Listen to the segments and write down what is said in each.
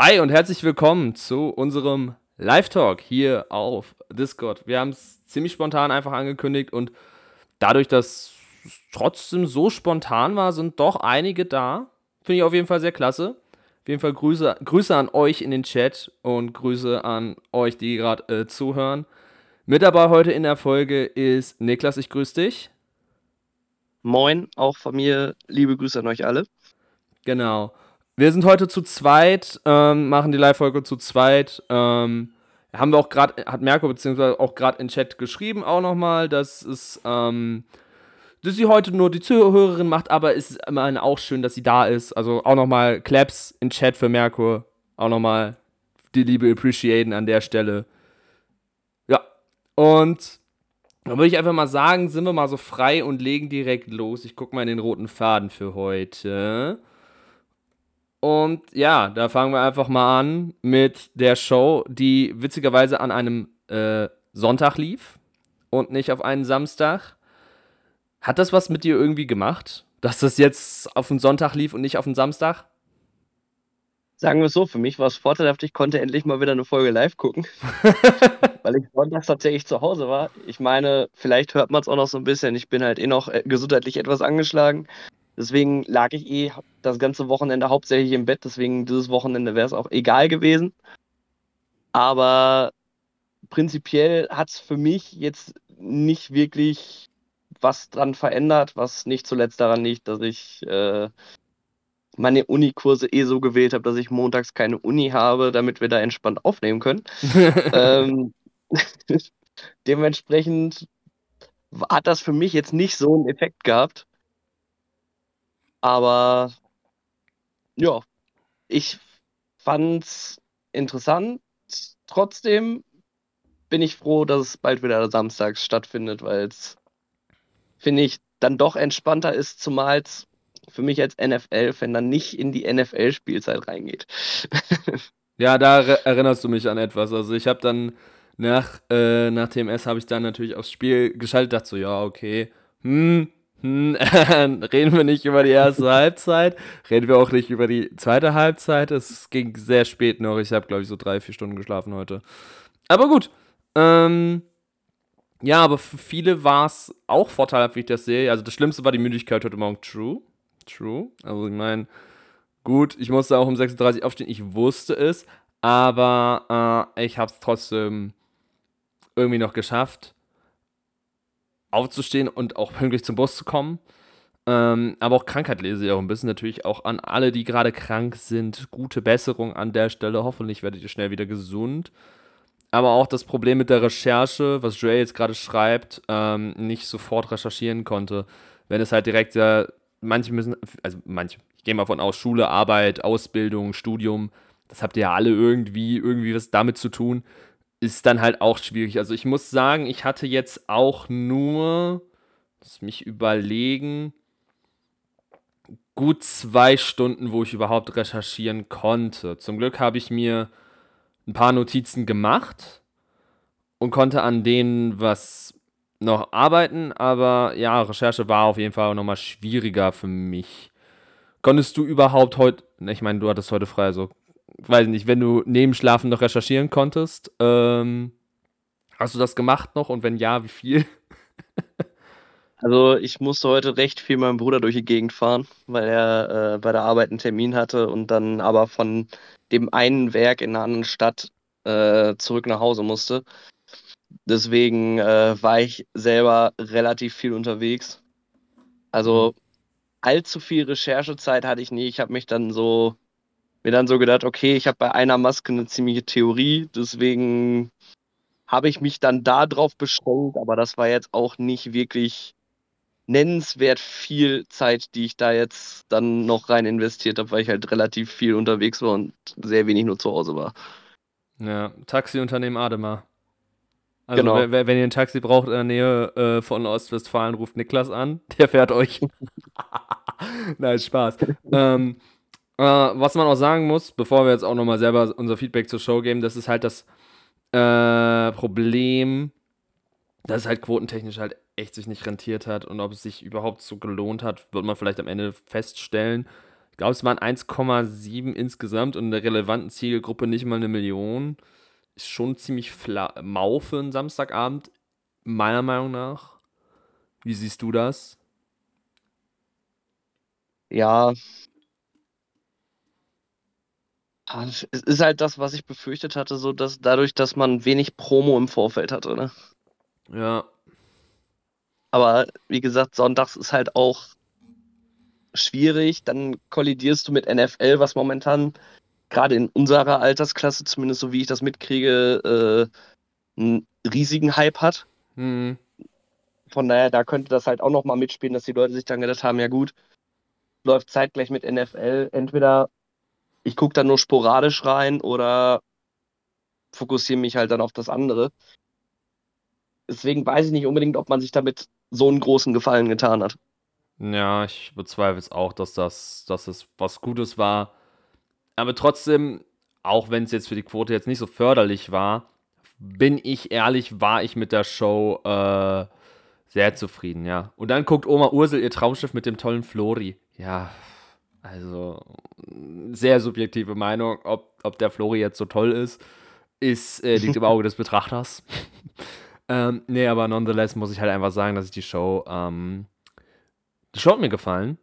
Hi und herzlich willkommen zu unserem Live-Talk hier auf Discord. Wir haben es ziemlich spontan einfach angekündigt und dadurch, dass es trotzdem so spontan war, sind doch einige da. Finde ich auf jeden Fall sehr klasse. Auf jeden Fall Grüße, Grüße an euch in den Chat und Grüße an euch, die gerade äh, zuhören. Mit dabei heute in der Folge ist Niklas, ich grüße dich. Moin, auch von mir liebe Grüße an euch alle. Genau. Wir sind heute zu zweit, ähm, machen die Live-Folge zu zweit. Ähm, haben wir auch gerade, hat Merko beziehungsweise auch gerade in Chat geschrieben auch nochmal, dass es, ähm, dass sie heute nur die Zuhörerin macht, aber es ist immerhin auch schön, dass sie da ist. Also auch nochmal Claps in Chat für Merkur. Auch nochmal die Liebe appreciaten an der Stelle. Ja. Und dann würde ich einfach mal sagen, sind wir mal so frei und legen direkt los. Ich gucke mal in den roten Faden für heute. Und ja, da fangen wir einfach mal an mit der Show, die witzigerweise an einem äh, Sonntag lief und nicht auf einen Samstag. Hat das was mit dir irgendwie gemacht, dass das jetzt auf einen Sonntag lief und nicht auf einen Samstag? Sagen wir es so, für mich war es vorteilhaft, ich konnte endlich mal wieder eine Folge live gucken, weil ich sonntags tatsächlich zu Hause war. Ich meine, vielleicht hört man es auch noch so ein bisschen, ich bin halt eh noch äh, gesundheitlich etwas angeschlagen. Deswegen lag ich eh das ganze Wochenende hauptsächlich im Bett, deswegen dieses Wochenende wäre es auch egal gewesen. Aber prinzipiell hat es für mich jetzt nicht wirklich was dran verändert, was nicht zuletzt daran liegt, dass ich äh, meine Unikurse eh so gewählt habe, dass ich montags keine Uni habe, damit wir da entspannt aufnehmen können. ähm, dementsprechend hat das für mich jetzt nicht so einen Effekt gehabt. Aber ja, ich fand's interessant. Trotzdem bin ich froh, dass es bald wieder samstags stattfindet, weil es, finde ich, dann doch entspannter ist, zumal es für mich als NFL-Fan dann nicht in die NFL-Spielzeit reingeht. ja, da erinnerst du mich an etwas. Also ich habe dann nach, äh, nach TMS habe ich dann natürlich aufs Spiel geschaltet, dachte so, ja, okay, hm, reden wir nicht über die erste Halbzeit, reden wir auch nicht über die zweite Halbzeit. Es ging sehr spät noch. Ich habe, glaube ich, so drei, vier Stunden geschlafen heute. Aber gut. Ähm, ja, aber für viele war es auch vorteilhaft, wie ich das sehe. Also das Schlimmste war die Müdigkeit heute Morgen. True. True. Also ich meine, gut, ich musste auch um 36 aufstehen. Ich wusste es. Aber äh, ich habe es trotzdem irgendwie noch geschafft aufzustehen und auch pünktlich zum Bus zu kommen. Ähm, aber auch Krankheit lese ich auch ein bisschen. Natürlich auch an alle, die gerade krank sind. Gute Besserung an der Stelle. Hoffentlich werdet ihr schnell wieder gesund. Aber auch das Problem mit der Recherche, was Dre jetzt gerade schreibt, ähm, nicht sofort recherchieren konnte. Wenn es halt direkt, äh, manche müssen, also manche, ich gehe mal von aus, Schule, Arbeit, Ausbildung, Studium, das habt ihr ja alle irgendwie, irgendwie was damit zu tun ist dann halt auch schwierig. Also ich muss sagen, ich hatte jetzt auch nur, lass mich überlegen, gut zwei Stunden, wo ich überhaupt recherchieren konnte. Zum Glück habe ich mir ein paar Notizen gemacht und konnte an denen was noch arbeiten, aber ja, Recherche war auf jeden Fall nochmal schwieriger für mich. Konntest du überhaupt heute, ich meine, du hattest heute frei, also weiß nicht, wenn du neben Schlafen noch recherchieren konntest, ähm, hast du das gemacht noch und wenn ja, wie viel? also ich musste heute recht viel meinem Bruder durch die Gegend fahren, weil er äh, bei der Arbeit einen Termin hatte und dann aber von dem einen Werk in einer anderen Stadt äh, zurück nach Hause musste. Deswegen äh, war ich selber relativ viel unterwegs. Also mhm. allzu viel Recherchezeit hatte ich nie. Ich habe mich dann so mir dann so gedacht, okay, ich habe bei einer Maske eine ziemliche Theorie, deswegen habe ich mich dann da drauf beschränkt, aber das war jetzt auch nicht wirklich nennenswert viel Zeit, die ich da jetzt dann noch rein investiert habe, weil ich halt relativ viel unterwegs war und sehr wenig nur zu Hause war. Ja, Taxiunternehmen Ademar. Also genau. wenn, wenn ihr ein Taxi braucht in der Nähe äh, von Ostwestfalen, ruft Niklas an. Der fährt euch. Nein, Spaß. ähm, äh, was man auch sagen muss, bevor wir jetzt auch nochmal selber unser Feedback zur Show geben, das ist halt das äh, Problem, dass es halt quotentechnisch halt echt sich nicht rentiert hat und ob es sich überhaupt so gelohnt hat, wird man vielleicht am Ende feststellen. glaube, es waren 1,7 insgesamt und in der relevanten Zielgruppe nicht mal eine Million. Ist schon ziemlich mau für einen Samstagabend, meiner Meinung nach. Wie siehst du das? Ja. Ah, es ist halt das, was ich befürchtet hatte, so dass dadurch, dass man wenig Promo im Vorfeld hatte, ne? Ja. Aber wie gesagt, sonntags ist halt auch schwierig. Dann kollidierst du mit NFL, was momentan gerade in unserer Altersklasse, zumindest so wie ich das mitkriege, äh, einen riesigen Hype hat. Mhm. Von daher, da könnte das halt auch nochmal mitspielen, dass die Leute sich dann gedacht haben, ja gut, läuft zeitgleich mit NFL. Entweder ich gucke da nur sporadisch rein oder fokussiere mich halt dann auf das andere. Deswegen weiß ich nicht unbedingt, ob man sich damit so einen großen Gefallen getan hat. Ja, ich bezweifle es auch, dass das, dass es was Gutes war. Aber trotzdem, auch wenn es jetzt für die Quote jetzt nicht so förderlich war, bin ich ehrlich, war ich mit der Show äh, sehr zufrieden, ja. Und dann guckt Oma Ursel ihr Traumschiff mit dem tollen Flori. Ja, also sehr subjektive Meinung, ob, ob der Flori jetzt so toll ist, ist äh, liegt im Auge des Betrachters. ähm, nee, aber nonetheless muss ich halt einfach sagen, dass ich die Show, ähm, die Show hat mir gefallen.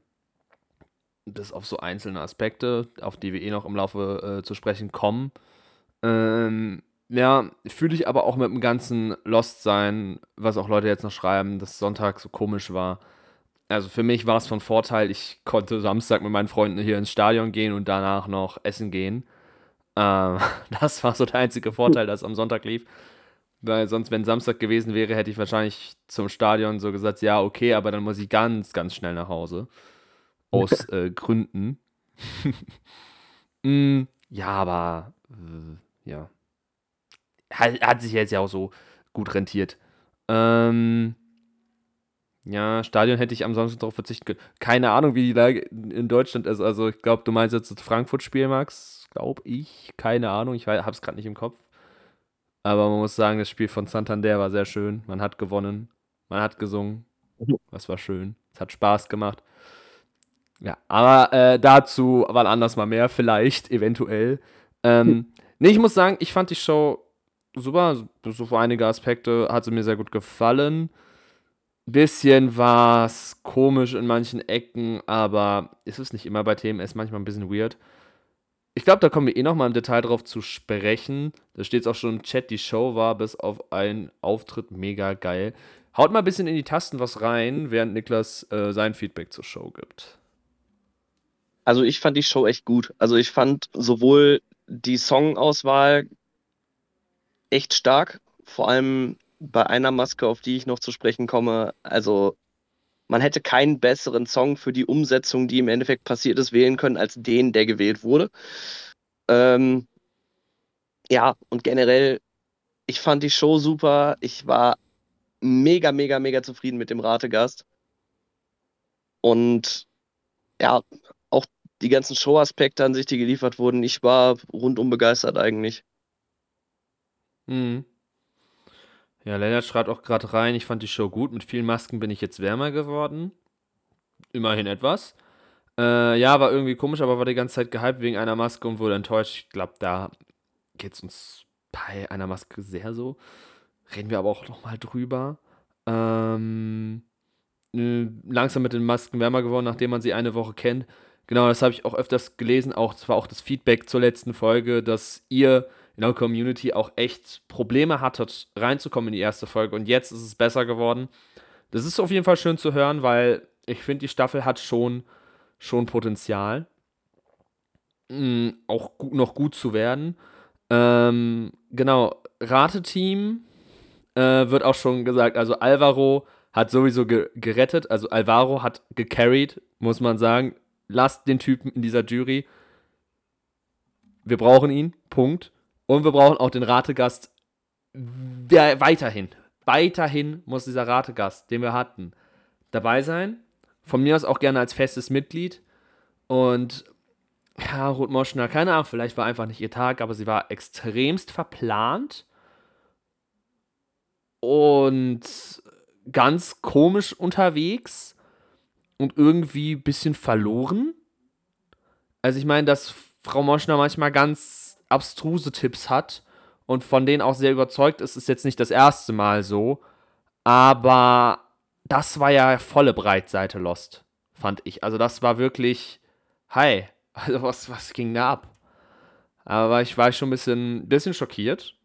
Bis auf so einzelne Aspekte, auf die wir eh noch im Laufe äh, zu sprechen kommen. Ähm, ja, fühle ich aber auch mit dem ganzen Lost-Sein, was auch Leute jetzt noch schreiben, dass Sonntag so komisch war also für mich war es von Vorteil, ich konnte Samstag mit meinen Freunden hier ins Stadion gehen und danach noch essen gehen. Ähm, das war so der einzige Vorteil, dass es am Sonntag lief. Weil sonst, wenn Samstag gewesen wäre, hätte ich wahrscheinlich zum Stadion so gesagt, ja, okay, aber dann muss ich ganz, ganz schnell nach Hause. Aus äh, Gründen. mm, ja, aber äh, ja. Hat, hat, sich jetzt ja auch so gut rentiert. Ähm, ja, Stadion hätte ich am Samstag darauf verzichten können. Keine Ahnung, wie die Lage in Deutschland ist. Also, ich glaube, du meinst jetzt das Frankfurt-Spiel, Max. Glaube ich. Keine Ahnung. Ich habe es gerade nicht im Kopf. Aber man muss sagen, das Spiel von Santander war sehr schön. Man hat gewonnen. Man hat gesungen. Das war schön. Es hat Spaß gemacht. Ja, aber äh, dazu wann anders mal mehr, vielleicht, eventuell. Ähm, nee, ich muss sagen, ich fand die Show super. So für einige Aspekte hat sie mir sehr gut gefallen bisschen war es komisch in manchen Ecken, aber ist es nicht immer bei TMS manchmal ein bisschen weird. Ich glaube, da kommen wir eh nochmal im Detail drauf zu sprechen. Da steht es auch schon im Chat, die Show war bis auf einen Auftritt mega geil. Haut mal ein bisschen in die Tasten was rein, während Niklas äh, sein Feedback zur Show gibt. Also ich fand die Show echt gut. Also ich fand sowohl die Songauswahl echt stark, vor allem bei einer Maske, auf die ich noch zu sprechen komme, also man hätte keinen besseren Song für die Umsetzung, die im Endeffekt passiert ist, wählen können, als den, der gewählt wurde. Ähm, ja, und generell, ich fand die Show super. Ich war mega, mega, mega zufrieden mit dem Rategast. Und ja, auch die ganzen Showaspekte an sich, die geliefert wurden, ich war rundum begeistert eigentlich. Mhm. Ja, Lennart schreibt auch gerade rein, ich fand die Show gut. Mit vielen Masken bin ich jetzt wärmer geworden. Immerhin etwas. Äh, ja, war irgendwie komisch, aber war die ganze Zeit gehypt wegen einer Maske und wurde enttäuscht. Ich glaube, da geht es uns bei einer Maske sehr so. Reden wir aber auch nochmal drüber. Ähm, äh, langsam mit den Masken wärmer geworden, nachdem man sie eine Woche kennt. Genau, das habe ich auch öfters gelesen. Auch, das war auch das Feedback zur letzten Folge, dass ihr in der Community auch echt Probleme hattet, reinzukommen in die erste Folge. Und jetzt ist es besser geworden. Das ist auf jeden Fall schön zu hören, weil ich finde, die Staffel hat schon, schon Potenzial, mh, auch gut, noch gut zu werden. Ähm, genau, Rateteam äh, wird auch schon gesagt. Also Alvaro hat sowieso ge gerettet. Also Alvaro hat gecarried, muss man sagen. Lasst den Typen in dieser Jury. Wir brauchen ihn. Punkt. Und wir brauchen auch den Rategast weiterhin. Weiterhin muss dieser Rategast, den wir hatten, dabei sein. Von mir aus auch gerne als festes Mitglied. Und ja, Ruth Moschner, keine Ahnung, vielleicht war einfach nicht ihr Tag, aber sie war extremst verplant und ganz komisch unterwegs und irgendwie ein bisschen verloren. Also ich meine, dass Frau Moschner manchmal ganz abstruse Tipps hat und von denen auch sehr überzeugt ist, ist jetzt nicht das erste Mal so. Aber das war ja volle Breitseite Lost, fand ich. Also das war wirklich, hi, also was, was ging da ab? Aber ich war schon ein bisschen, bisschen schockiert.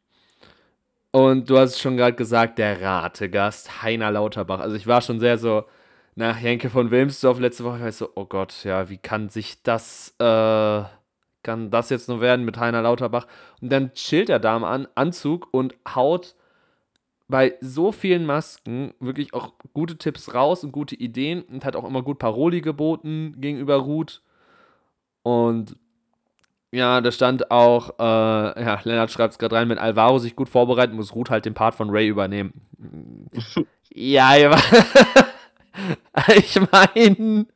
Und du hast schon gerade gesagt, der Rategast, Heiner Lauterbach. Also ich war schon sehr so, nach Jenke von Wilmsdorf letzte Woche, ich war so, oh Gott, ja, wie kann sich das, äh, kann das jetzt nur werden mit Heiner Lauterbach? Und dann chillt er da im Anzug und haut bei so vielen Masken wirklich auch gute Tipps raus und gute Ideen und hat auch immer gut Paroli geboten gegenüber Ruth. Und ja, da stand auch, äh, ja, Lennart schreibt es gerade rein, wenn Alvaro sich gut vorbereitet, muss Ruth halt den Part von Ray übernehmen. ja, ja. ich meine,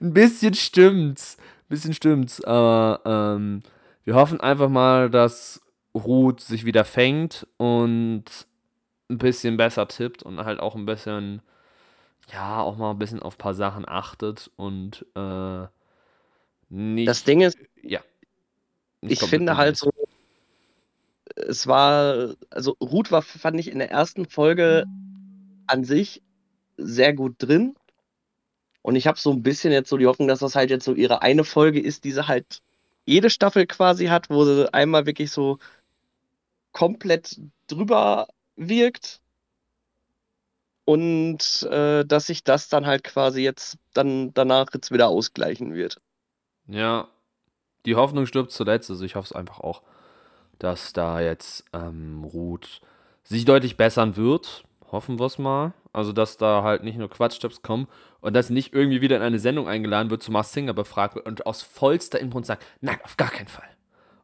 ein bisschen stimmt's. Bisschen stimmt's. Aber ähm, wir hoffen einfach mal, dass Ruth sich wieder fängt und ein bisschen besser tippt und halt auch ein bisschen, ja, auch mal ein bisschen auf ein paar Sachen achtet und äh, nicht. Das Ding ist, ja. Ich finde halt so, es war, also Ruth war, fand ich in der ersten Folge an sich sehr gut drin. Und ich habe so ein bisschen jetzt so die Hoffnung, dass das halt jetzt so ihre eine Folge ist, die sie halt jede Staffel quasi hat, wo sie einmal wirklich so komplett drüber wirkt. Und äh, dass sich das dann halt quasi jetzt dann danach jetzt wieder ausgleichen wird. Ja, die Hoffnung stirbt zuletzt. Also ich hoffe es einfach auch, dass da jetzt ähm, Ruth sich deutlich bessern wird. Hoffen wir es mal. Also, dass da halt nicht nur Quatschtipps kommen und dass nicht irgendwie wieder in eine Sendung eingeladen wird, zu Mars Singer befragt wird und aus vollster Inbrunst sagt, nein, auf gar keinen Fall.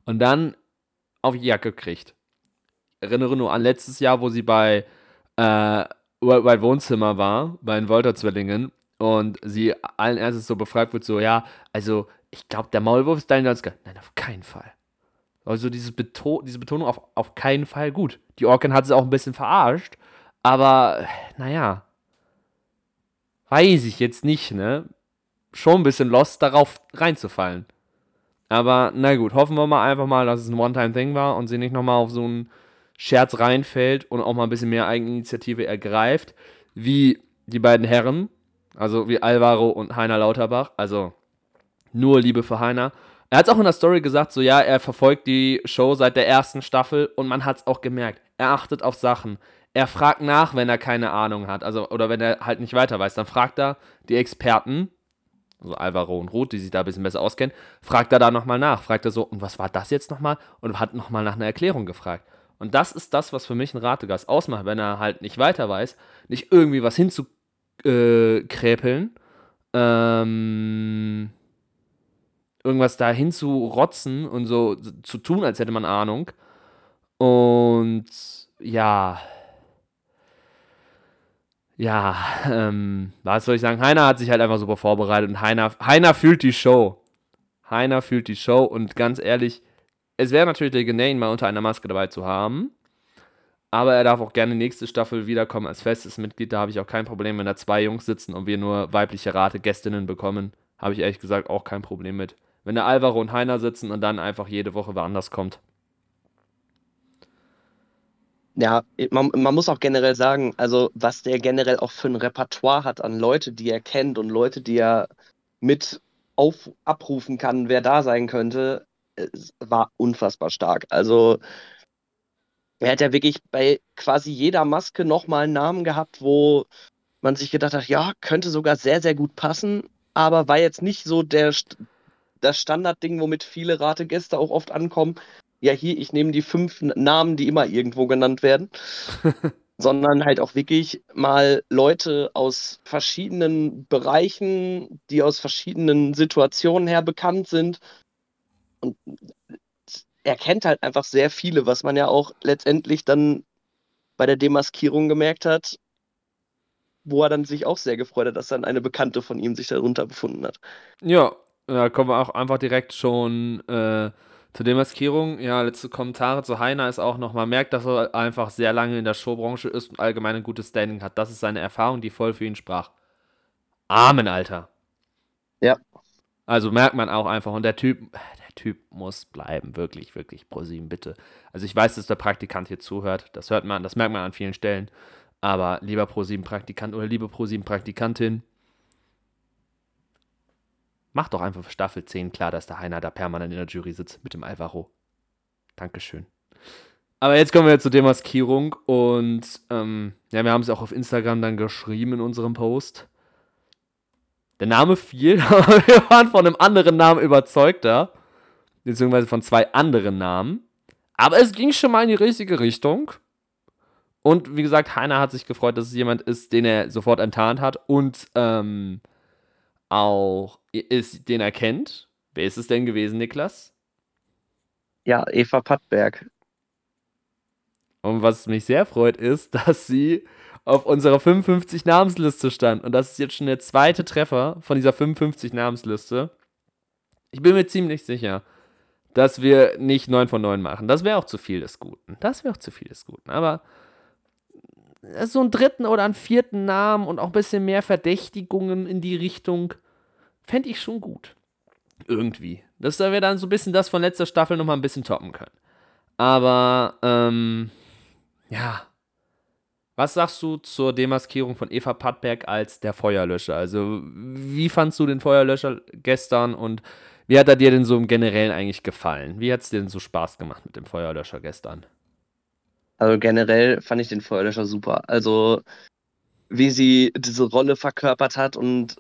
Und dann auf die Jacke kriegt. Erinnere nur an letztes Jahr, wo sie bei äh, Worldwide Wohnzimmer war, bei den Wolter-Zwillingen und sie allen Ernstes so befragt wird, so, ja, also, ich glaube, der Maulwurf ist Daniel Nein, auf keinen Fall. Also diese, Beto diese Betonung auf, auf keinen Fall gut. Die Orkan hat sie auch ein bisschen verarscht, aber naja, weiß ich jetzt nicht, ne? Schon ein bisschen lost, darauf reinzufallen. Aber na gut, hoffen wir mal einfach mal, dass es ein One-Time-Thing war und sie nicht nochmal auf so einen Scherz reinfällt und auch mal ein bisschen mehr Eigeninitiative ergreift, wie die beiden Herren, also wie Alvaro und Heiner Lauterbach. Also nur Liebe für Heiner. Er hat es auch in der Story gesagt, so ja, er verfolgt die Show seit der ersten Staffel und man hat es auch gemerkt. Er achtet auf Sachen er fragt nach, wenn er keine Ahnung hat, also oder wenn er halt nicht weiter weiß, dann fragt er die Experten, also Alvaro und Ruth, die sich da ein bisschen besser auskennen, fragt er da nochmal nach, fragt er so, und was war das jetzt nochmal? Und hat nochmal nach einer Erklärung gefragt. Und das ist das, was für mich ein Rategast ausmacht, wenn er halt nicht weiter weiß, nicht irgendwie was hinzukräpeln, ähm, irgendwas da hinzurotzen und so zu tun, als hätte man Ahnung. Und ja, ja, ähm, was soll ich sagen? Heiner hat sich halt einfach super vorbereitet und Heiner, Heiner fühlt die Show. Heiner fühlt die Show und ganz ehrlich, es wäre natürlich der Genane mal unter einer Maske dabei zu haben. Aber er darf auch gerne nächste Staffel wiederkommen als festes Mitglied. Da habe ich auch kein Problem, wenn da zwei Jungs sitzen und wir nur weibliche Rate Gästinnen bekommen. Habe ich ehrlich gesagt auch kein Problem mit. Wenn da Alvaro und Heiner sitzen und dann einfach jede Woche woanders kommt ja, man, man muss auch generell sagen, also was der generell auch für ein Repertoire hat an Leute, die er kennt und Leute, die er mit auf, abrufen kann, wer da sein könnte, war unfassbar stark. Also er hat ja wirklich bei quasi jeder Maske nochmal einen Namen gehabt, wo man sich gedacht hat, ja, könnte sogar sehr, sehr gut passen, aber war jetzt nicht so der, das Standardding, womit viele Rategäste auch oft ankommen, ja, hier, ich nehme die fünf Namen, die immer irgendwo genannt werden, sondern halt auch wirklich mal Leute aus verschiedenen Bereichen, die aus verschiedenen Situationen her bekannt sind. Und er kennt halt einfach sehr viele, was man ja auch letztendlich dann bei der Demaskierung gemerkt hat, wo er dann sich auch sehr gefreut hat, dass dann eine Bekannte von ihm sich darunter befunden hat. Ja, da kommen wir auch einfach direkt schon äh, zur Demaskierung, ja, letzte Kommentare zu Heiner ist auch noch, man merkt, dass er einfach sehr lange in der Showbranche ist und allgemein ein gutes Standing hat. Das ist seine Erfahrung, die voll für ihn sprach. Amen, Alter. Ja. Also merkt man auch einfach. Und der Typ, der Typ muss bleiben. Wirklich, wirklich, ProSieben, bitte. Also ich weiß, dass der Praktikant hier zuhört. Das hört man, das merkt man an vielen Stellen. Aber lieber ProSieben-Praktikant oder liebe ProSieben-Praktikantin, mach doch einfach für Staffel 10 klar, dass der Heiner da permanent in der Jury sitzt mit dem Alvaro. Dankeschön. Aber jetzt kommen wir zur Demaskierung und ähm, ja, wir haben es auch auf Instagram dann geschrieben in unserem Post. Der Name fiel, aber wir waren von einem anderen Namen überzeugter. Beziehungsweise von zwei anderen Namen. Aber es ging schon mal in die richtige Richtung. Und wie gesagt, Heiner hat sich gefreut, dass es jemand ist, den er sofort enttarnt hat und ähm, auch ist, den er kennt. Wer ist es denn gewesen, Niklas? Ja, Eva Pattberg. Und was mich sehr freut, ist, dass sie auf unserer 55 Namensliste stand. Und das ist jetzt schon der zweite Treffer von dieser 55 Namensliste. Ich bin mir ziemlich sicher, dass wir nicht 9 von 9 machen. Das wäre auch zu viel des Guten. Das wäre auch zu viel des Guten. Aber so einen dritten oder einen vierten Namen und auch ein bisschen mehr Verdächtigungen in die Richtung fände ich schon gut. Irgendwie. Dass wir dann so ein bisschen das von letzter Staffel nochmal ein bisschen toppen können. Aber, ähm, ja, was sagst du zur Demaskierung von Eva Pattberg als der Feuerlöscher? Also, wie fandst du den Feuerlöscher gestern und wie hat er dir denn so im Generellen eigentlich gefallen? Wie hat es dir denn so Spaß gemacht mit dem Feuerlöscher gestern? Also generell fand ich den Feuerlöscher super. Also wie sie diese Rolle verkörpert hat und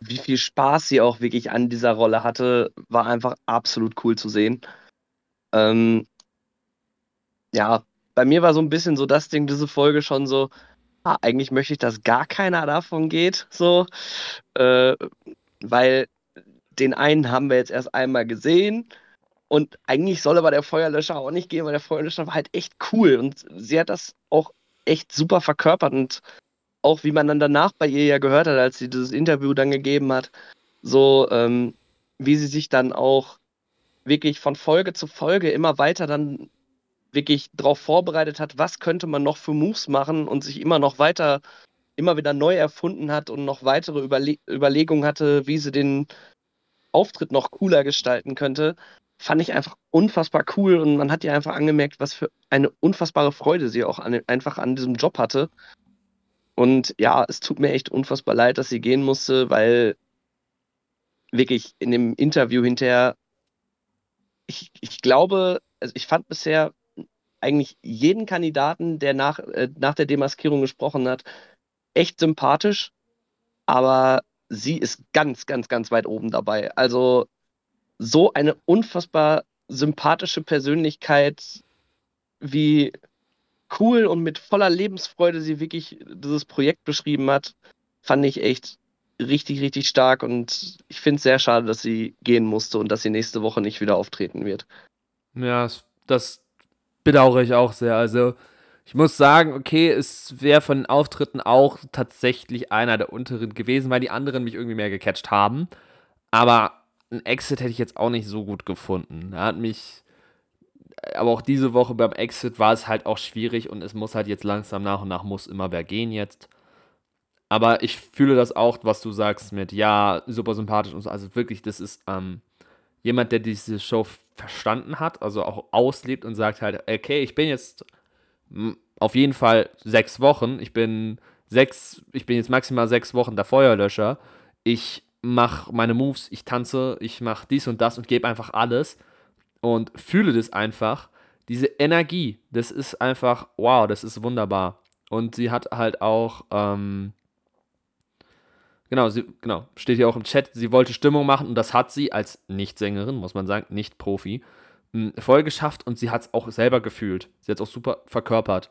wie viel Spaß sie auch wirklich an dieser Rolle hatte, war einfach absolut cool zu sehen. Ähm, ja, bei mir war so ein bisschen so das Ding, diese Folge schon so, ah, eigentlich möchte ich, dass gar keiner davon geht, so, äh, weil den einen haben wir jetzt erst einmal gesehen und eigentlich soll aber der Feuerlöscher auch nicht gehen, weil der Feuerlöscher war halt echt cool. Und sie hat das auch echt super verkörpert. Und auch wie man dann danach bei ihr ja gehört hat, als sie dieses Interview dann gegeben hat, so ähm, wie sie sich dann auch wirklich von Folge zu Folge immer weiter dann wirklich darauf vorbereitet hat, was könnte man noch für Moves machen und sich immer noch weiter, immer wieder neu erfunden hat und noch weitere Überle Überlegungen hatte, wie sie den Auftritt noch cooler gestalten könnte, fand ich einfach unfassbar cool und man hat ja einfach angemerkt, was für eine unfassbare Freude sie auch an, einfach an diesem Job hatte. Und ja, es tut mir echt unfassbar leid, dass sie gehen musste, weil wirklich in dem Interview hinterher, ich, ich glaube, also ich fand bisher eigentlich jeden Kandidaten, der nach, äh, nach der Demaskierung gesprochen hat, echt sympathisch. Aber sie ist ganz, ganz, ganz weit oben dabei. Also so eine unfassbar sympathische Persönlichkeit, wie cool und mit voller Lebensfreude sie wirklich dieses Projekt beschrieben hat, fand ich echt richtig, richtig stark und ich finde es sehr schade, dass sie gehen musste und dass sie nächste Woche nicht wieder auftreten wird. Ja, das, bedauere ich auch sehr. Also, ich muss sagen, okay, es wäre von den Auftritten auch tatsächlich einer der unteren gewesen, weil die anderen mich irgendwie mehr gecatcht haben. Aber ein Exit hätte ich jetzt auch nicht so gut gefunden. Er hat mich. Aber auch diese Woche beim Exit war es halt auch schwierig und es muss halt jetzt langsam nach und nach muss immer wer gehen jetzt. Aber ich fühle das auch, was du sagst mit, ja, super sympathisch und so. Also wirklich, das ist ähm, jemand, der diese Show verstanden hat, also auch auslebt und sagt halt, okay, ich bin jetzt auf jeden Fall sechs Wochen, ich bin sechs, ich bin jetzt maximal sechs Wochen der Feuerlöscher, ich mache meine Moves, ich tanze, ich mache dies und das und gebe einfach alles und fühle das einfach. Diese Energie, das ist einfach, wow, das ist wunderbar. Und sie hat halt auch, ähm, Genau, sie, genau, steht hier auch im Chat, sie wollte Stimmung machen und das hat sie als Nicht-Sängerin, muss man sagen, nicht Profi, hm, voll geschafft und sie hat es auch selber gefühlt. Sie hat es auch super verkörpert.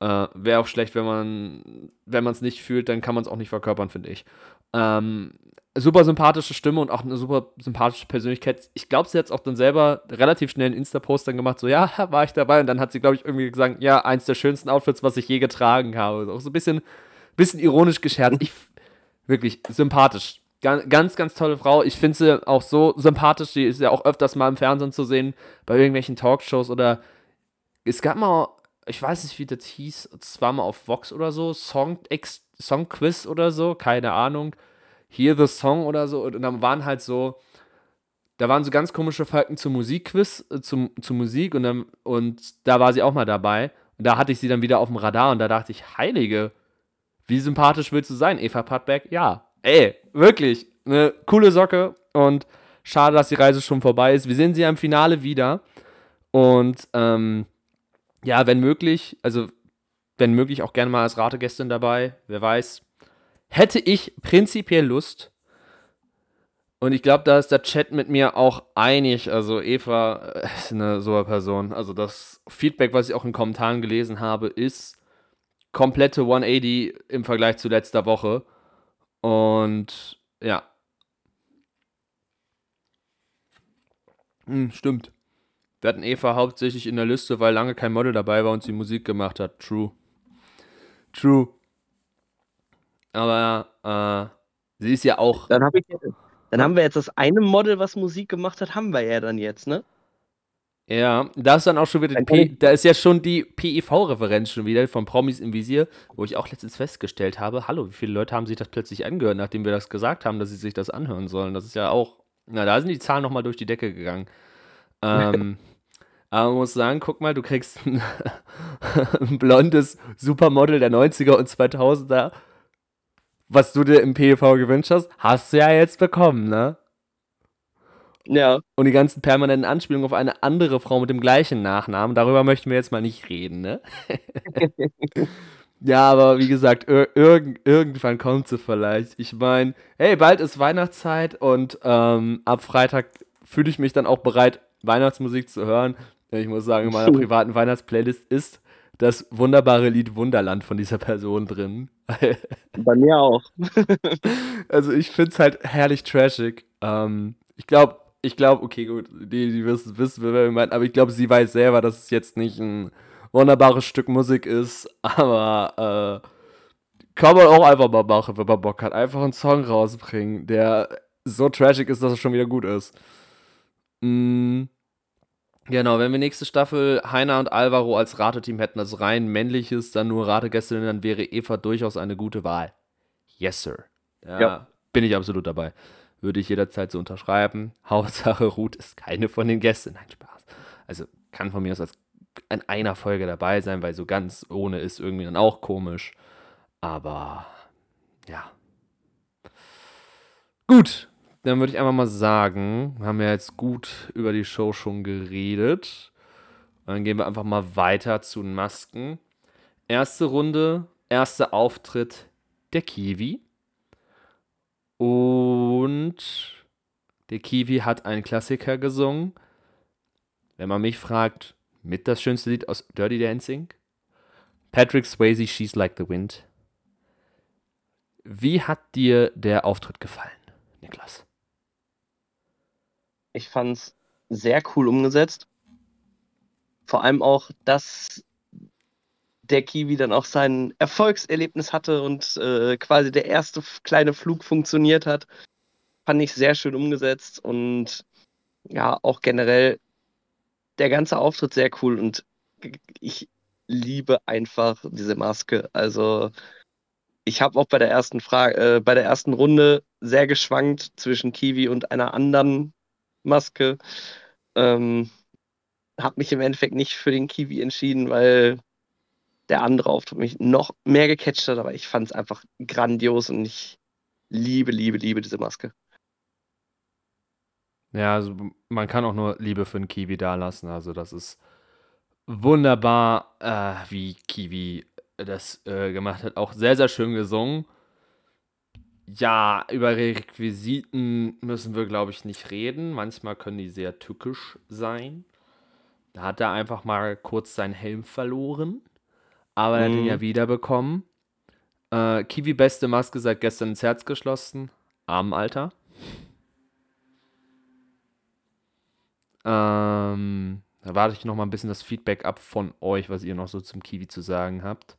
Äh, Wäre auch schlecht, wenn man wenn es nicht fühlt, dann kann man es auch nicht verkörpern, finde ich. Ähm, super sympathische Stimme und auch eine super sympathische Persönlichkeit. Ich glaube, sie hat es auch dann selber relativ schnell in Insta-Post dann gemacht, so, ja, war ich dabei. Und dann hat sie, glaube ich, irgendwie gesagt, ja, eins der schönsten Outfits, was ich je getragen habe. Auch so ein bisschen, bisschen ironisch gescherzt. Ich wirklich sympathisch. Ganz, ganz, tolle Frau. Ich finde sie auch so sympathisch. Die ist ja auch öfters mal im Fernsehen zu sehen, bei irgendwelchen Talkshows oder. Es gab mal, ich weiß nicht, wie das hieß, es war mal auf Vox oder so, Song, Ex, Song Quiz oder so, keine Ahnung. Hear the Song oder so. Und dann waren halt so da waren so ganz komische Falken zum Musikquiz, äh, zum, zur Musik und, dann, und da war sie auch mal dabei. Und da hatte ich sie dann wieder auf dem Radar und da dachte ich, Heilige, wie sympathisch willst du sein, Eva Pattberg? Ja, ey, wirklich, eine coole Socke und schade, dass die Reise schon vorbei ist. Wir sehen sie ja im Finale wieder und ähm, ja, wenn möglich, also wenn möglich auch gerne mal als Rategästin dabei, wer weiß. Hätte ich prinzipiell Lust, und ich glaube, da ist der Chat mit mir auch einig. Also Eva äh, ist eine super Person. Also das Feedback, was ich auch in Kommentaren gelesen habe, ist komplette 180 im Vergleich zu letzter Woche. Und ja. Hm, stimmt. Wir hatten Eva hauptsächlich in der Liste, weil lange kein Model dabei war und sie Musik gemacht hat. True. True. Aber äh, sie ist ja auch. Dann habe ich dann haben wir jetzt das eine Model, was Musik gemacht hat, haben wir ja dann jetzt, ne? Ja, da ist dann auch schon wieder die P da ist ja schon die PIV-Referenz schon wieder von Promis im Visier, wo ich auch letztens festgestellt habe, hallo, wie viele Leute haben sich das plötzlich angehört, nachdem wir das gesagt haben, dass sie sich das anhören sollen. Das ist ja auch, na, da sind die Zahlen nochmal durch die Decke gegangen. Ähm, aber man muss sagen, guck mal, du kriegst ein, ein blondes Supermodel der 90er und 2000er was du dir im PEV gewünscht hast, hast du ja jetzt bekommen, ne? Ja. Und die ganzen permanenten Anspielungen auf eine andere Frau mit dem gleichen Nachnamen, darüber möchten wir jetzt mal nicht reden, ne? ja, aber wie gesagt, ir irgendwann kommt sie vielleicht. Ich meine, hey, bald ist Weihnachtszeit und ähm, ab Freitag fühle ich mich dann auch bereit, Weihnachtsmusik zu hören. Ich muss sagen, in meiner privaten Weihnachtsplaylist ist das wunderbare Lied Wunderland von dieser Person drin. Bei mir auch. also ich finde es halt herrlich trashig. Ähm, ich glaube, ich glaube, okay, gut, die, die wissen, wissen wer wir meinen, aber ich glaube, sie weiß selber, dass es jetzt nicht ein wunderbares Stück Musik ist, aber äh, kann man auch einfach mal machen, wenn man Bock hat. Einfach einen Song rausbringen, der so trashig ist, dass es schon wieder gut ist. Mm, Genau, wenn wir nächste Staffel Heiner und Alvaro als Rateteam hätten, also rein männliches, dann nur Rategästinnen, dann wäre Eva durchaus eine gute Wahl. Yes, sir. Ja, ja. Bin ich absolut dabei. Würde ich jederzeit so unterschreiben. Hauptsache, Ruth ist keine von den Gästen. Nein, Spaß. Also kann von mir aus als in einer Folge dabei sein, weil so ganz ohne ist irgendwie dann auch komisch. Aber ja. Gut, dann würde ich einfach mal sagen, wir haben ja jetzt gut über die Show schon geredet. Dann gehen wir einfach mal weiter zu den Masken. Erste Runde, erster Auftritt der Kiwi. Und der Kiwi hat einen Klassiker gesungen. Wenn man mich fragt, mit das schönste Lied aus Dirty Dancing. Patrick Swayze, She's Like the Wind. Wie hat dir der Auftritt gefallen, Niklas? Ich fand es sehr cool umgesetzt. Vor allem auch, dass der Kiwi dann auch sein Erfolgserlebnis hatte und äh, quasi der erste kleine Flug funktioniert hat. Fand ich sehr schön umgesetzt und ja, auch generell der ganze Auftritt sehr cool und ich liebe einfach diese Maske. Also ich habe auch bei der ersten Frage, äh, bei der ersten Runde sehr geschwankt zwischen Kiwi und einer anderen Maske. Ähm, habe mich im Endeffekt nicht für den Kiwi entschieden, weil der andere Auftritt mich noch mehr gecatcht hat, aber ich fand es einfach grandios und ich liebe, liebe, liebe diese Maske. Ja, also man kann auch nur Liebe für einen Kiwi dalassen. Also das ist wunderbar, äh, wie Kiwi das äh, gemacht hat. Auch sehr, sehr schön gesungen. Ja, über Requisiten müssen wir, glaube ich, nicht reden. Manchmal können die sehr tückisch sein. Da hat er einfach mal kurz seinen Helm verloren. Aber er hat ihn ja mhm. wiederbekommen. Äh, Kiwi beste Maske seit gestern ins Herz geschlossen. Armenalter. Ähm, da warte ich noch mal ein bisschen das Feedback ab von euch, was ihr noch so zum Kiwi zu sagen habt.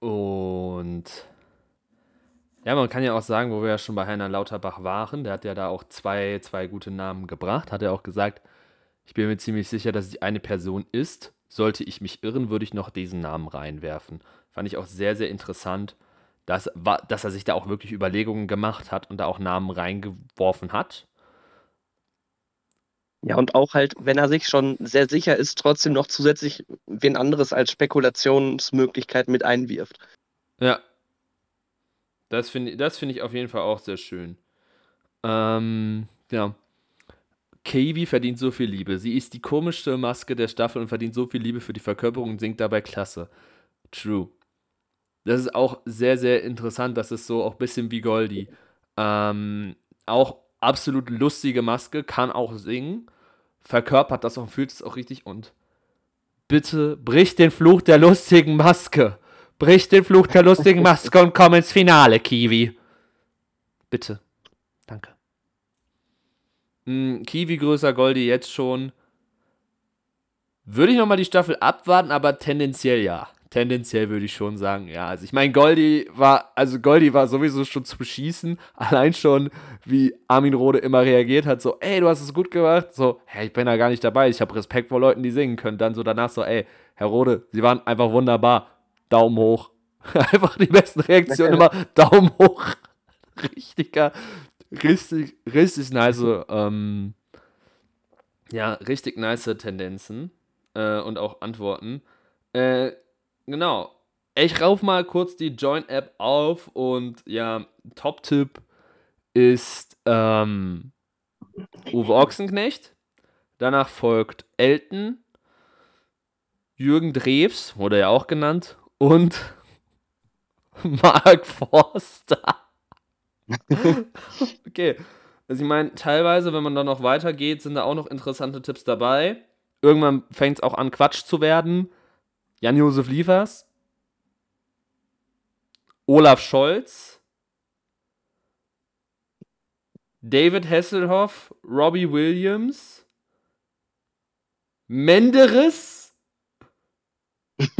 Und ja, man kann ja auch sagen, wo wir ja schon bei Heiner Lauterbach waren, der hat ja da auch zwei, zwei gute Namen gebracht, hat er auch gesagt, ich bin mir ziemlich sicher, dass es eine Person ist. Sollte ich mich irren, würde ich noch diesen Namen reinwerfen. Fand ich auch sehr, sehr interessant, dass, dass er sich da auch wirklich Überlegungen gemacht hat und da auch Namen reingeworfen hat. Ja, und auch halt, wenn er sich schon sehr sicher ist, trotzdem noch zusätzlich wen anderes als Spekulationsmöglichkeit mit einwirft. Ja. Das finde das find ich auf jeden Fall auch sehr schön. Ähm, ja. Kavi verdient so viel Liebe. Sie ist die komischste Maske der Staffel und verdient so viel Liebe für die Verkörperung und singt dabei klasse. True. Das ist auch sehr, sehr interessant. Das ist so auch ein bisschen wie Goldie. Ähm, auch absolut lustige Maske, kann auch singen, verkörpert das und fühlt es auch richtig und bitte brich den Fluch der lustigen Maske. Brich den Fluch der lustigen Maske und komm ins Finale, Kiwi. Bitte. Danke. Hm, Kiwi größer Goldie jetzt schon. Würde ich nochmal die Staffel abwarten, aber tendenziell ja tendenziell würde ich schon sagen, ja. Also ich meine, Goldi war, also Goldi war sowieso schon zu beschießen. Allein schon, wie Armin Rode immer reagiert hat, so, ey, du hast es gut gemacht. So, hey, ich bin da gar nicht dabei. Ich habe Respekt vor Leuten, die singen können. Dann so danach so, ey, Herr Rode, Sie waren einfach wunderbar. Daumen hoch. einfach die besten Reaktionen immer Daumen hoch. Richtiger, richtig, richtig nice, ähm, ja, richtig nice Tendenzen äh, und auch Antworten. Äh, Genau. Ich rauf mal kurz die Join-App auf und ja, Top-Tipp ist ähm, Uwe Ochsenknecht. Danach folgt Elton, Jürgen Drews, wurde ja auch genannt, und Mark Forster. okay. Also ich meine, teilweise, wenn man dann noch weitergeht, sind da auch noch interessante Tipps dabei. Irgendwann fängt es auch an, Quatsch zu werden. Jan-Josef Liefers, Olaf Scholz, David Hasselhoff, Robbie Williams, Menderes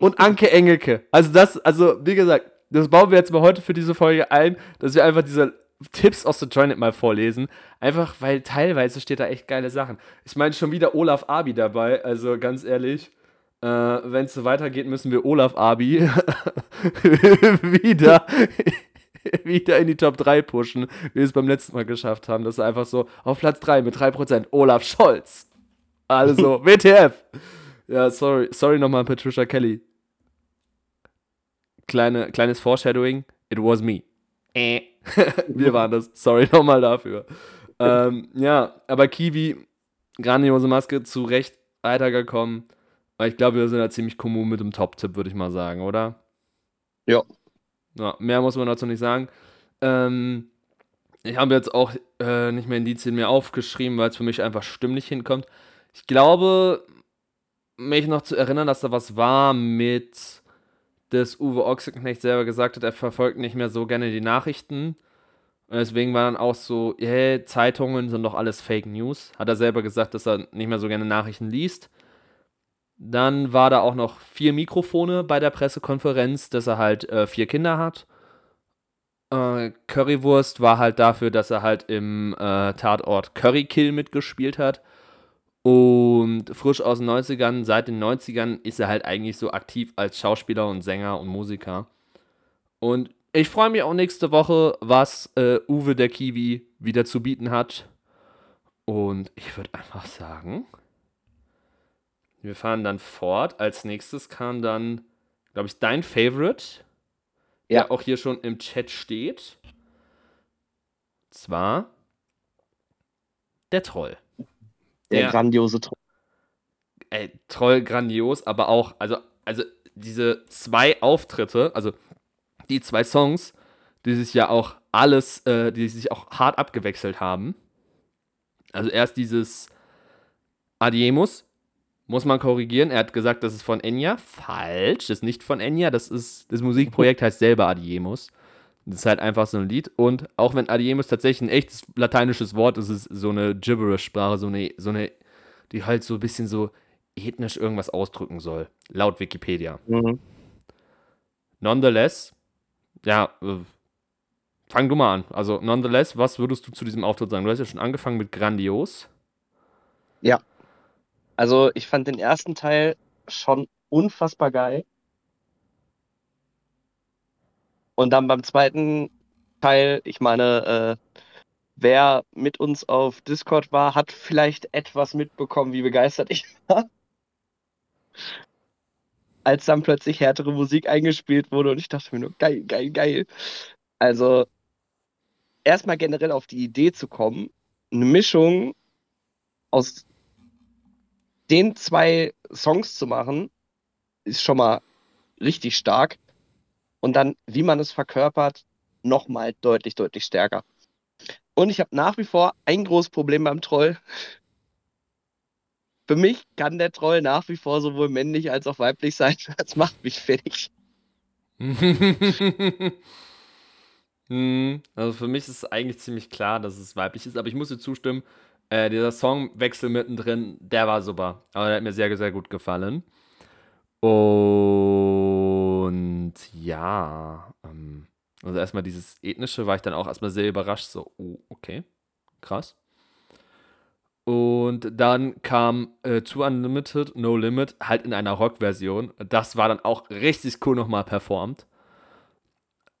und Anke Engelke. Also das, also wie gesagt, das bauen wir jetzt mal heute für diese Folge ein, dass wir einfach diese Tipps aus der Joinet mal vorlesen. Einfach, weil teilweise steht da echt geile Sachen. Ich meine schon wieder Olaf Abi dabei, also ganz ehrlich. Äh, Wenn es so weitergeht, müssen wir Olaf Abi wieder, wieder in die Top 3 pushen, wie wir es beim letzten Mal geschafft haben. Das ist einfach so auf Platz 3 mit 3% Olaf Scholz. Also, WTF. Ja, sorry, sorry nochmal Patricia Kelly. Kleine, kleines Foreshadowing. It was me. Äh. wir waren das. Sorry nochmal dafür. Ähm, ja, aber Kiwi, grandiose Maske, zu Recht weitergekommen. Aber ich glaube, wir sind da ziemlich kommun mit dem Top-Tipp, würde ich mal sagen, oder? Ja. ja. Mehr muss man dazu nicht sagen. Ähm, ich habe jetzt auch äh, nicht mehr Indizien mehr aufgeschrieben, weil es für mich einfach stimmlich hinkommt. Ich glaube, mich noch zu erinnern, dass da was war mit, dass Uwe Ochsenknecht selber gesagt hat, er verfolgt nicht mehr so gerne die Nachrichten. Und deswegen war dann auch so, hey, Zeitungen sind doch alles Fake News. Hat er selber gesagt, dass er nicht mehr so gerne Nachrichten liest. Dann war da auch noch vier Mikrofone bei der Pressekonferenz, dass er halt äh, vier Kinder hat. Äh, Currywurst war halt dafür, dass er halt im äh, Tatort Curry Kill mitgespielt hat. Und frisch aus den 90ern, seit den 90ern ist er halt eigentlich so aktiv als Schauspieler und Sänger und Musiker. Und ich freue mich auch nächste Woche, was äh, Uwe der Kiwi wieder zu bieten hat. Und ich würde einfach sagen, wir fahren dann fort. Als nächstes kam dann, glaube ich, dein Favorite. Ja. Der auch hier schon im Chat steht. Zwar der Troll. Der, der grandiose Troll. Ey, Troll grandios, aber auch, also, also diese zwei Auftritte, also die zwei Songs, die sich ja auch alles, äh, die sich auch hart abgewechselt haben. Also erst dieses Adiemus, muss man korrigieren. Er hat gesagt, das ist von Enya. Falsch, das ist nicht von Enya. Das ist das Musikprojekt heißt selber Adiemus. Das ist halt einfach so ein Lied. Und auch wenn Adiemus tatsächlich ein echtes lateinisches Wort ist, ist es so eine Gibberish-Sprache, so eine, so eine, die halt so ein bisschen so ethnisch irgendwas ausdrücken soll. Laut Wikipedia. Mhm. Nonetheless, ja, äh, fang du mal an. Also, nonetheless, was würdest du zu diesem Auftritt sagen? Du hast ja schon angefangen mit grandios. Ja, also ich fand den ersten Teil schon unfassbar geil. Und dann beim zweiten Teil, ich meine, äh, wer mit uns auf Discord war, hat vielleicht etwas mitbekommen, wie begeistert ich war. Als dann plötzlich härtere Musik eingespielt wurde und ich dachte mir nur, geil, geil, geil. Also, erstmal generell auf die Idee zu kommen, eine Mischung aus den zwei Songs zu machen, ist schon mal richtig stark. Und dann, wie man es verkörpert, nochmal deutlich, deutlich stärker. Und ich habe nach wie vor ein großes Problem beim Troll. Für mich kann der Troll nach wie vor sowohl männlich als auch weiblich sein. Das macht mich fertig. Hm, also für mich ist es eigentlich ziemlich klar, dass es weiblich ist, aber ich muss dir zustimmen, äh, dieser Songwechsel mittendrin, der war super. Aber der hat mir sehr, sehr gut gefallen. Und ja, ähm, also erstmal dieses ethnische war ich dann auch erstmal sehr überrascht, so, oh, okay, krass. Und dann kam äh, To Unlimited, No Limit, halt in einer Rock-Version. Das war dann auch richtig cool nochmal performt.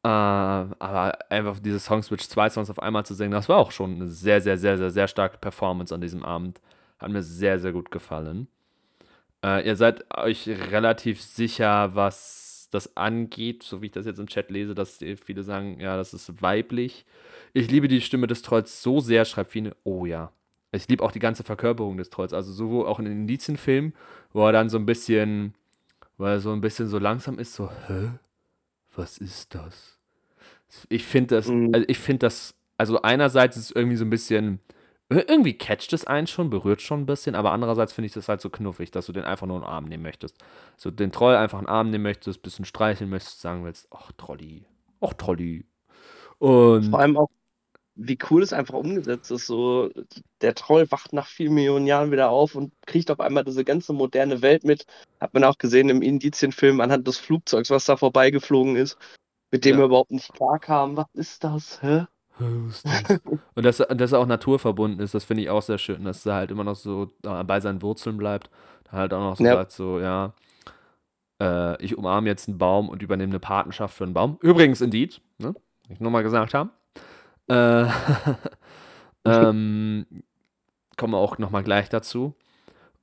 Äh, aber einfach diese Song-Switch, zwei Songs auf einmal zu singen, das war auch schon eine sehr, sehr, sehr, sehr, sehr starke Performance an diesem Abend. Hat mir sehr, sehr gut gefallen. Äh, ihr seid euch relativ sicher, was das angeht, so wie ich das jetzt im Chat lese, dass viele sagen, ja, das ist weiblich. Ich liebe die Stimme des Trolls so sehr, schreibt Fine. Oh ja. Ich liebe auch die ganze Verkörperung des Trolls. Also sowohl auch in den Indizienfilmen, wo er dann so ein bisschen, weil er so ein bisschen so langsam ist, so, hä? Was ist das? Ich finde das, Mhm. also ich finde das, also einerseits ist es irgendwie so ein bisschen, irgendwie catcht es einen schon, berührt schon ein bisschen, aber andererseits finde ich das halt so knuffig, dass du den einfach nur in den Arm nehmen möchtest. So den Troll einfach in den Arm nehmen möchtest, ein bisschen streicheln möchtest, sagen willst, ach Trolli, ach Trolli. Und Vor allem auch, wie cool es einfach umgesetzt ist. So, der Troll wacht nach vielen Millionen Jahren wieder auf und kriegt auf einmal diese ganze moderne Welt mit. Hat man auch gesehen im Indizienfilm anhand des Flugzeugs, was da vorbeigeflogen ist, mit dem Ja. er überhaupt nicht klarkam. Was ist das? Hä? Was ist das? Und dass, er- dass er auch naturverbunden ist, das finde ich auch sehr schön, dass er halt immer noch so bei seinen Wurzeln bleibt. Halt auch noch so Ja. sagt, so, ja, äh, ich umarme jetzt einen Baum und übernehme eine Patenschaft für einen Baum. Übrigens, Indeed, ne? Ich nochmal gesagt haben. Äh, ähm, kommen wir auch nochmal gleich dazu.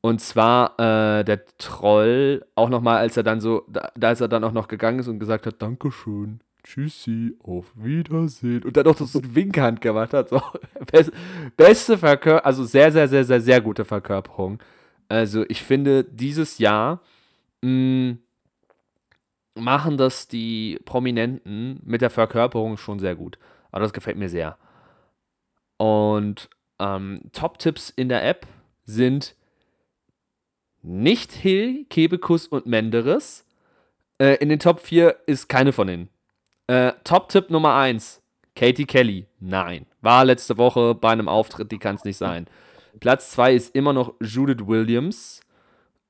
Und zwar äh, der Troll, auch nochmal, als er dann so, da, da als er dann auch noch gegangen ist und gesagt hat, Dankeschön, tschüssi, auf Wiedersehen. Und dann auch so eine Winkhand gemacht hat. So. Best, beste Verkörperung, also sehr, sehr, sehr, sehr, sehr gute Verkörperung. Also ich finde, dieses Jahr mh, machen das die Prominenten mit der Verkörperung schon sehr gut. Aber das gefällt mir sehr. Und ähm, Top-Tipps in der App sind nicht Hill, Kebekus und Menderes. Äh, in den Top 4 ist keine von denen. Äh, Top-Tipp Nummer 1, Katie Kelly. Nein. War letzte Woche bei einem Auftritt, die kann es nicht sein. Platz 2 ist immer noch Judith Williams.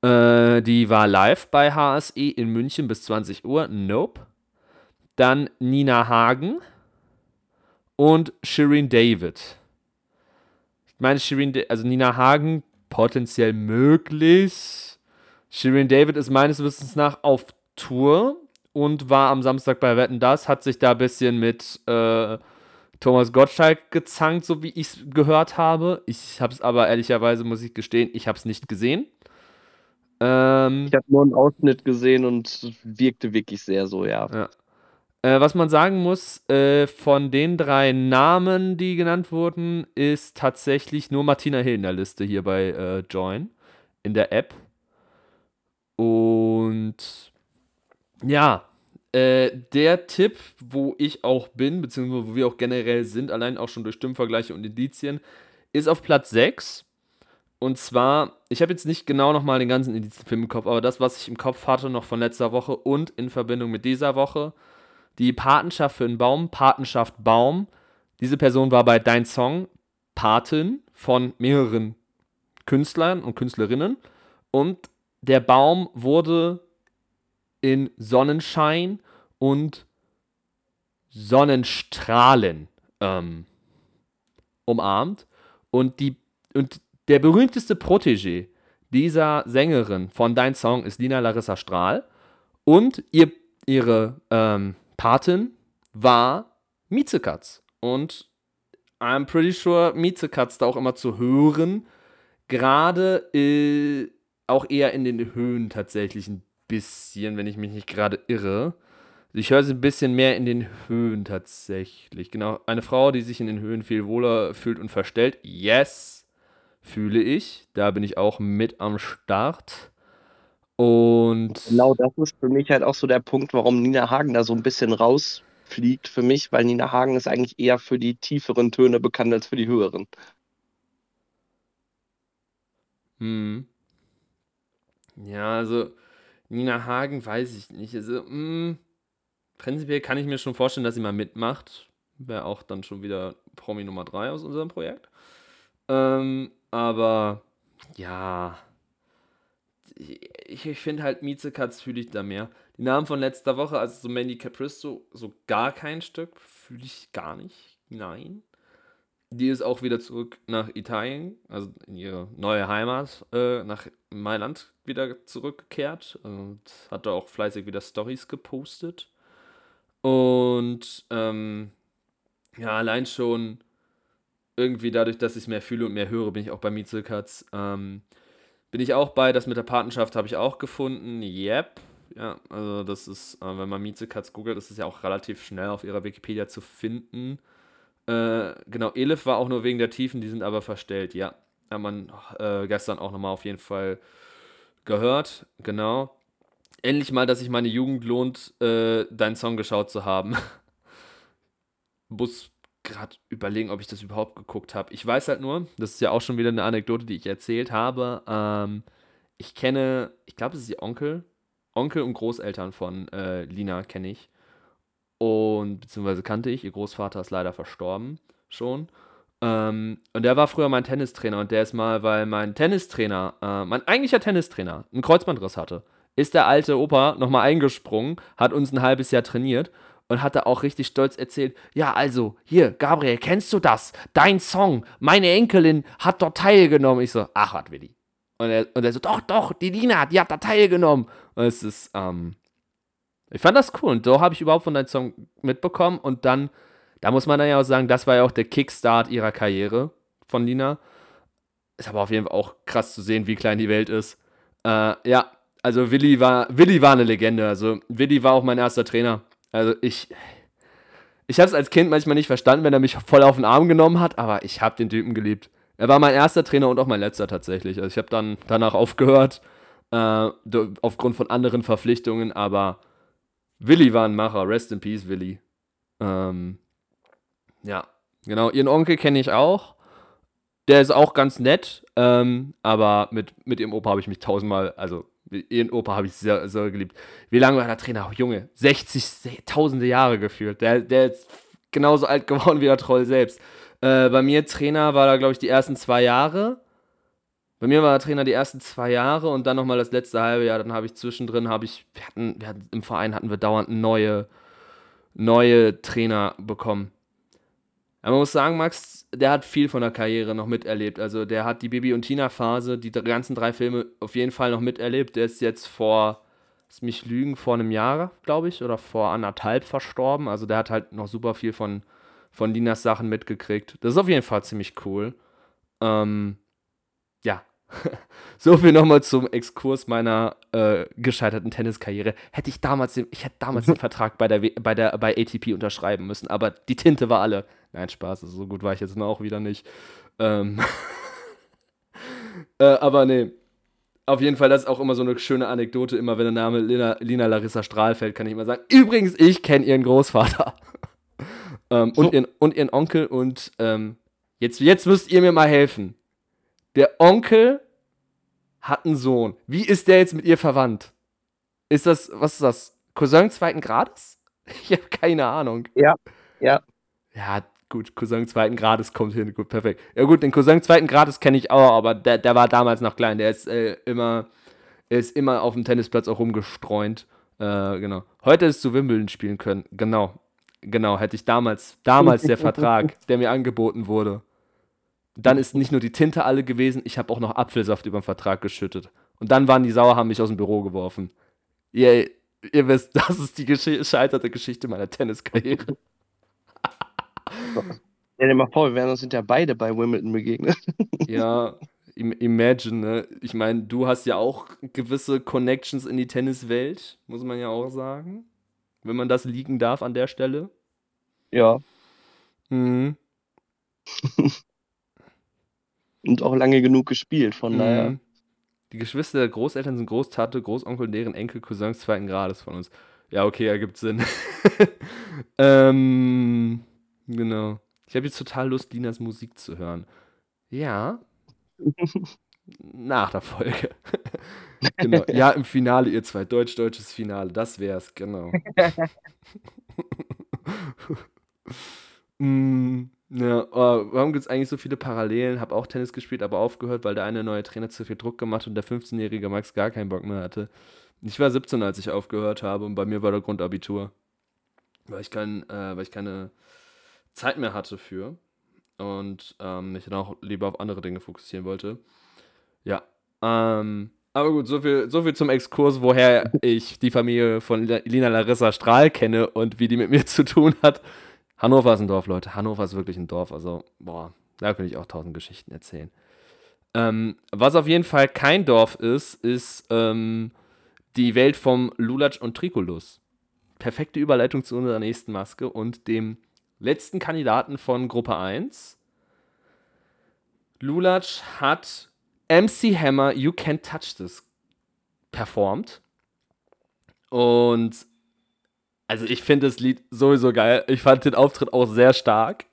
Äh, die war live bei HSE in München bis 20 Uhr. Nope. Dann Nina Hagen und Shireen David. Ich meine, Shireen, Da- also Nina Hagen potenziell möglich. Shireen David ist meines Wissens nach auf Tour und war am Samstag bei Wetten Das, hat sich da ein bisschen mit äh, Thomas Gottschalk gezankt, so wie ich es gehört habe. Ich habe es aber ehrlicherweise, muss ich gestehen, ich habe es nicht gesehen. Ähm, Ich habe nur einen Ausschnitt gesehen und wirkte wirklich sehr so, ja. Ja. Äh, was man sagen muss, äh, von den drei Namen, die genannt wurden, ist tatsächlich nur Martina Hill in der Liste hier bei äh, Join in der App. Und ja, äh, der Tipp, wo ich auch bin, beziehungsweise wo wir auch generell sind, allein auch schon durch Stimmvergleiche und Indizien, ist auf Platz 6. Und zwar, ich habe jetzt nicht genau nochmal den ganzen Indizienfilm im Kopf, aber das, was ich im Kopf hatte, noch von letzter Woche und in Verbindung mit dieser Woche, die Patenschaft für einen Baum, Patenschaft Baum. Diese Person war bei Dein Song Patin von mehreren Künstlern und Künstlerinnen. Und der Baum wurde in Sonnenschein und Sonnenstrahlen ähm, umarmt. Und, die, und der berühmteste Protégé dieser Sängerin von Dein Song ist Lina Larissa Strahl. Und ihr, ihre ähm, Patin war Miezekatz. Und I'm pretty sure Miezekatz da auch immer zu hören. Gerade äh, auch eher in den Höhen tatsächlich ein bisschen, wenn ich mich nicht gerade irre. Ich höre sie ein bisschen mehr in den Höhen tatsächlich. Genau, eine Frau, die sich in den Höhen viel wohler fühlt und verstellt. Yes, fühle ich. Da bin ich auch mit am Start. Und genau das ist für mich halt auch so der Punkt, warum Nina Hagen da so ein bisschen rausfliegt für mich, weil Nina Hagen ist eigentlich eher für die tieferen Töne bekannt als für die höheren. Hm. Ja, also Nina Hagen weiß ich nicht. Also, mh, hm, prinzipiell kann ich mir schon vorstellen, dass sie mal mitmacht. Wäre auch dann schon wieder Promi Nummer 3 aus unserem Projekt. Ähm, aber ja, ich, ich finde halt Miezekatz fühle ich da mehr. Die Namen von letzter Woche, also so Mandy Capristo, so gar kein Stück, fühle ich gar nicht. Nein. Die ist auch wieder zurück nach Italien, also in ihre neue Heimat, äh, nach Mailand wieder zurückgekehrt und hat da auch fleißig wieder Stories gepostet. Und ähm, ja, allein schon irgendwie dadurch, dass ich mehr fühle und mehr höre, bin ich auch bei Miezekatz. Ähm, bin ich auch bei, das mit der Patenschaft habe ich auch gefunden. Yep. Ja, also das ist, äh, wenn man Miezekatz googelt, ist es ja auch relativ schnell auf ihrer Wikipedia zu finden. Äh, genau, Elif war auch nur wegen der Tiefen, die sind aber verstellt, ja. Hat man äh, gestern auch nochmal auf jeden Fall gehört, genau. Endlich mal, dass sich meine Jugend lohnt, äh, deinen Song geschaut zu haben. Bus gerade überlegen, ob ich das überhaupt geguckt habe. Ich weiß halt nur, das ist ja auch schon wieder eine Anekdote, die ich erzählt habe. Ähm, ich kenne, ich glaube, es ist ihr Onkel. Onkel und Großeltern von äh, Lina kenne ich. Und beziehungsweise kannte ich. Ihr Großvater ist leider verstorben schon. Ähm, und der war früher mein Tennistrainer und der ist mal, weil mein Tennistrainer, äh, mein eigentlicher Tennistrainer, einen Kreuzbandriss hatte, ist der alte Opa nochmal eingesprungen, hat uns ein halbes Jahr trainiert und hat da auch richtig stolz erzählt, ja, also, hier, Gabriel, kennst du das? Dein Song, meine Enkelin hat dort teilgenommen. Ich so, ach, was, Willi. Und er, und er so, doch, doch, die Lina, die hat da teilgenommen. Und es ist, ähm, ich fand das cool. Und so habe ich überhaupt von deinem Song mitbekommen. Und dann, da muss man dann ja auch sagen, das war ja auch der Kickstart ihrer Karriere von Lina. Ist aber auf jeden Fall auch krass zu sehen, wie klein die Welt ist. Äh, ja, also Willi war, Willi war eine Legende. Also Willi war auch mein erster Trainer. Also ich, ich habe es als Kind manchmal nicht verstanden, wenn er mich voll auf den Arm genommen hat, aber ich habe den Typen geliebt. Er war mein erster Trainer und auch mein letzter tatsächlich. Also ich habe dann danach aufgehört, äh, aufgrund von anderen Verpflichtungen, aber Willi war ein Macher. Rest in Peace, Willi. Ähm, ja, genau. Ihren Onkel kenne ich auch. Der ist auch ganz nett, ähm, aber mit, mit ihrem Opa habe ich mich tausendmal, also Ihren Opa habe ich sehr, sehr geliebt. Wie lange war der Trainer? Junge, 60, tausende Jahre geführt. Der, der ist genauso alt geworden wie der Troll selbst. Äh, bei mir Trainer war da, glaube ich, die ersten zwei Jahre. Bei mir war der Trainer die ersten zwei Jahre und dann nochmal das letzte halbe Jahr. Dann habe ich zwischendrin, habe ich, wir hatten, wir hatten, im Verein hatten wir dauernd neue, neue Trainer bekommen. Ja, man muss sagen, Max, der hat viel von der Karriere noch miterlebt. Also der hat die Bibi und Tina Phase, die ganzen drei Filme auf jeden Fall noch miterlebt. Der ist jetzt vor, lass mich lügen, vor einem Jahr, glaube ich, oder vor anderthalb verstorben. Also der hat halt noch super viel von, von Linas Sachen mitgekriegt. Das ist auf jeden Fall ziemlich cool. Ähm, ja, so viel nochmal zum Exkurs meiner äh, gescheiterten Tenniskarriere. Hätte ich damals, den, ich hätte damals den Vertrag bei der, bei der bei ATP unterschreiben müssen, aber die Tinte war alle. Nein, Spaß, also so gut war ich jetzt auch wieder nicht. Ähm äh, aber nee, auf jeden Fall, das ist auch immer so eine schöne Anekdote. Immer wenn der Name Lina, Lina Larissa Strahl fällt, kann ich immer sagen: Übrigens, ich kenne ihren Großvater. ähm, so. und, ihren, und ihren Onkel. Und ähm, jetzt, jetzt müsst ihr mir mal helfen. Der Onkel hat einen Sohn. Wie ist der jetzt mit ihr verwandt? Ist das, was ist das? Cousin zweiten Grades? Ich habe keine Ahnung. Ja, ja. Ja, gut, Cousin zweiten Grades kommt hin, gut, perfekt. Ja gut, den Cousin zweiten Grades kenne ich auch, aber der, der war damals noch klein. Der ist äh, immer, er ist immer auf dem Tennisplatz auch rumgestreunt. Äh, genau. Heute hättest du Wimbledon spielen können. Genau. Genau, hätte ich damals, damals der Vertrag, der mir angeboten wurde. Dann ist nicht nur die Tinte alle gewesen, ich habe auch noch Apfelsaft über den Vertrag geschüttet. Und dann waren die sauer, haben mich aus dem Büro geworfen. Yeah, ihr wisst, das ist die gescheiterte Geschichte meiner Tenniskarriere. Ja, dir mal vor, wir wären uns hinterher beide bei Wimbledon begegnet. Ja, imagine, ne? Ich meine, du hast ja auch gewisse Connections in die Tenniswelt, muss man ja auch sagen. Wenn man das liegen darf an der Stelle. Ja. Mhm. Und auch lange genug gespielt, von daher. Mhm. Die Geschwister der Großeltern sind Großtate, Großonkel, deren Enkel, Cousins zweiten Grades von uns. Ja, okay, ergibt Sinn. ähm, genau. Ich habe jetzt total Lust, Linas Musik zu hören. Ja. Nach der Folge. genau. Ja, im Finale, ihr zwei. Deutsch-deutsches Finale. Das wär's, genau. mm, ja, oh, warum gibt es eigentlich so viele Parallelen? Hab auch Tennis gespielt, aber aufgehört, weil der eine neue Trainer zu viel Druck gemacht und der 15-jährige Max gar keinen Bock mehr hatte. Ich war 17, als ich aufgehört habe und bei mir war der Grundabitur. Weil ich, kein, äh, weil ich keine Zeit mehr hatte für und ähm, mich dann auch lieber auf andere Dinge fokussieren wollte. Ja, ähm, aber gut, so viel, so viel zum Exkurs, woher ich die Familie von Lina Larissa Strahl kenne und wie die mit mir zu tun hat. Hannover ist ein Dorf, Leute. Hannover ist wirklich ein Dorf. Also, boah, da könnte ich auch tausend Geschichten erzählen. Ähm, was auf jeden Fall kein Dorf ist, ist ähm, die Welt vom Lulatsch und Tricolus. Perfekte Überleitung zu unserer nächsten Maske und dem letzten Kandidaten von Gruppe 1. Lulatsch hat MC Hammer You Can't Touch This performt. Und also ich finde das Lied sowieso geil. Ich fand den Auftritt auch sehr stark.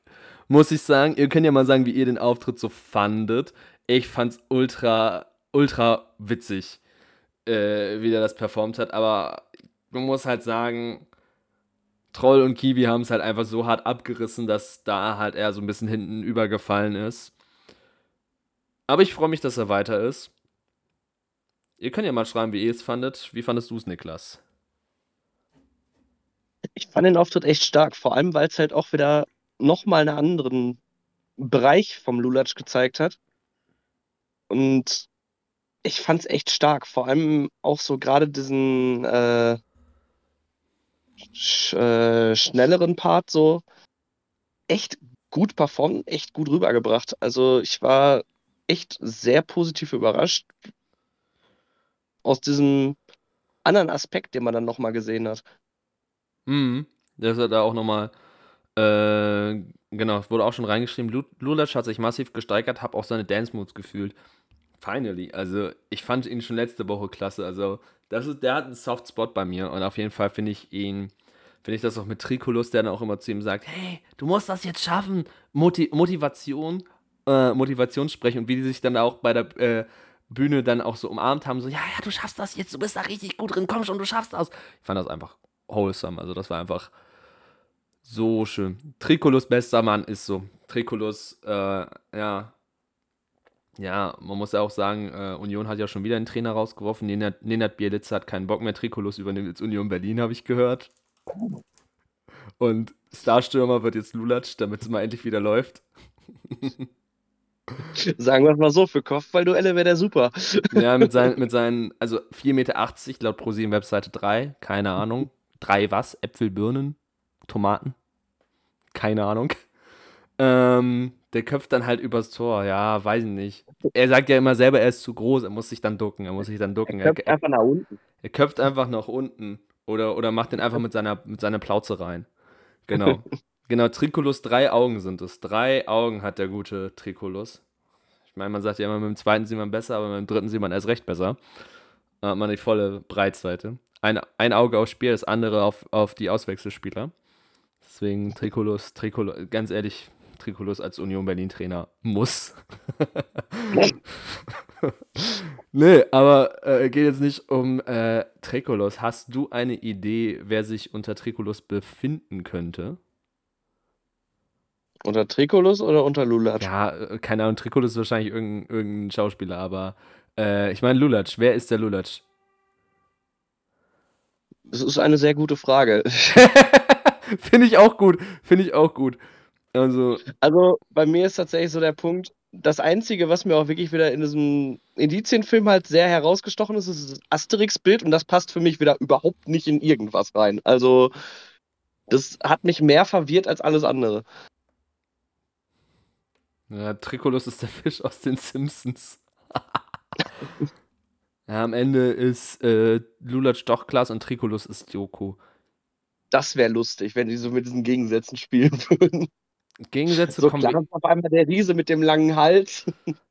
Muss ich sagen. Ihr könnt ja mal sagen, wie ihr den Auftritt so fandet. Ich fand's ultra, ultra witzig, äh, wie der das performt hat. Aber man muss halt sagen, Troll und Kiwi haben es halt einfach so hart abgerissen, dass da halt er so ein bisschen hinten übergefallen ist. Aber ich freue mich, dass er weiter ist. Ihr könnt ja mal schreiben, wie ihr es fandet. Wie fandest du es, Niklas? Ich fand den Auftritt echt stark, vor allem weil es halt auch wieder nochmal einen anderen Bereich vom Lulatsch gezeigt hat. Und ich fand es echt stark, vor allem auch so gerade diesen äh, sch äh, schnelleren Part so echt gut performt, echt gut rübergebracht. Also ich war echt sehr positiv überrascht aus diesem anderen Aspekt, den man dann nochmal gesehen hat. Mhm. Das hat da auch nochmal, äh, genau, es wurde auch schon reingeschrieben, Lulatsch hat sich massiv gesteigert, habe auch seine Dance-Moves gefühlt. Finally. Also, ich fand ihn schon letzte Woche klasse. Also, das ist, der hat einen Soft Spot bei mir und auf jeden Fall finde ich ihn, finde ich das auch mit Tricolus, der dann auch immer zu ihm sagt, hey, du musst das jetzt schaffen. Moti Motivation, äh, Motivationssprechen und wie die sich dann auch bei der äh, Bühne dann auch so umarmt haben, so, ja, ja, du schaffst das jetzt, du bist da richtig gut drin, komm schon, du schaffst das. Ich fand das einfach wholesome, also das war einfach so schön. Tricolus bester Mann ist so. Tricolus, äh, ja, ja, man muss ja auch sagen, äh, Union hat ja schon wieder einen Trainer rausgeworfen. Nenad, Nenad Bielitz hat keinen Bock mehr. Tricolus übernimmt jetzt Union Berlin, habe ich gehört. Und Starstürmer wird jetzt Lulatsch, damit es mal endlich wieder läuft. Sagen wir es mal so, für Kopfballduelle wäre der super. Ja, mit seinen, mit seinen also 4,80 Meter laut ProSieben Webseite 3, keine Ahnung. 3 was? Äpfel, Birnen, Tomaten? Keine Ahnung. Ähm, der köpft dann halt übers Tor. Ja, weiß ich nicht. Er sagt ja immer selber, er ist zu groß, er muss sich dann ducken, er muss sich dann ducken. Er köpft er, einfach nach unten. Er köpft einfach nach unten. Oder, oder macht den einfach mit seiner, mit seiner Plauze rein. Genau. genau, Tricolus, drei Augen sind es. Drei Augen hat der gute Tricolus. Ich meine, man sagt ja immer, mit dem zweiten sieht man besser, aber mit dem dritten sieht man erst recht besser. Da hat man die volle Breitseite. Ein, ein Auge aufs Spiel, das andere auf, auf die Auswechselspieler. Deswegen Tricolus, Tricolus, ganz ehrlich, Tricolus als Union Berlin Trainer muss. nee, aber äh, geht jetzt nicht um äh, Tricolus. Hast du eine Idee, wer sich unter Tricolus befinden könnte? Unter Tricolus oder unter Lulatsch? Ja, äh, keine Ahnung, Tricolus ist wahrscheinlich irgendein, irgendein Schauspieler, aber äh, ich meine Lulatsch. Wer ist der Lulatsch? Das ist eine sehr gute Frage. Finde ich auch gut. Finde ich auch gut. Also, Also bei mir ist tatsächlich so der Punkt, das Einzige, was mir auch wirklich wieder in diesem Indizienfilm halt sehr herausgestochen ist, ist das Asterix-Bild und das passt für mich wieder überhaupt nicht in irgendwas rein. Also das hat mich mehr verwirrt als alles andere. ja, Tricolus ist der Fisch aus den Simpsons. ja, am Ende ist äh, Lulatsch doch Klaas und Tricolus ist Joko. Das wäre lustig, wenn die so mit diesen Gegensätzen spielen würden. Gegensätze So kommen. auf einmal der Riese mit dem langen Hals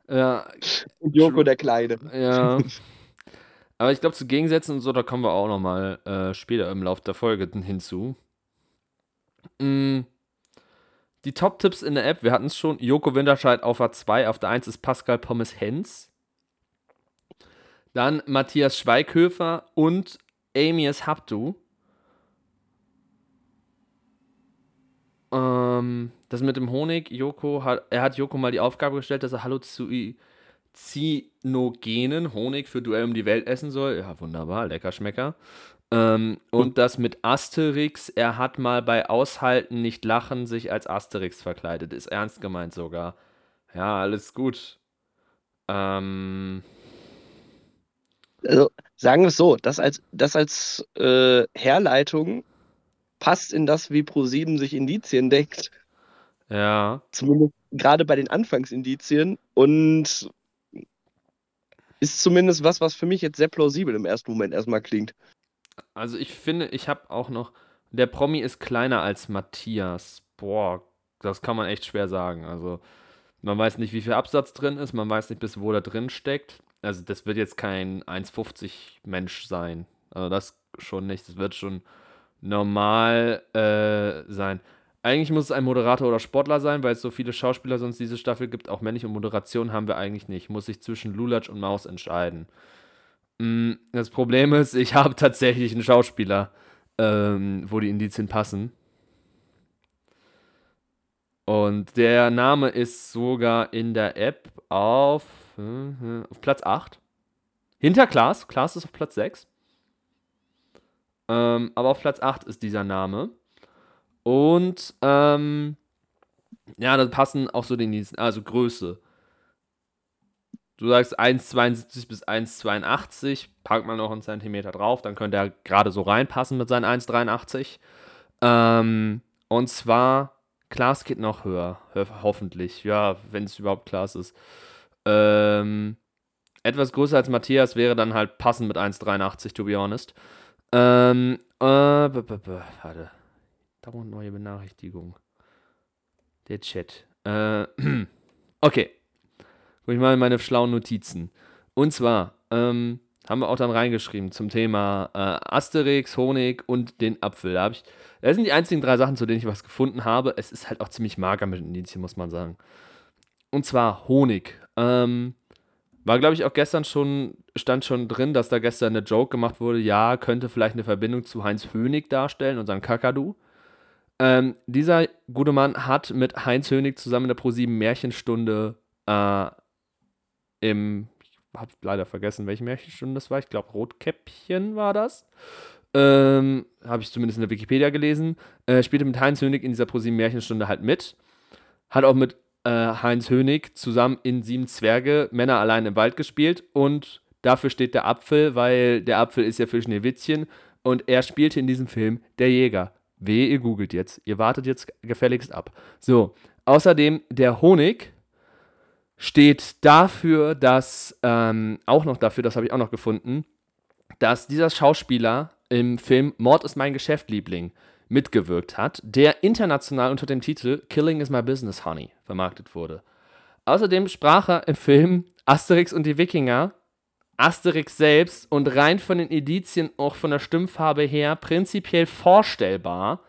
Ja, und Joko der Kleine. ja. Aber ich glaube, zu Gegensätzen und so, da kommen wir auch nochmal äh, später im Laufe der Folge hinzu. Mm. Die Top-Tipps in der App, wir hatten es schon. Joko Winterscheid auf A2, auf der 1 ist Pascal Pommes Hens. Dann Matthias Schweighöfer und Amias Habdu. Ähm, das mit dem Honig, Joko hat, er hat Joko mal die Aufgabe gestellt, dass er Halluzinogenen Honig für Duell um die Welt essen soll. Ja, wunderbar, lecker Schmecker. Ähm, und das mit Asterix, er hat mal bei Aushalten nicht lachen sich als Asterix verkleidet. Ist ernst gemeint sogar. Ja, alles gut. Ähm, Also sagen wir es so, das als, das als äh, Herleitung passt in das, wie Pro7 sich Indizien denkt. ja. Zumindest gerade bei den Anfangsindizien. Und ist zumindest was, was für mich jetzt sehr plausibel im ersten Moment erstmal klingt. Also ich finde, ich habe auch noch. Der Promi ist kleiner als Matthias. Boah, das kann man echt schwer sagen. Also man weiß nicht, wie viel Absatz drin ist, man weiß nicht, bis wo da drin steckt. Also das wird jetzt kein 1,50 Mensch sein. Also das schon nicht. Das wird schon normal äh, sein. Eigentlich muss es ein Moderator oder Sportler sein, weil es so viele Schauspieler sonst diese Staffel gibt. Auch männliche Moderation haben wir eigentlich nicht. Muss sich zwischen Lulatsch und Maus entscheiden. Mm, Das Problem ist, ich habe tatsächlich einen Schauspieler, ähm, wo die Indizien passen. Und der Name ist sogar in der App auf, äh, auf Platz 8. Hinter Klaas. Klaas ist auf Platz 6. Ähm, aber auf Platz 8 ist dieser Name. Und ähm, ja, da passen auch so die Indizien, also Größe. Du sagst 1,72 bis 1,82, packt man noch einen Zentimeter drauf, dann könnte er gerade so reinpassen mit seinen 1,83. Ähm, und zwar, Klaas geht noch höher, ho- hoffentlich. Ja, wenn es überhaupt Klaas ist. Ähm, etwas größer als Matthias wäre dann halt passend mit 1,83, to be honest. Ähm, äh, b -b -b warte. Dauernd neue Benachrichtigung. Der Chat. Äh, okay. Guck ich mal in meine schlauen Notizen. Und zwar ähm, haben wir auch dann reingeschrieben zum Thema äh, Asterix, Honig und den Apfel. Da, ich, das sind die einzigen drei Sachen, zu denen ich was gefunden habe. Es ist halt auch ziemlich mager mit den Indizien, muss man sagen. Und zwar Honig. Ähm, war, glaube ich, auch gestern schon, stand schon drin, dass da gestern eine Joke gemacht wurde. Ja, könnte vielleicht eine Verbindung zu Heinz Hönig darstellen, unserem Kakadu. Ähm, dieser gute Mann hat mit Heinz Hönig zusammen in der ProSieben Märchenstunde äh, im, ich habe leider vergessen, welche Märchenstunde das war. Ich glaube, Rotkäppchen war das. Ähm, habe ich zumindest in der Wikipedia gelesen. Äh, spielte mit Heinz Hönig in dieser ProSieben Märchenstunde halt mit. Hat auch mit äh, Heinz Hönig zusammen in Sieben Zwerge Männer allein im Wald gespielt und dafür steht der Apfel, weil der Apfel ist ja für Schneewittchen und er spielte in diesem Film der Jäger. Wehe, ihr googelt jetzt. Ihr wartet jetzt gefälligst ab. So, außerdem der Honig steht dafür, dass, ähm, auch noch dafür, das habe ich auch noch gefunden, dass dieser Schauspieler im Film Mord ist mein Geschäft, Liebling mitgewirkt hat, der international unter dem Titel Killing is my business, honey vermarktet wurde. Außerdem sprach er im Film Asterix und die Wikinger, Asterix selbst und rein von den Edizien, auch von der Stimmfarbe her, prinzipiell vorstellbar,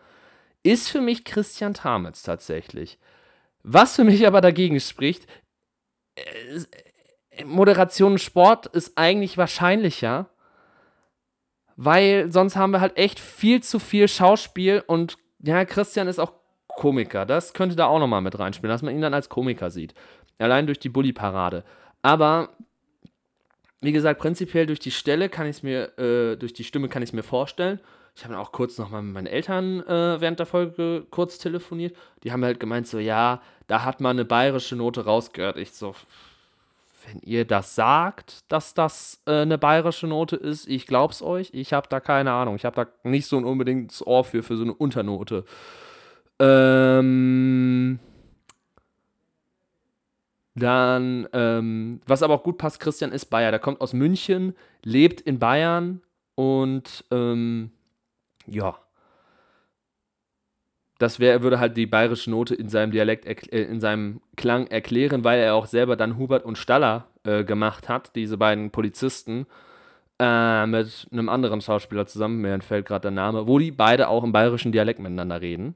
ist für mich Christian Tamitz tatsächlich. Was für mich aber dagegen spricht, äh, Moderation und Sport ist eigentlich wahrscheinlicher, weil sonst haben wir halt echt viel zu viel Schauspiel und ja, Christian ist auch Komiker. Das könnte da auch nochmal mit reinspielen, dass man ihn dann als Komiker sieht. Allein durch die Bully-Parade. Aber wie gesagt, prinzipiell durch die Stelle kann ich es mir, äh, durch die Stimme kann ich es mir vorstellen. Ich habe auch kurz nochmal mit meinen Eltern äh, während der Folge kurz telefoniert. Die haben halt gemeint, so, ja, da hat man eine bayerische Note rausgehört. Ich so, wenn ihr das sagt, dass das äh, eine bayerische Note ist, ich glaub's euch. Ich habe da keine Ahnung. Ich habe da nicht so ein unbedingtes Ohr für, für so eine Unternote. Ähm. Dann, ähm, was aber auch gut passt, Christian ist Bayer. Der kommt aus München, lebt in Bayern und ähm, ja. Das wär, würde halt die bayerische Note in seinem Dialekt, äh, in seinem Klang erklären, weil er auch selber dann Hubert und Staller äh, gemacht hat, diese beiden Polizisten, äh, mit einem anderen Schauspieler zusammen, mir entfällt gerade der Name, wo die beide auch im bayerischen Dialekt miteinander reden.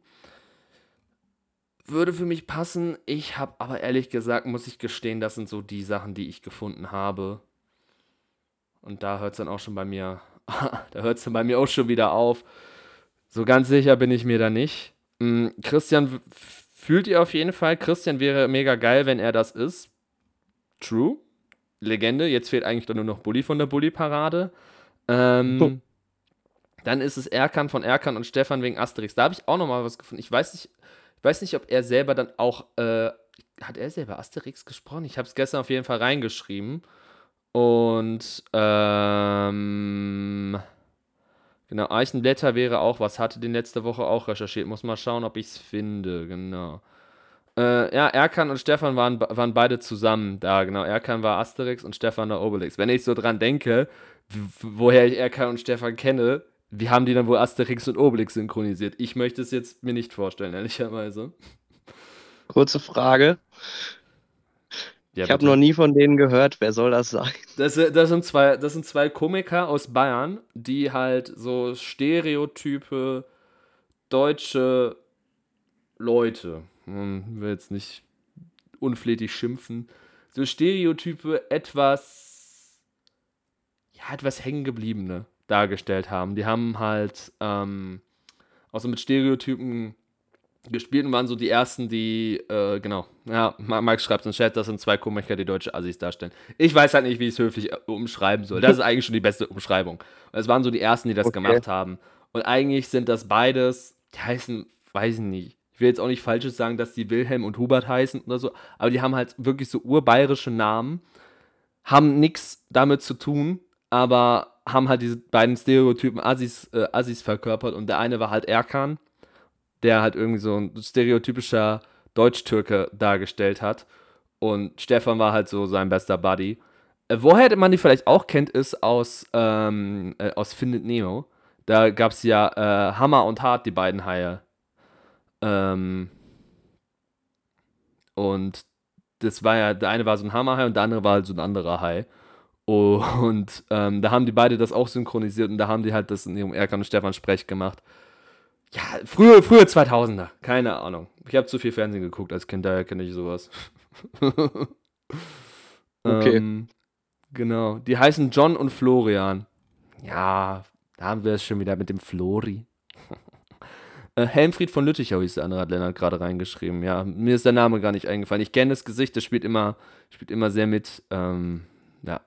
Würde für mich passen. Ich habe aber ehrlich gesagt, muss ich gestehen, das sind so die Sachen, die ich gefunden habe. Und da hört es dann auch schon bei mir, da hört es dann bei mir auch schon wieder auf. So ganz sicher bin ich mir da nicht. Mhm, Christian fühlt ihr auf jeden Fall. Christian wäre mega geil, wenn er das ist. True. Legende. Jetzt fehlt eigentlich nur noch Bully von der Bully-Parade. Ähm, oh. Dann ist es Erkan von Erkan und Stefan wegen Asterix. Da habe ich auch noch mal was gefunden. Ich weiß nicht, ich weiß nicht, ob er selber dann auch. Äh, hat er selber Asterix gesprochen? Ich habe es gestern auf jeden Fall reingeschrieben. Und ähm, Genau, Eichenblätter wäre auch was, hatte den letzte Woche auch recherchiert. Muss mal schauen, ob ich es finde, genau. Äh, ja, Erkan und Stefan waren, waren beide zusammen da, genau. Erkan war Asterix und Stefan der Obelix. Wenn ich so dran denke, woher ich Erkan und Stefan kenne, wie haben die dann wohl Asterix und Obelix synchronisiert? Ich möchte es jetzt mir nicht vorstellen, ehrlicherweise. Kurze Frage. Ja, ich habe noch nie von denen gehört. Wer soll das sein? Das, das, sind zwei, das sind zwei Komiker aus Bayern, die halt so Stereotype deutsche Leute, hm, will jetzt nicht unflätig schimpfen, so Stereotype etwas, ja, etwas hängengebliebene dargestellt haben. Die haben halt ähm, auch so mit Stereotypen gespielt und waren so die ersten, die, äh, genau, ja, Max schreibt in den Chat, das sind zwei Komiker, die deutsche Assis darstellen. Ich weiß halt nicht, wie ich es höflich äh, umschreiben soll. Das ist eigentlich schon die beste Umschreibung. Es waren so die ersten, die das okay. gemacht haben. Und eigentlich sind das beides, die heißen, weiß ich nicht, ich will jetzt auch nicht Falsches sagen, dass die Wilhelm und Hubert heißen oder so, aber die haben halt wirklich so urbayerische Namen, haben nichts damit zu tun, aber haben halt diese beiden Stereotypen Assis, äh, Assis verkörpert und der eine war halt Erkan der halt irgendwie so ein stereotypischer Deutsch-Türke dargestellt hat. Und Stefan war halt so sein bester Buddy. Äh, woher man die vielleicht auch kennt, ist aus, ähm, äh, aus Findet Nemo. Da gab es ja äh, Hammer und Hart, die beiden Haie. Ähm, und das war ja, der eine war so ein Hammerhai und der andere war halt so ein anderer Hai. Und ähm, da haben die beide das auch synchronisiert und da haben die halt das in ihrem Erkan und Stefan Sprech gemacht. Ja, frühe, frühe 2000er. Keine Ahnung. Ich habe zu viel Fernsehen geguckt als Kind, daher kenne ich sowas. okay. Ähm, genau. Die heißen John und Florian. Ja, da haben wir es schon wieder mit dem Flori. äh, Helmfried von Lüttichau hieß der andere, hat Lennart gerade reingeschrieben. Ja, mir ist der Name gar nicht eingefallen. Ich kenne das Gesicht, das spielt immer, spielt immer sehr mit. Ähm, ja,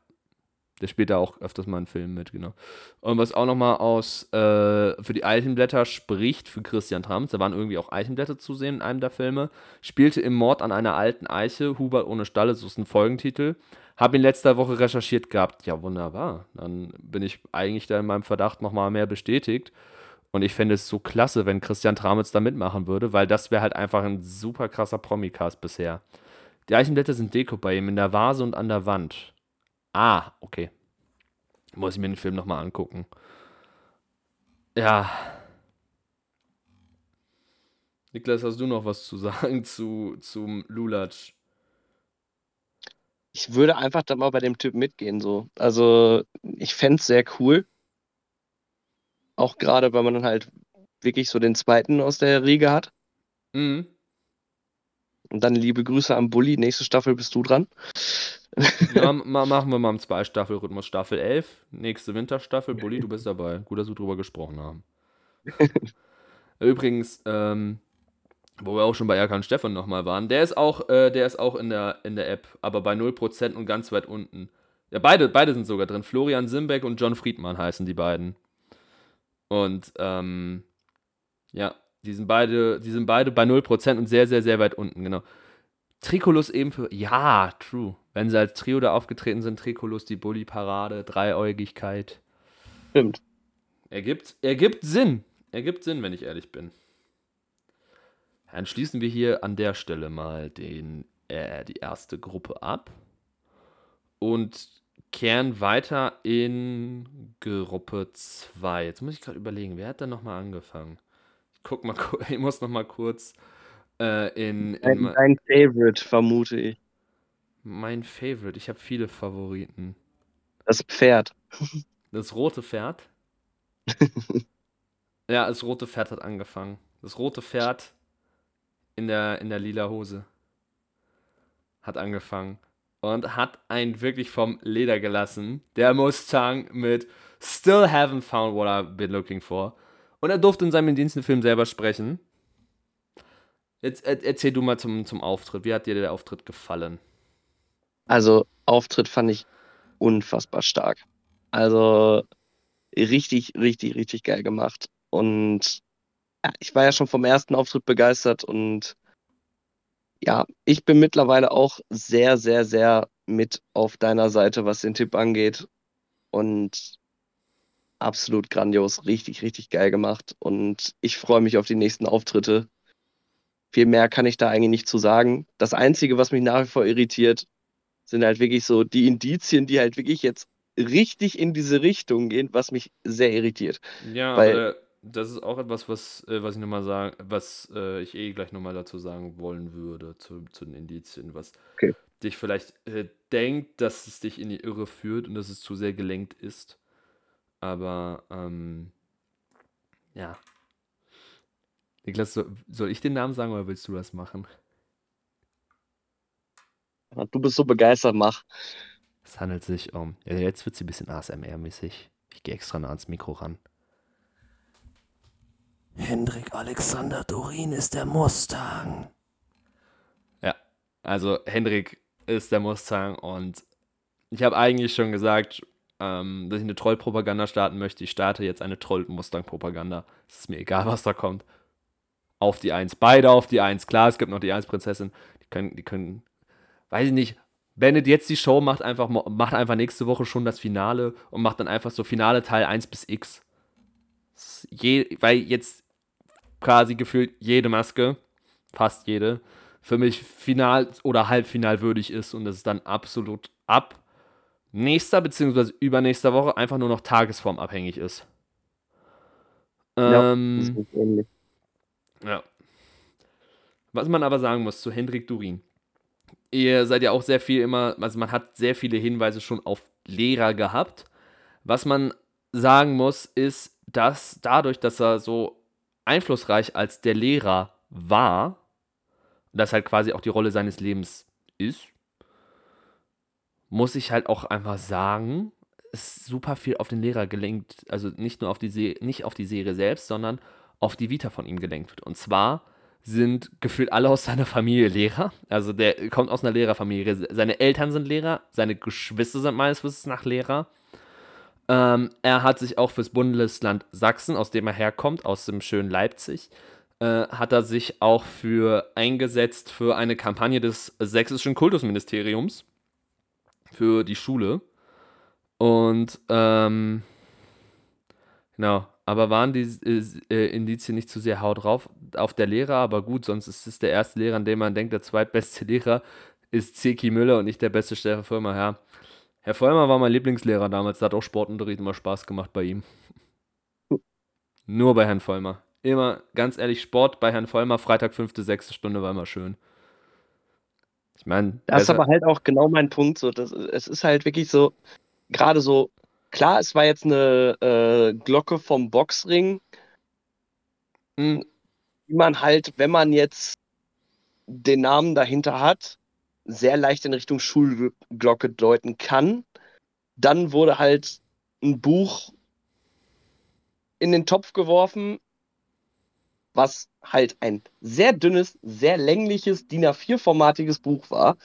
der spielt da auch öfters mal in Filmen mit, genau. Und was auch nochmal aus äh, für die Eichenblätter spricht, für Christian Trams, da waren irgendwie auch Eichenblätter zu sehen in einem der Filme, spielte im Mord an einer alten Eiche, Hubert ohne Stalle, so ist ein Folgentitel. Hab ihn letzter Woche recherchiert gehabt. Ja, wunderbar. Dann bin ich eigentlich da in meinem Verdacht nochmal mehr bestätigt. Und ich fände es so klasse, wenn Christian Tramitz da mitmachen würde, weil das wäre halt einfach ein super krasser Promicast bisher. Die Eichenblätter sind Deko bei ihm in der Vase und an der Wand. Ah, okay. Muss ich mir den Film nochmal angucken. Ja. Niklas, hast du noch was zu sagen zu, zum Lulatsch? Ich würde einfach da mal bei dem Typ mitgehen, so. Also, ich fände es sehr cool. Auch gerade, weil man dann halt wirklich so den zweiten aus der Riege hat. Mhm. Und dann liebe Grüße am Bulli. Nächste Staffel bist du dran. Ja, ma machen wir mal im Zwei-Staffel-Rhythmus. Staffel 11, nächste Winterstaffel. Bulli, du bist dabei. Gut, dass wir drüber gesprochen haben. Übrigens, ähm, wo wir auch schon bei Erkan Stefan nochmal waren, der ist auch, äh, der ist auch in der, in der App, aber bei 0% und ganz weit unten. Ja, beide, beide sind sogar drin. Florian Simbeck und John Friedmann heißen die beiden. Und ähm, ja, die sind beide, die sind beide bei 0% und sehr, sehr, sehr weit unten, genau. Tricolus eben für. Ja, true. Wenn sie als Trio da aufgetreten sind, Tricolus, die Bully-Parade, Dreieugigkeit. Stimmt. Ergibt, ergibt Sinn. Ergibt Sinn, wenn ich ehrlich bin. Dann schließen wir hier an der Stelle mal den, äh, die erste Gruppe ab und kehren weiter in Gruppe 2. Jetzt muss ich gerade überlegen, wer hat da nochmal angefangen? Ich guck mal, ich muss nochmal kurz äh, in, in Ein, ein Favorite, vermute ich. Mein Favorite. Ich habe viele Favoriten. Das Pferd. Das rote Pferd. ja, das rote Pferd hat angefangen. Das rote Pferd in der, in der lila Hose hat angefangen und hat einen wirklich vom Leder gelassen. Der Mustang mit Still haven't found what I've been looking for. Und er durfte in seinem Indienstenfilm selber sprechen. Jetzt er, erzähl du mal zum, zum Auftritt. Wie hat dir der Auftritt gefallen? Also, Auftritt fand ich unfassbar stark. Also, richtig, richtig, richtig geil gemacht. Und ja, ich war ja schon vom ersten Auftritt begeistert und ja, ich bin mittlerweile auch sehr, sehr, sehr mit auf deiner Seite, was den Tipp angeht. Und absolut grandios, richtig, richtig geil gemacht. Und ich freue mich auf die nächsten Auftritte. Viel mehr kann ich da eigentlich nicht zu sagen. Das Einzige, was mich nach wie vor irritiert, sind halt wirklich so die Indizien, die halt wirklich jetzt richtig in diese Richtung gehen, was mich sehr irritiert. Ja, Weil- aber das ist auch etwas, was, äh, was ich nochmal sagen, was äh, ich eh gleich nochmal dazu sagen wollen würde, zu, zu den Indizien, was Okay. dich vielleicht äh, denkt, dass es dich in die Irre führt und dass es zu sehr gelenkt ist. Aber ähm, ja. Niklas, soll, soll ich den Namen sagen oder willst du das machen? Du bist so begeistert, mach. Es handelt sich um. Ja, jetzt wird sie ein bisschen ASMR-mäßig. Ich gehe extra nah ans Mikro ran. Hendrik Alexander Dorin ist der Mustang. Ja, also Hendrik ist der Mustang und ich habe eigentlich schon gesagt, ähm, dass ich eine Trollpropaganda starten möchte. Ich starte jetzt eine Troll-Mustang-Propaganda. Es ist mir egal, was da kommt. Auf die Eins. Beide auf die Eins. Klar, es gibt noch die Eins-Prinzessin. Die können, die können, weiß ich nicht, beendet jetzt die Show, macht einfach, macht einfach nächste Woche schon das Finale und macht dann einfach so Finale Teil 1 bis X. Ist Je, weil jetzt quasi gefühlt jede Maske, fast jede, für mich final oder halbfinal würdig ist und das ist dann absolut ab nächster bzw. übernächster Woche einfach nur noch tagesformabhängig ist. Ja, Ähm, Das ist ja. Was man aber sagen muss zu Hendrik Durin. Ihr seid ja auch sehr viel immer, also man hat sehr viele Hinweise schon auf Lehrer gehabt. Was man sagen muss, ist, dass dadurch, dass er so einflussreich als der Lehrer war, das halt quasi auch die Rolle seines Lebens ist, muss ich halt auch einfach sagen, ist super viel auf den Lehrer gelenkt, also nicht nur auf die Se nicht auf die Serie selbst, sondern auf die Vita von ihm gelenkt wird. Und zwar sind gefühlt alle aus seiner Familie Lehrer. Also der kommt aus einer Lehrerfamilie. Seine Eltern sind Lehrer, seine Geschwister sind meines Wissens nach Lehrer. Ähm, er hat sich auch fürs Bundesland Sachsen, aus dem er herkommt, aus dem schönen Leipzig, äh, hat er sich auch für eingesetzt für eine Kampagne des sächsischen Kultusministeriums für die Schule. Und ähm, genau, aber waren die äh, Indizien nicht zu sehr haut drauf auf der Lehrer, aber gut, sonst ist es der erste Lehrer, an dem man denkt, der zweitbeste Lehrer ist Zeki Müller und nicht der beste Stefan Vollmer. Ja. Herr Vollmer war mein Lieblingslehrer damals, da hat auch Sportunterricht immer Spaß gemacht bei ihm. Nur bei Herrn Vollmer. Immer, ganz ehrlich, Sport bei Herrn Vollmer, Freitag, fünfte, sechste Stunde war immer schön. Ich meine, Das ist aber halt auch genau mein Punkt. So, das, es ist halt wirklich so, gerade so, klar, es war jetzt eine äh, Glocke vom Boxring, hm, die man halt, wenn man jetzt den Namen dahinter hat, sehr leicht in Richtung Schulglocke deuten kann. Dann wurde halt ein Buch in den Topf geworfen, was halt ein sehr dünnes, sehr längliches DIN A4-formatiges Buch war.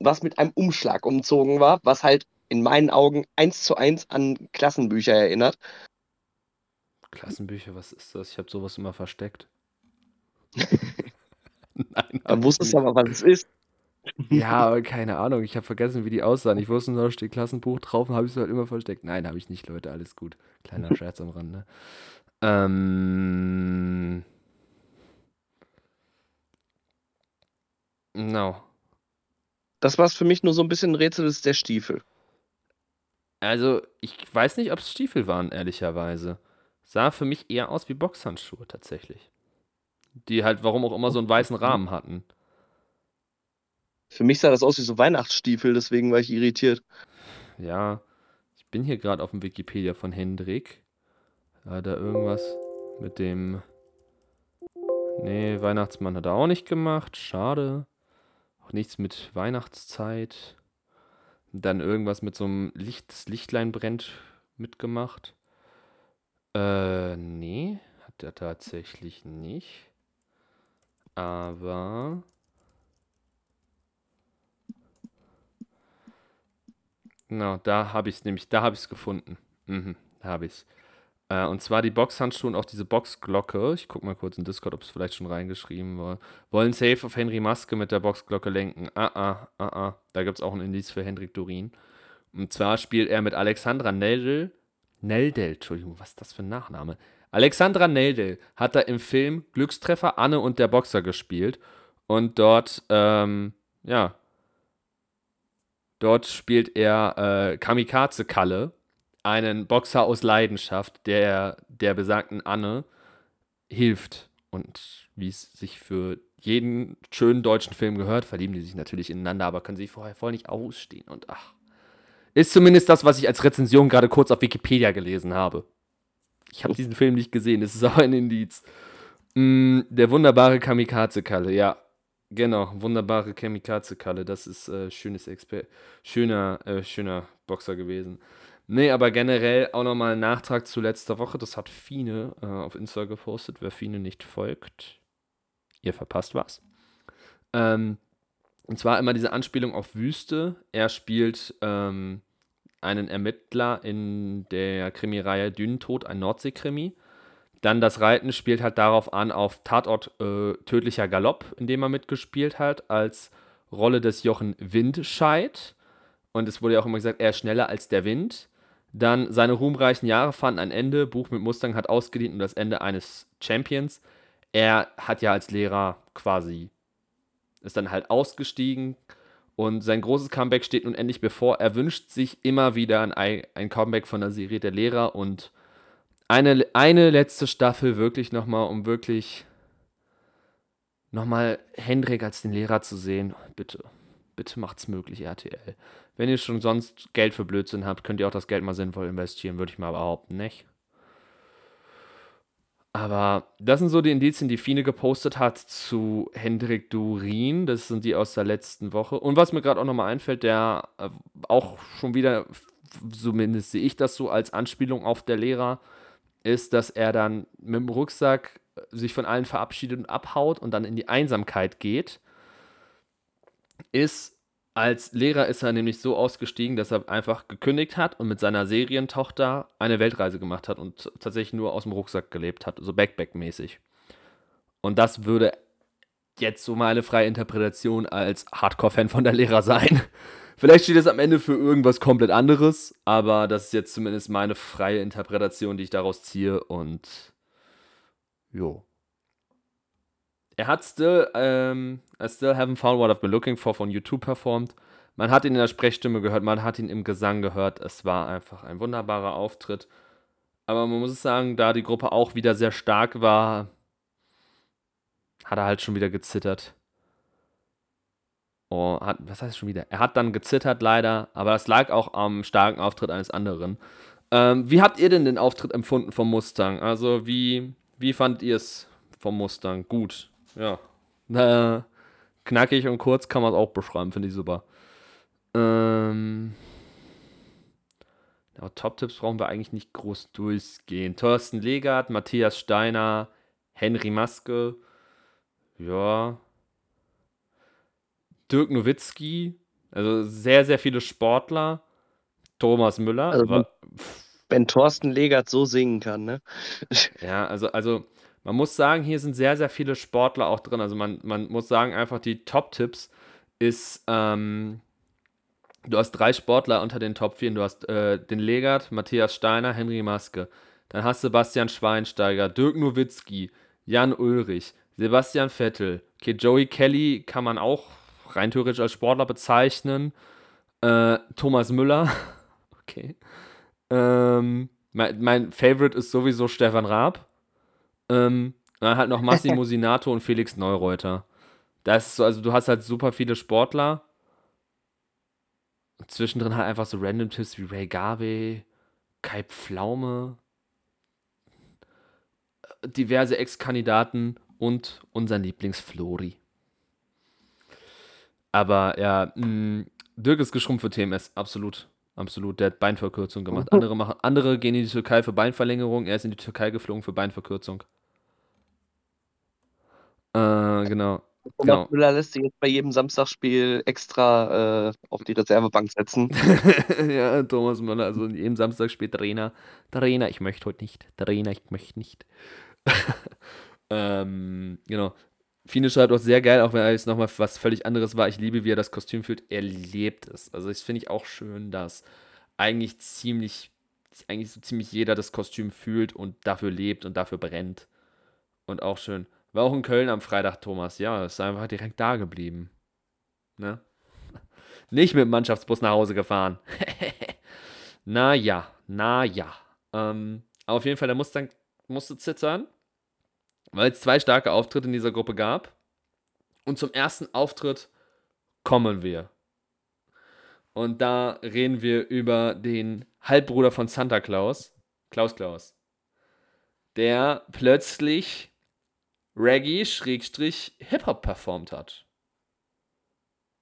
was mit einem Umschlag umzogen war, was halt in meinen Augen eins zu eins an Klassenbücher erinnert. Klassenbücher, was ist das? Ich habe sowas immer versteckt. Nein, Dann wusstest du aber, was es ist. Ja, aber keine Ahnung. Ich habe vergessen, wie die aussahen. Ich wusste nur, da steht Klassenbuch drauf und habe ich es halt immer versteckt. Nein, habe ich nicht, Leute. Alles gut. Kleiner Scherz am Rande. Ähm. No. Das, was für mich nur so ein bisschen ein Rätsel ist, der Stiefel. Also, ich weiß nicht, ob es Stiefel waren, ehrlicherweise. Sah für mich eher aus wie Boxhandschuhe tatsächlich. Die halt, warum auch immer, so einen weißen Rahmen hatten. Für mich sah das aus wie so Weihnachtsstiefel, deswegen war ich irritiert. Ja, ich bin hier gerade auf dem Wikipedia von Hendrik. Hat er irgendwas mit dem. Nee, Weihnachtsmann hat er auch nicht gemacht. Schade. Auch nichts mit Weihnachtszeit. Dann irgendwas mit so einem Licht, das Lichtlein brennt mitgemacht. Äh, nee, hat er tatsächlich nicht. Aber Genau, da habe ich es nämlich, da habe ich es gefunden. Mhm, da habe ich es. Äh, und zwar die Boxhandschuhe und auch diese Boxglocke. Ich gucke mal kurz in Discord, ob es vielleicht schon reingeschrieben war. Wollen safe auf Henry Maske mit der Boxglocke lenken. Ah, ah, ah, ah. Da gibt es auch ein Indiz für Hendrik Durin. Und zwar spielt er mit Alexandra Neldel. Neldel, Entschuldigung, was ist das für ein Nachname? Alexandra Neldel hat da im Film Glückstreffer Anne und der Boxer gespielt. Und dort, ähm, ja, Dort spielt er äh, Kamikaze Kalle, einen Boxer aus Leidenschaft, der der besagten Anne hilft. Und wie es sich für jeden schönen deutschen Film gehört, verlieben die sich natürlich ineinander, aber können sich vorher voll nicht ausstehen. Und ach, ist zumindest das, was ich als Rezension gerade kurz auf Wikipedia gelesen habe. Ich habe diesen Film nicht gesehen, es ist aber ein Indiz. Mm, der wunderbare Kamikaze-Kalle, ja. Genau, wunderbare Kamikaze-Kalle. Das ist äh, schönes Exper schöner, äh, schöner Boxer gewesen. Nee, aber generell auch nochmal ein Nachtrag zu letzter Woche. Das hat Fine äh, auf Insta gepostet. Wer Fine nicht folgt, ihr verpasst was. Ähm, und zwar immer diese Anspielung auf Wüste. Er spielt ähm, einen Ermittler in der Krimireihe Dünentod, ein Nordseekrimi. Dann das Reiten spielt halt darauf an, auf Tatort äh, Tödlicher Galopp, in dem er mitgespielt hat, als Rolle des Jochen Windscheid. Und es wurde ja auch immer gesagt, er ist schneller als der Wind. Dann seine ruhmreichen Jahre fanden ein Ende. Buch mit Mustang hat ausgedient und das Ende eines Champions. Er hat ja als Lehrer quasi, ist dann halt ausgestiegen. Und sein großes Comeback steht nun endlich bevor. Er wünscht sich immer wieder ein, ein Comeback von der Serie der Lehrer und eine, eine letzte Staffel wirklich nochmal, um wirklich nochmal Hendrik als den Lehrer zu sehen. Bitte, bitte macht's möglich, RTL. Wenn ihr schon sonst Geld für Blödsinn habt, könnt ihr auch das Geld mal sinnvoll investieren, würde ich mal behaupten, nicht? Aber das sind so die Indizien, die Fine gepostet hat zu Hendrik Durin. Das sind die aus der letzten Woche. Und was mir gerade auch nochmal einfällt, der äh, auch schon wieder, zumindest sehe ich das so als Anspielung auf der Lehrer, ist, dass er dann mit dem Rucksack äh, sich von allen verabschiedet und abhaut und dann in die Einsamkeit geht, ist als Lehrer ist er nämlich so ausgestiegen, dass er einfach gekündigt hat und mit seiner Serientochter eine Weltreise gemacht hat und tatsächlich nur aus dem Rucksack gelebt hat, so Backpack-mäßig. Und das würde jetzt so meine freie Interpretation als Hardcore-Fan von der Lehrer sein. Vielleicht steht es am Ende für irgendwas komplett anderes, aber das ist jetzt zumindest meine freie Interpretation, die ich daraus ziehe und jo. Er hat Still, ähm, I Still Haven't Found What I've Been Looking For von YouTube performt. Man hat ihn in der Sprechstimme gehört, man hat ihn im Gesang gehört. Es war einfach ein wunderbarer Auftritt. Aber man muss sagen, da die Gruppe auch wieder sehr stark war, hat er halt schon wieder gezittert. Oh, hat, was heißt schon wieder? Er hat dann gezittert leider, aber das lag auch am starken Auftritt eines anderen. Ähm, wie habt ihr denn den Auftritt empfunden vom Mustang? Also wie, wie fandt ihr es vom Mustang? Gut, ja. Äh, knackig und kurz kann man es auch beschreiben, finde ich super. Ähm, ja, Top-Tipps brauchen wir eigentlich nicht groß durchgehen. Thorsten Legert, Matthias Steiner, Henry Maske. Ja, Dirk Nowitzki, Also sehr, sehr viele Sportler. Thomas Müller. Also, wenn Thorsten Legert so singen kann, ne? ja, also, also man muss sagen, hier sind sehr, sehr viele Sportler auch drin. Also man, man muss sagen, einfach die Top-Tipps ist, ähm, du hast drei Sportler unter den Top 4. Du hast äh, den Legert, Matthias Steiner, Henry Maske. Dann hast du Sebastian Schweinsteiger, Dirk Nowitzki, Jan Ulrich, Sebastian Vettel. Okay, Joey Kelly kann man auch rein theoretisch als Sportler bezeichnen. Äh, Thomas Müller. okay. Ähm, mein, mein Favorite ist sowieso Stefan Raab. Ähm, dann halt noch Massimo Sinato und Felix Neureuter. Das ist so, also du hast halt super viele Sportler. Zwischendrin halt einfach so random Tipps wie Ray Garvey, Kai Pflaume, diverse Ex-Kandidaten und unseren Lieblingsflori. Aber ja, mh, mm, Dirk ist geschrumpft für TMS, absolut. Absolut, der hat Beinverkürzung gemacht. Andere, machen, andere gehen in die Türkei für Beinverlängerung, er ist in die Türkei geflogen für Beinverkürzung. Äh, genau. genau. Müller lässt sich jetzt bei jedem Samstagsspiel extra äh, auf die Reservebank setzen. ja, Thomas Müller, also in jedem Samstagsspiel Trainer. Trainer, ich möchte heute nicht. Trainer, ich möchte nicht. ähm, genau. Fine schreibt auch sehr geil, auch wenn er jetzt nochmal was völlig anderes war. Ich liebe, wie er das Kostüm fühlt. Er lebt es. Also, das finde ich auch schön, dass eigentlich ziemlich, eigentlich so ziemlich jeder das Kostüm fühlt und dafür lebt und dafür brennt. Und auch schön. War auch in Köln am Freitag, Thomas. Ja, ist einfach direkt da geblieben. Ne? Nicht mit dem Mannschaftsbus nach Hause gefahren. naja, naja. Ähm, auf jeden Fall, der musste, musste zittern weil es zwei starke Auftritte in dieser Gruppe gab. Und zum ersten Auftritt kommen wir. Und da reden wir über den Halbbruder von Santa Claus, Klaus Klaus, der plötzlich Reggae-Hip-Hop performt hat.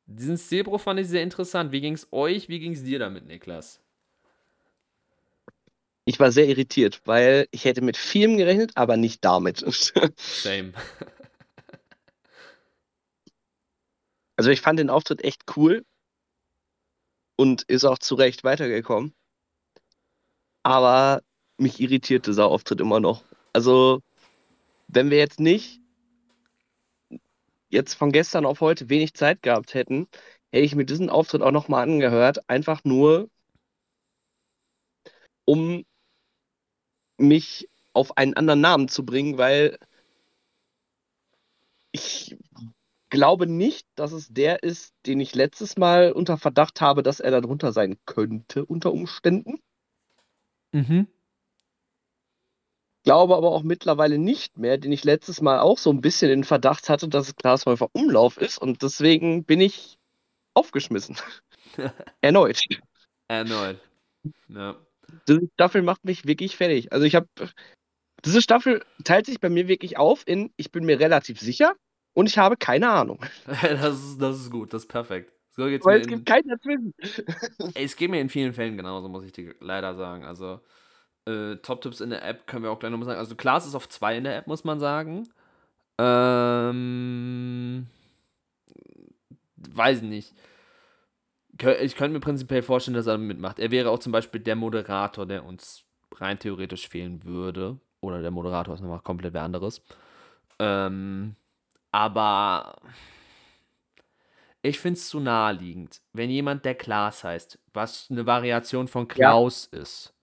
Diesen Zebro fand ich sehr interessant. Wie ging es euch, wie ging es dir damit, Niklas? Ich war sehr irritiert, weil ich hätte mit vielem gerechnet, aber nicht damit. Same. Also ich fand den Auftritt echt cool und ist auch zu Recht weitergekommen. Aber mich irritiert dieser Auftritt immer noch. Also, wenn wir jetzt nicht jetzt von gestern auf heute wenig Zeit gehabt hätten, hätte ich mir diesen Auftritt auch nochmal angehört, einfach nur, um mich auf einen anderen Namen zu bringen, weil ich glaube nicht, dass es der ist, den ich letztes Mal unter Verdacht habe, dass er darunter sein könnte, unter Umständen. Mhm. Glaube aber auch mittlerweile nicht mehr, den ich letztes Mal auch so ein bisschen in Verdacht hatte, dass es Klaas Häufer Umlauf ist und deswegen bin ich aufgeschmissen. Erneut. Erneut. Ja. Diese Staffel macht mich wirklich fertig. Also ich habe. Diese Staffel teilt sich bei mir wirklich auf in, ich bin mir relativ sicher und ich habe keine Ahnung. das, ist, das ist gut, das ist perfekt. So Weil es in, gibt keinen dazwischen. es geht mir in vielen Fällen genauso, muss ich dir leider sagen. Also, äh, Top-Tipps in der App können wir auch gleich nochmal sagen. Also, Klaas ist auf 2 in der App, muss man sagen. Ähm. Weiß nicht ich könnte mir prinzipiell vorstellen, dass er mitmacht. Er wäre auch zum Beispiel der Moderator, der uns rein theoretisch fehlen würde. Oder der Moderator ist nochmal komplett wer anderes. Ähm, aber ich finde es zu naheliegend, wenn jemand der Klaas heißt, was eine Variation von Klaus ja. ist,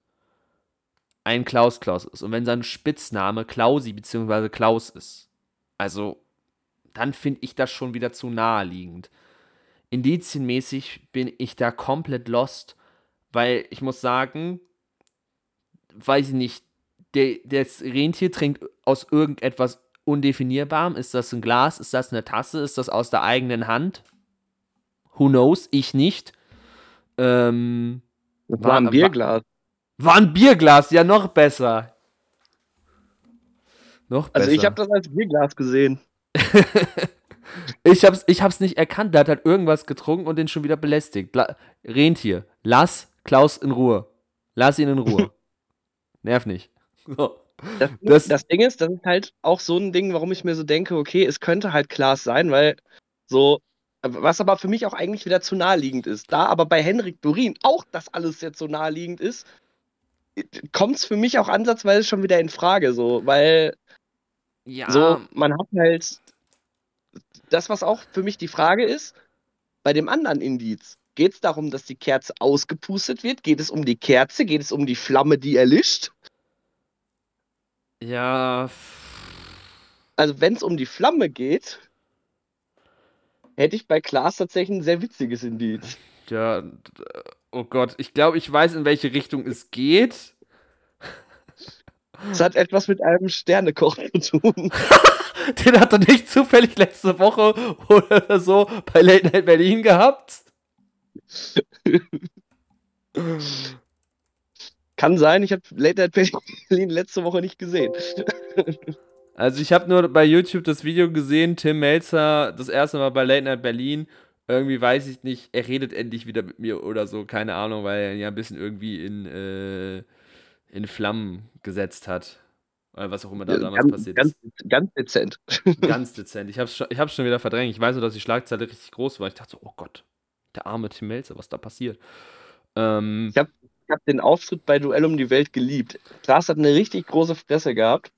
ein Klaus Klaus ist und wenn sein Spitzname Klausi bzw. Klaus ist, also dann finde ich das schon wieder zu naheliegend indizienmäßig bin ich da komplett lost, weil ich muss sagen, weiß ich nicht, der, das Rentier trinkt aus irgendetwas Undefinierbarem. Ist das ein Glas? Ist das eine Tasse? Ist das aus der eigenen Hand? Who knows? Ich nicht. Ähm, das war, ein Bierglas. War, ein Bierglas, ja, noch besser. Noch besser. Also ich habe das als Bierglas gesehen. Ich hab's, ich hab's nicht erkannt. Der hat halt irgendwas getrunken und den schon wieder belästigt. La Rentier, lass Klaus in Ruhe. Lass ihn in Ruhe. Nerv nicht. So. Das, das, das, Ding ist, das ist halt auch so ein Ding, warum ich mir so denke, okay, es könnte halt Klaas sein, weil so, Was aber für mich auch eigentlich wieder zu naheliegend ist. Da aber bei Henrik Dorin auch das alles jetzt so naheliegend ist, kommt es für mich auch ansatzweise schon wieder in Frage, so, weil Ja. so, man hat halt das, was auch für mich die Frage ist, bei dem anderen Indiz, geht es darum, dass die Kerze ausgepustet wird? Geht es um die Kerze? Geht es um die Flamme, die erlischt? Ja. Also, wenn es um die Flamme geht, hätte ich bei Klaas tatsächlich ein sehr witziges Indiz. Ja. Oh Gott, ich glaube, ich weiß, in welche Richtung es geht. Es hat etwas mit einem Sternekoch zu tun. Den hat er nicht zufällig letzte Woche oder so bei Late Night Berlin gehabt. Kann sein, ich habe Late Night Berlin letzte Woche nicht gesehen. Also ich habe nur bei YouTube das Video gesehen, Tim Melzer das erste Mal bei Late Night Berlin. Irgendwie weiß ich nicht, er redet endlich wieder mit mir oder so, keine Ahnung, weil er ihn ja ein bisschen irgendwie in, äh, in Flammen gesetzt hat. Oder was auch immer da damals ganz, passiert ganz, ist. ganz dezent. Ganz dezent. Ich hab's schon, ich hab's schon wieder verdrängt. Ich weiß nur, dass die Schlagzeile richtig groß war. Ich dachte so, oh Gott, der arme Tim Melzer, was da passiert. Ähm, Ich habe hab den Auftritt bei Duell um die Welt geliebt. Klaas hat eine richtig große Fresse gehabt,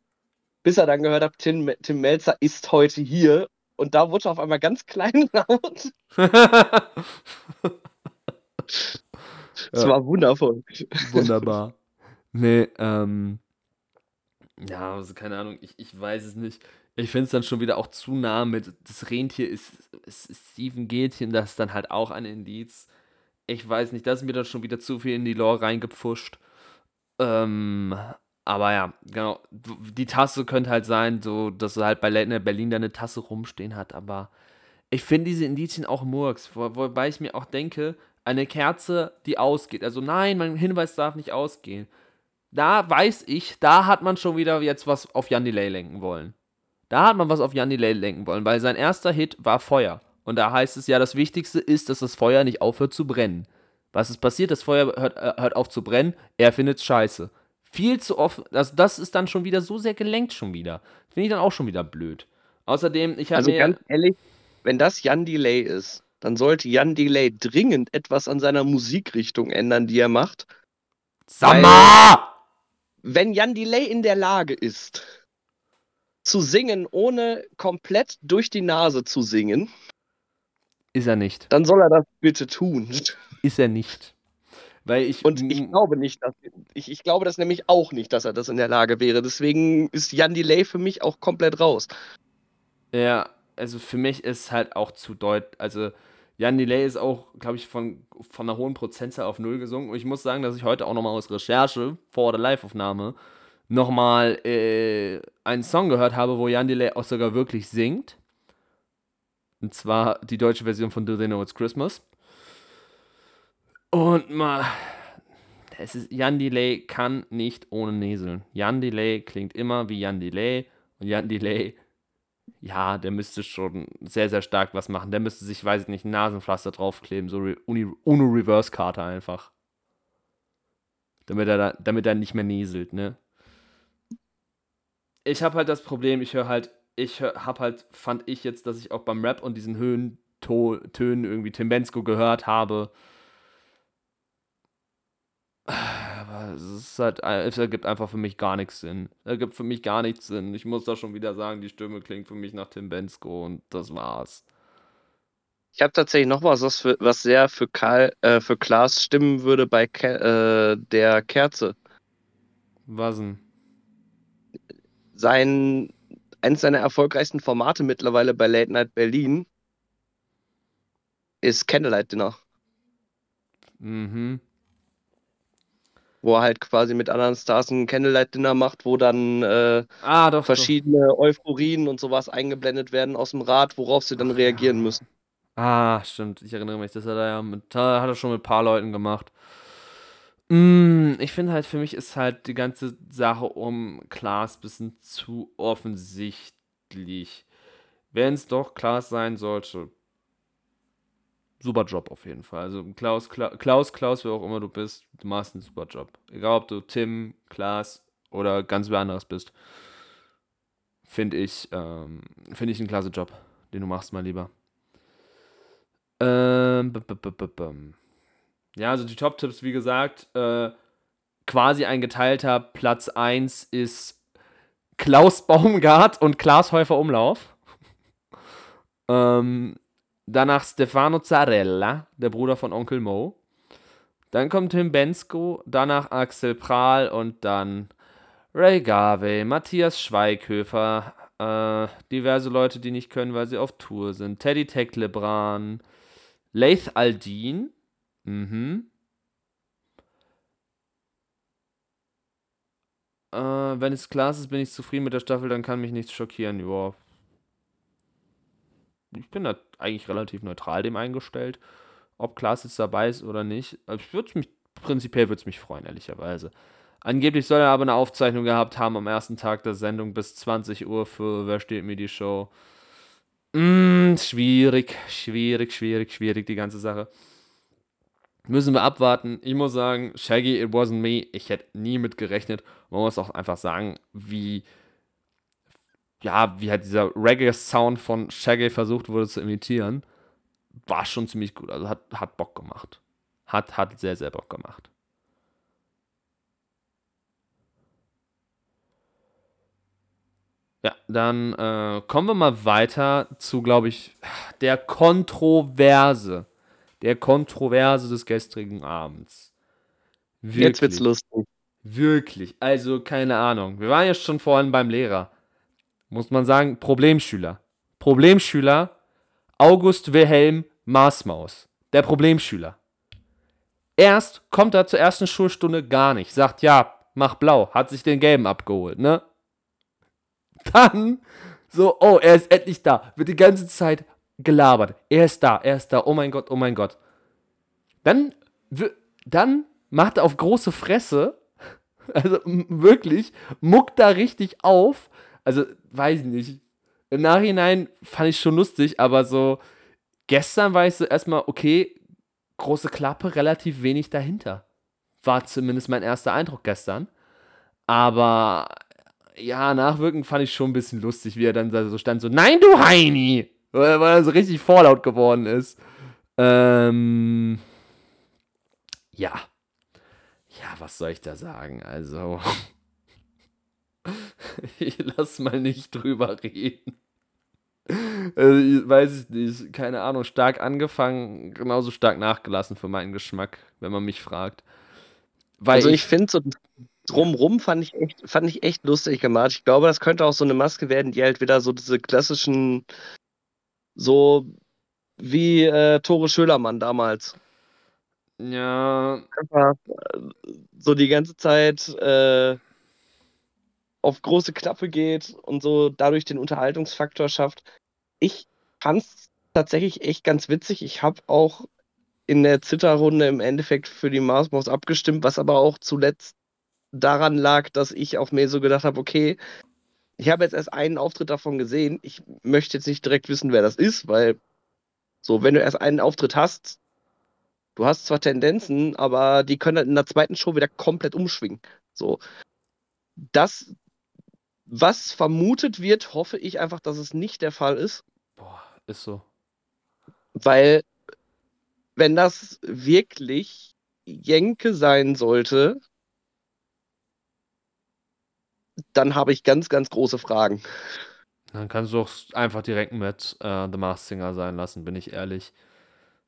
bis er dann gehört hat, Tim, Tim Melzer ist heute hier. Und da wurde auf einmal ganz klein laut. Das Ja. war wundervoll. Wunderbar. Nee, ähm. Ja, also keine Ahnung, ich, ich weiß es nicht. Ich finde es dann schon wieder auch zu nah mit, das Rentier ist, ist, ist Steven Gätchen, das ist dann halt auch ein Indiz. Ich weiß nicht, das ist mir dann schon wieder zu viel in die Lore reingepfuscht. Ähm, aber ja, genau. Die Tasse könnte halt sein, so, dass er halt bei Late Night Berlin da eine Tasse rumstehen hat, aber ich finde diese Indizien auch Murks, wo, wobei ich mir auch denke, eine Kerze, die ausgeht. Also nein, mein Hinweis darf nicht ausgehen. Da weiß ich, da hat man schon wieder jetzt was auf Jan Delay lenken wollen. Da hat man was auf Jan Delay lenken wollen, weil sein erster Hit war Feuer. Und da heißt es ja, das Wichtigste ist, dass das Feuer nicht aufhört zu brennen. Was ist passiert? Das Feuer hört, äh, hört auf zu brennen, er findet's scheiße. Viel zu oft, also das ist dann schon wieder so sehr gelenkt schon wieder. Finde ich dann auch schon wieder blöd. Außerdem, ich habe Also mir... ganz ehrlich, wenn das Jan Delay ist, dann sollte Jan Delay dringend etwas an seiner Musikrichtung ändern, die er macht. Sammer! Wenn Jan Delay in der Lage ist, zu singen, ohne komplett durch die Nase zu singen, Ist er nicht. dann soll er das bitte tun. Ist er nicht. Weil ich. Und ich glaube nicht, dass ich, ich glaube das nämlich auch nicht, dass er das in der Lage wäre. Deswegen ist Jan Delay für mich auch komplett raus. Ja, also für mich ist halt auch zu deutlich. Also Jan Delay ist auch, glaube ich, von, von einer hohen Prozentzahl auf null gesungen. Und ich muss sagen, dass ich heute auch nochmal aus Recherche vor der Live-Aufnahme nochmal äh, einen Song gehört habe, wo Jan Delay auch sogar wirklich singt. Und zwar die deutsche Version von Do They Know It's Christmas. Und mal. Es ist, Jan Delay kann nicht ohne Näseln. Jan Delay klingt immer wie Jan Delay. Und Jan Delay ja, der müsste schon sehr, sehr stark was machen. Der müsste sich, weiß ich nicht, ein Nasenpflaster draufkleben, so Uno Reverse Karte einfach. Damit er, da, damit er nicht mehr nieselt, ne? Ich habe halt das Problem, ich höre halt, ich hör, hab halt, fand ich jetzt, dass ich auch beim Rap und diesen Höhentönen irgendwie Tim Bensko gehört habe. Aber es ist halt, es ergibt einfach für mich gar nichts Sinn. Es ergibt für mich gar nichts Sinn. Ich muss da schon wieder sagen, die Stimme klingt für mich nach Tim Bensko und das war's. Ich habe tatsächlich noch was, was, für, was sehr für, Karl, äh, für Klaas stimmen würde bei Ke äh, der Kerze. Was denn? Sein, eines seiner erfolgreichsten Formate mittlerweile bei Late Night Berlin ist Candlelight Dinner, Mhm. Wo er halt quasi mit anderen Stars ein Candlelight Dinner macht, wo dann äh, Ah, doch. verschiedene Euphorien und sowas eingeblendet werden aus dem Rad, worauf sie dann Ach, reagieren ja. müssen. Doch. Ah, stimmt. Ich erinnere mich, das hat er ja mit, hat er schon mit ein paar Leuten gemacht. Mm, ich finde halt, für mich ist halt die ganze Sache um Klaas ein bisschen zu offensichtlich. Wenn es doch Klaas sein sollte, super Job auf jeden Fall. Also Klaus, Kla Klaus, Klaus, wer auch immer du bist, du machst einen super Job. Egal, ob du Tim, Klaas oder ganz wer anderes bist. Finde ich, ähm, finde ich einen klasse Job, den du machst, mein Lieber. Ähm, b -b -b ja, also die Top-Tipps, wie gesagt, äh, quasi ein geteilter Platz 1 ist Klaus Baumgart und Klaas Häufer Umlauf. ähm, danach Stefano Zarella, der Bruder von Onkel Mo. Dann kommt Tim Bensko, danach Axel Prahl und dann Ray Garvey, Matthias Schweighöfer, äh, diverse Leute, die nicht können, weil sie auf Tour sind. Teddy Tecklebran, Leith Aldin, mhm. Äh, wenn es klar ist, bin ich zufrieden mit der Staffel, dann kann mich nichts schockieren. Ja. Ich bin da eigentlich relativ neutral dem eingestellt. Ob Klaas jetzt dabei ist oder nicht. Also ich mich, prinzipiell würde es mich freuen, ehrlicherweise. Angeblich soll er aber eine Aufzeichnung gehabt haben am ersten Tag der Sendung bis 20 Uhr für Wer steht mir die Show. Mm, schwierig, schwierig, schwierig, schwierig, die ganze Sache. Müssen wir abwarten. Ich muss sagen, Shaggy, it wasn't me. Ich hätte nie mit gerechnet. Man muss auch einfach sagen, wie, ja, wie halt dieser Reggae-Sound von Shaggy versucht wurde zu imitieren, war schon ziemlich gut. Also hat, hat Bock gemacht. Hat, hat sehr, sehr Bock gemacht. Ja, dann äh, kommen wir mal weiter zu, glaube ich, der Kontroverse der Kontroverse des gestrigen Abends. Wirklich. Jetzt wird's lustig. Wirklich. Also, keine Ahnung. Wir waren ja schon vorhin beim Lehrer. Muss man sagen, Problemschüler. Problemschüler August Wilhelm Marsmaus. Der Problemschüler. Erst kommt er zur ersten Schulstunde gar nicht. Sagt, ja, mach blau. Hat sich den gelben abgeholt, ne? Dann so, oh, er ist endlich da. Wird die ganze Zeit gelabert. Er ist da, er ist da. Oh mein Gott, oh mein Gott. Dann, dann macht er auf große Fresse, also wirklich, muckt da richtig auf. Also, weiß ich nicht. Im Nachhinein fand ich schon lustig, aber so, gestern war ich so erstmal, okay, große Klappe, relativ wenig dahinter. War zumindest mein erster Eindruck gestern. Aber ja, nachwirkend fand ich schon ein bisschen lustig, wie er dann so stand, so, nein, du Heini! weil, er so richtig vorlaut geworden ist. Ähm, ja. Ja, was soll ich da sagen? Also, ich lass mal nicht drüber reden. Also, ich weiß ich nicht, keine Ahnung, stark angefangen, genauso stark nachgelassen für meinen Geschmack, wenn man mich fragt. Weil also ich, ich finde so drumrum fand ich echt, fand ich echt lustig gemacht. Ich glaube, das könnte auch so eine Maske werden, die halt wieder so diese klassischen so wie äh, Tore Schölermann damals. Ja. Einfach äh, so die ganze Zeit äh, auf große Klappe geht und so dadurch den Unterhaltungsfaktor schafft. Ich fand es tatsächlich echt ganz witzig. Ich habe auch in der Zitterrunde im Endeffekt für die Mars abgestimmt, was aber auch zuletzt daran lag, dass ich auf mir so gedacht habe, okay, ich habe jetzt erst einen Auftritt davon gesehen. Ich möchte jetzt nicht direkt wissen, wer das ist, weil so, wenn du erst einen Auftritt hast, du hast zwar Tendenzen, aber die können dann in der zweiten Show wieder komplett umschwingen. So, das, was vermutet wird, hoffe ich einfach, dass es nicht der Fall ist. Boah, ist so. Weil, wenn das wirklich Jenke sein sollte, dann habe ich ganz, ganz große Fragen. Dann kannst du auch einfach direkt mit äh, The Masked Singer sein lassen, bin ich ehrlich.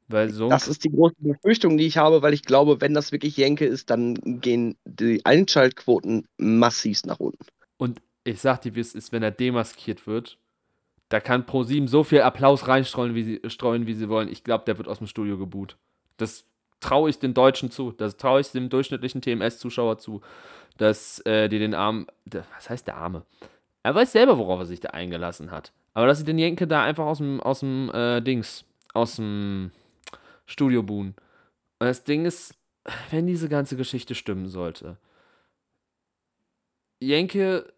Weil so das ist die große Befürchtung, die ich habe, weil ich glaube, wenn das wirklich Jenke ist, dann gehen die Einschaltquoten massiv nach unten. Und ich sag dir, wie es ist, wenn er demaskiert wird, da kann Pro7 so viel Applaus reinstreuen, wie sie, streuen, wie sie wollen. Ich glaube, der wird aus dem Studio geboot. Das traue ich den Deutschen zu. Das traue ich dem durchschnittlichen TMS-Zuschauer zu dass äh, die den Arm, was heißt der Arme? Er weiß selber, worauf er sich da eingelassen hat. Aber dass sie den Jenke da einfach aus dem, aus dem äh, Dings, aus dem Studio buhen. Und das Ding ist, wenn diese ganze Geschichte stimmen sollte, Jenke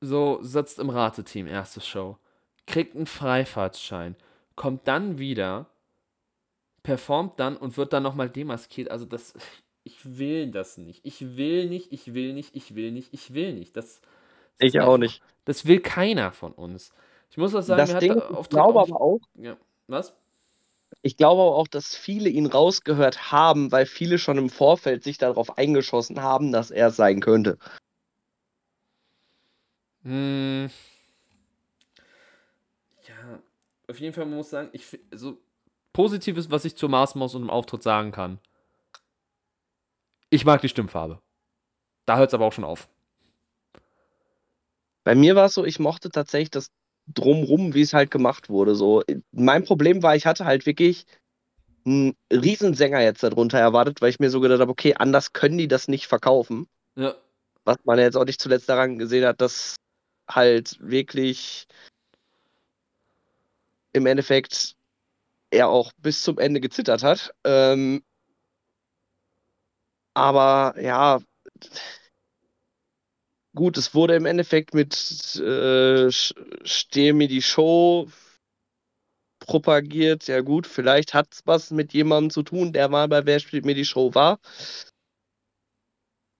so sitzt im Rateteam, erste Show, kriegt einen Freifahrtschein, kommt dann wieder, performt dann und wird dann nochmal demaskiert. Also das, ich will das nicht. Ich will nicht, ich will nicht, ich will nicht, ich will nicht. Das, das ich auch nicht. Das will keiner von uns. Ich muss auch sagen, das Ding, ich glaube aber auch, ja. Was? ich glaube auch, dass viele ihn rausgehört haben, weil viele schon im Vorfeld sich darauf eingeschossen haben, dass er es sein könnte. Hm. Ja, auf jeden Fall, man muss sagen, ich also Positives, was ich zur Marsmaus und dem Auftritt sagen kann. Ich mag die Stimmfarbe. Da hört es aber auch schon auf. Bei mir war es so, ich mochte tatsächlich das Drumrum, wie es halt gemacht wurde. So, mein Problem war, ich hatte halt wirklich einen Riesensänger jetzt darunter erwartet, weil ich mir so gedacht habe, okay, anders können die das nicht verkaufen. Ja. Was man jetzt auch nicht zuletzt daran gesehen hat, dass halt wirklich im Endeffekt er auch bis zum Ende gezittert hat. Ähm, aber ja, gut, es wurde im Endeffekt mit äh, Steh mir die Show propagiert. Ja gut, vielleicht hat es was mit jemandem zu tun, der mal bei Wer spielt mir die Show war.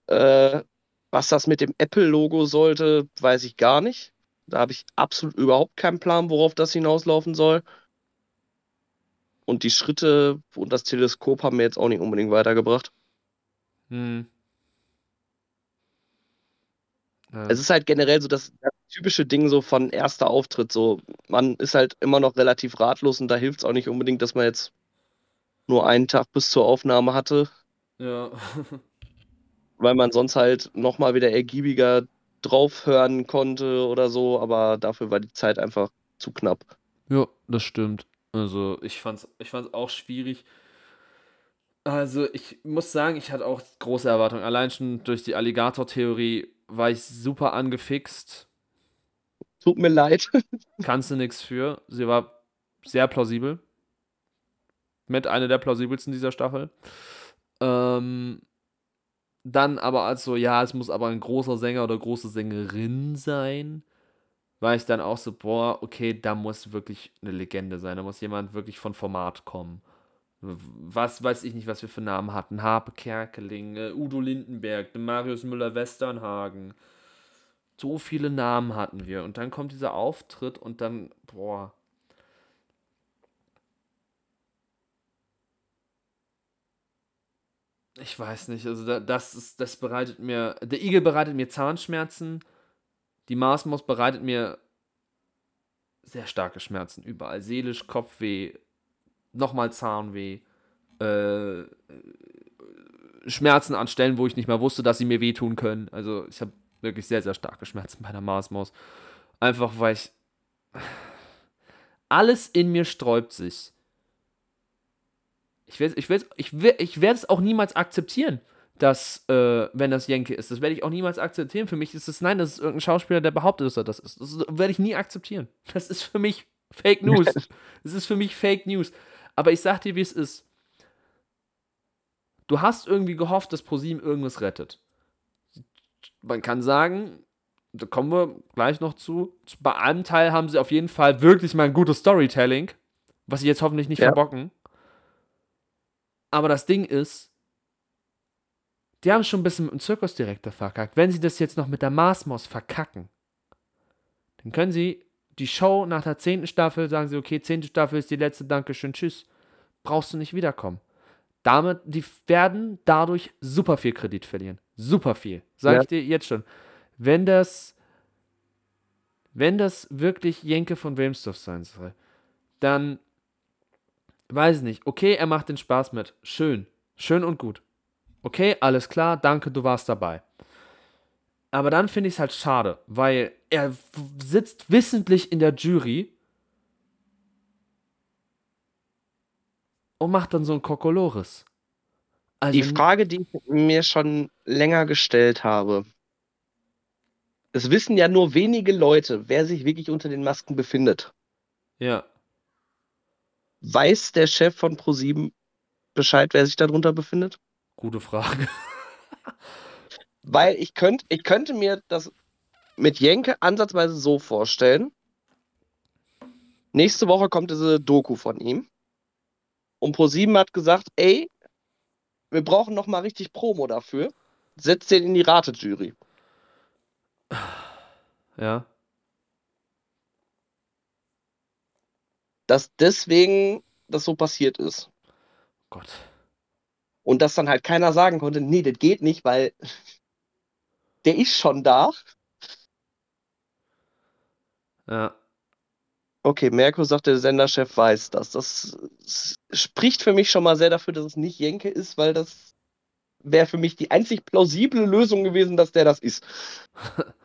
Äh, was das mit dem Apple-Logo sollte, weiß ich gar nicht. Da habe ich absolut überhaupt keinen Plan, worauf das hinauslaufen soll. Und die Schritte und das Teleskop haben mir jetzt auch nicht unbedingt weitergebracht. Hm. Ja. Es ist halt generell so das, das, typische Ding so von erster Auftritt. So, man ist halt immer noch relativ ratlos und da hilft es auch nicht unbedingt, dass man jetzt nur einen Tag bis zur Aufnahme hatte. Ja. weil man sonst halt nochmal wieder ergiebiger draufhören konnte oder so, aber dafür war die Zeit einfach zu knapp. Ja, das stimmt. Also ich fand's, ich fand's auch schwierig. Also ich muss sagen, ich hatte auch große Erwartungen. Allein schon durch die Alligator-Theorie war ich super angefixt. Tut mir leid. Kannst du nichts für. Sie war sehr plausibel. Mit einer der plausibelsten dieser Staffel. Ähm, dann aber als so, ja, es muss aber ein großer Sänger oder große Sängerin sein, war ich dann auch so, boah, okay, da muss wirklich eine Legende sein. Da muss jemand wirklich von Format kommen. Was weiß ich nicht, was wir für Namen hatten. Harpe Kerkeling, Udo Lindenberg, Marius Müller-Westernhagen. So viele Namen hatten wir. Und dann kommt dieser Auftritt und dann, boah, Ich weiß nicht, also da, das ist, das bereitet mir, der Igel bereitet mir Zahnschmerzen, die Marsmaus bereitet mir sehr starke Schmerzen überall, seelisch, Kopfweh, nochmal Zahnweh, äh, Schmerzen an Stellen, wo ich nicht mehr wusste, dass sie mir wehtun können. Also ich habe wirklich sehr, sehr starke Schmerzen bei der Marsmaus. Einfach weil ich alles in mir sträubt sich ich werde ich werd, ich werd, ich werd es auch niemals akzeptieren, dass, äh, wenn das Jenke ist. Das werde ich auch niemals akzeptieren. Für mich ist es, nein, das ist irgendein Schauspieler, der behauptet, dass er das ist. Das werde ich nie akzeptieren. Das ist für mich Fake News. Das ist für mich Fake News. Aber ich sag dir, wie es ist. Du hast irgendwie gehofft, dass ProSieben irgendwas rettet. Man kann sagen, da kommen wir gleich noch zu. Bei einem Teil haben sie auf jeden Fall wirklich mal ein gutes Storytelling, was sie jetzt hoffentlich nicht ja. verbocken. Aber das Ding ist, die haben schon ein bisschen mit dem Zirkusdirektor verkackt. Wenn sie das jetzt noch mit der Marsmaus verkacken, dann können sie die Show nach der zehnten Staffel sagen sie, okay, zehnte Staffel ist die letzte, Dankeschön, tschüss. Brauchst du nicht wiederkommen. Damit, die werden dadurch super viel Kredit verlieren. Super viel. Sag ja. ich dir jetzt schon. Wenn das, wenn das wirklich Jenke von Wilmsdorf sein soll, dann weiß nicht, okay, er macht den Spaß mit. Schön. Schön und gut. Okay, alles klar, danke, du warst dabei. Aber dann finde ich es halt schade, weil er sitzt wissentlich in der Jury und macht dann so ein Kokolores. Also, die Frage, die ich mir schon länger gestellt habe. Es wissen ja nur wenige Leute, wer sich wirklich unter den Masken befindet. Ja. Weiß der Chef von ProSieben Bescheid, wer sich darunter befindet? Gute Frage. Weil ich könnte, ich könnte mir das mit Jenke ansatzweise so vorstellen. Nächste Woche kommt diese Doku von ihm. Und ProSieben hat gesagt, ey, wir brauchen noch mal richtig Promo dafür. Setzt den in die Ratejury. Ja. Dass deswegen das so passiert ist. Gott. Und dass dann halt keiner sagen konnte, nee, das geht nicht, weil der ist schon da. Ja. Okay, Merkur sagt, der Senderchef weiß das. Das spricht für mich schon mal sehr dafür, dass es nicht Jenke ist, weil das wäre für mich die einzig plausible Lösung gewesen, dass der das ist.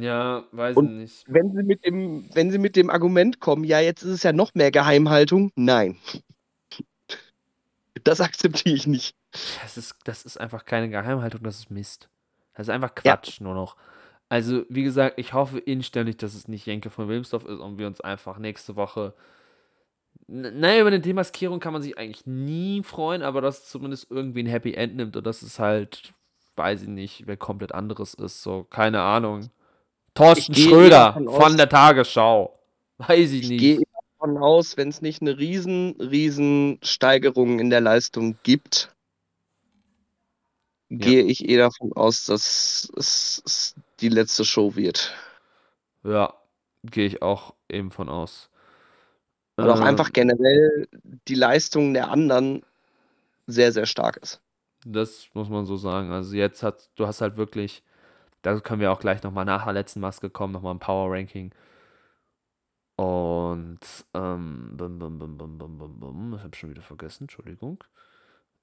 ja, weiß Und nicht. Wenn sie, mit dem, wenn sie mit dem Argument kommen, ja, jetzt ist es ja noch mehr Geheimhaltung, nein. Das akzeptiere ich nicht. Das ist, das ist einfach keine Geheimhaltung, das ist Mist. Das ist einfach Quatsch ja. nur noch. Also, wie gesagt, ich hoffe inständig, dass es nicht Jenke von Wilmsdorf ist und wir uns einfach nächste Woche. Naja, über eine Demaskierung kann man sich eigentlich nie freuen, aber dass es zumindest irgendwie ein Happy End nimmt und dass es halt, weiß ich nicht, wer komplett anderes ist. So, keine Ahnung. Thorsten Schröder von der Tagesschau. Weiß ich, ich nicht. Ich gehe davon aus, wenn es nicht eine riesen, riesen Steigerung in der Leistung gibt, ja. gehe ich eh davon aus, dass es die letzte Show wird. Ja, gehe ich auch eben von aus. Und auch einfach ähm. generell die Leistung der anderen sehr, sehr stark ist. Das muss man so sagen. Also jetzt hat, du hast halt wirklich, da können wir auch gleich nochmal nach der letzten Maske kommen, nochmal ein Power Ranking. Und, ähm, bum, bum, bum, bum, bum, bum, bum. Ich habe schon wieder vergessen, Entschuldigung.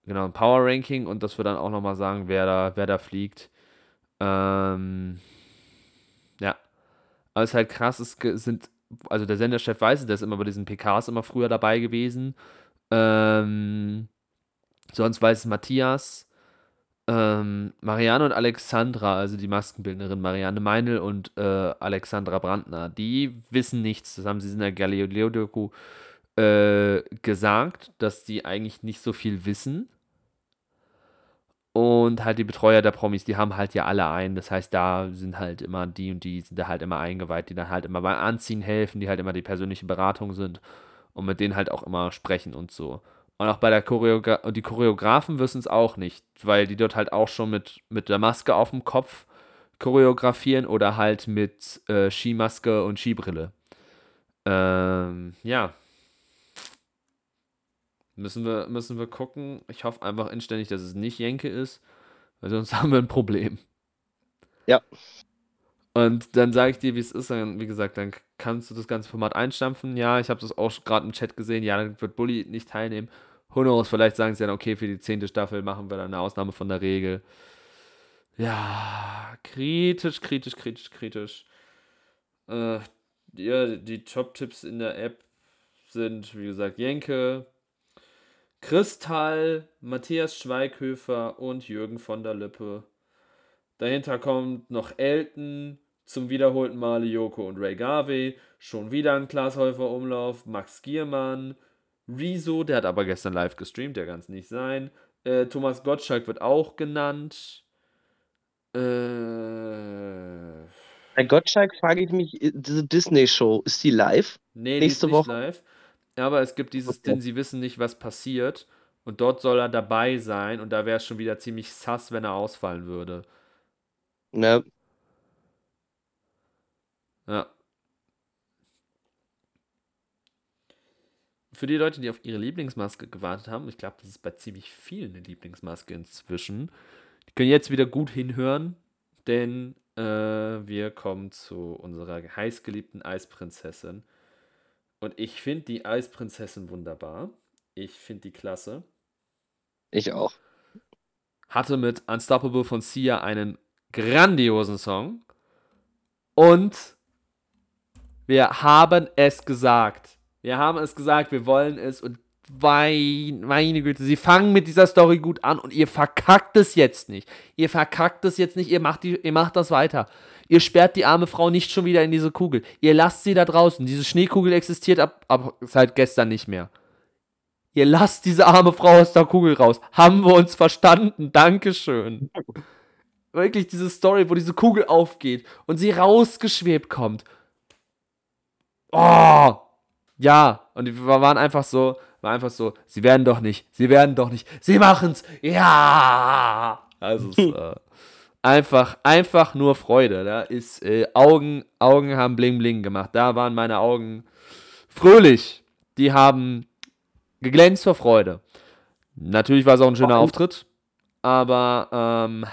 Genau, ein Power Ranking und dass wir dann auch nochmal sagen, wer da, wer da fliegt. Ähm, ja. Aber es ist halt krass, es sind, also der Senderchef weiß es, der ist immer bei diesen PKs immer früher dabei gewesen. Ähm, sonst weiß es Matthias. Ähm, Marianne und Alexandra, also die Maskenbildnerin Marianne Meinl und äh, Alexandra Brandner, die wissen nichts. Das haben sie in der Galileo-Doku äh, gesagt, dass die eigentlich nicht so viel wissen. Und halt die Betreuer der Promis, die haben halt ja alle einen. Das heißt, da sind halt immer die und die sind da halt immer eingeweiht, die dann halt immer beim Anziehen helfen, die halt immer die persönliche Beratung sind und mit denen halt auch immer sprechen und so. Und auch bei der Choreogra und die Choreografen wissen es auch nicht, weil die dort halt auch schon mit, mit der Maske auf dem Kopf choreografieren oder halt mit äh, Skimaske und Skibrille. Ähm, ja. Müssen wir, müssen wir gucken. Ich hoffe einfach inständig, dass es nicht Jenke ist, weil sonst haben wir ein Problem. Ja. Und dann sage ich dir, wie es ist. Dann, wie gesagt, dann kannst du das ganze Format einstampfen. Ja, ich habe das auch gerade im Chat gesehen. Ja, dann wird Bully nicht teilnehmen. Who knows, vielleicht sagen sie dann, okay, für die zehnte Staffel machen wir dann eine Ausnahme von der Regel. Ja, kritisch, kritisch, kritisch, kritisch. Äh, ja, die Top-Tipps in der App sind, wie gesagt, Jenke, Kristall, Matthias Schweighöfer und Jürgen von der Lippe. Dahinter kommt noch Elton, zum wiederholten Male Joko und Ray Garvey, schon wieder ein Glashäufer Umlauf, Max Giermann, Rezo, der hat aber gestern live gestreamt, der kann es nicht sein. Äh, Thomas Gottschalk wird auch genannt. Äh, Bei Gottschalk frage ich mich, diese Disney-Show, ist die live? Nee, nächste die ist Woche? live. Aber es gibt dieses, okay. denn sie wissen nicht, was passiert. Und dort soll er dabei sein. Und da wäre es schon wieder ziemlich sass, wenn er ausfallen würde. Ne. Ja. Für die Leute, die auf ihre Lieblingsmaske gewartet haben, ich glaube, das ist bei ziemlich vielen eine Lieblingsmaske inzwischen, die können jetzt wieder gut hinhören, denn äh, wir kommen zu unserer heißgeliebten Eisprinzessin. Und ich finde die Eisprinzessin wunderbar. Ich finde die klasse. Ich auch. Hatte mit Unstoppable von Sia einen grandiosen Song. Und wir haben es gesagt. Wir haben es gesagt, wir wollen es und meine Güte, sie fangen mit dieser Story gut an und ihr verkackt es jetzt nicht. Ihr verkackt es jetzt nicht, ihr macht, die, ihr macht das weiter. Ihr sperrt die arme Frau nicht schon wieder in diese Kugel. Ihr lasst sie da draußen. Diese Schneekugel existiert ab, ab seit gestern nicht mehr. Ihr lasst diese arme Frau aus der Kugel raus. Haben wir uns verstanden? Dankeschön. Wirklich diese Story, wo diese Kugel aufgeht und sie rausgeschwebt kommt. Oh! Ja, und wir waren einfach so, war einfach so, sie werden doch nicht, sie werden doch nicht, sie machen's, ja! Also, es, äh, einfach, einfach nur Freude. Da ist äh, Augen, Augen haben bling bling gemacht. Da waren meine Augen fröhlich. Die haben geglänzt vor Freude. Natürlich war es auch ein schöner Auftritt, aber ähm,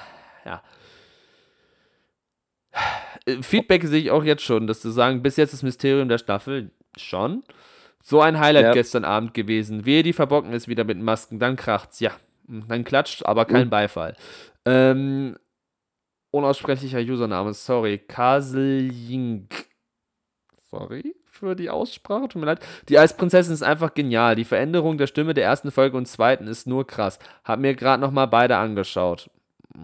ja. Feedback sehe ich auch jetzt schon, dass du sagen, bis jetzt das Mysterium der Staffel schon. So ein Highlight ja. gestern Abend gewesen. Wehe, die verbocken ist wieder mit Masken, dann kracht's, ja. Dann klatscht, aber kein mhm. Beifall. Ähm, unaussprechlicher Username, sorry. Kaseljink. Sorry für die Aussprache, tut mir leid. Die Eisprinzessin ist einfach genial. Die Veränderung der Stimme der ersten Folge und zweiten ist nur krass. Hab mir gerade nochmal beide angeschaut.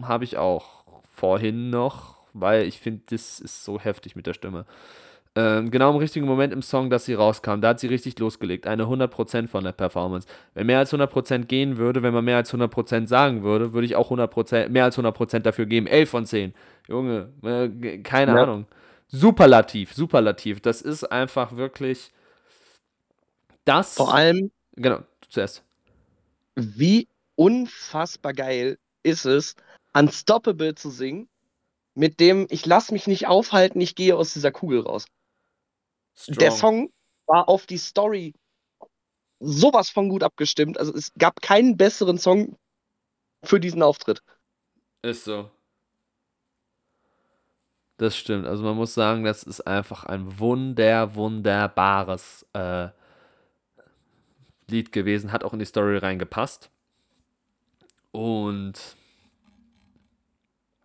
Habe ich auch vorhin noch, weil ich finde, das ist so heftig mit der Stimme. Ähm, genau im richtigen Moment im Song, dass sie rauskam, da hat sie richtig losgelegt. Eine 100% von der Performance. Wenn mehr als 100% gehen würde, wenn man mehr als 100% sagen würde, würde ich auch 100%, mehr als 100% dafür geben. 11 von 10. Junge, äh, keine ja. Ahnung. Superlativ, superlativ. Das ist einfach wirklich das. Vor allem. Genau, zuerst. Wie unfassbar geil ist es, Unstoppable zu singen, mit dem ich lass mich nicht aufhalten, ich gehe aus dieser Kugel raus. Strong. Der Song war auf die Story sowas von gut abgestimmt. Also es gab keinen besseren Song für diesen Auftritt. Ist so. Das stimmt. Also man muss sagen, das ist einfach ein wunder, wunderbares äh, Lied gewesen. Hat auch in die Story reingepasst. Und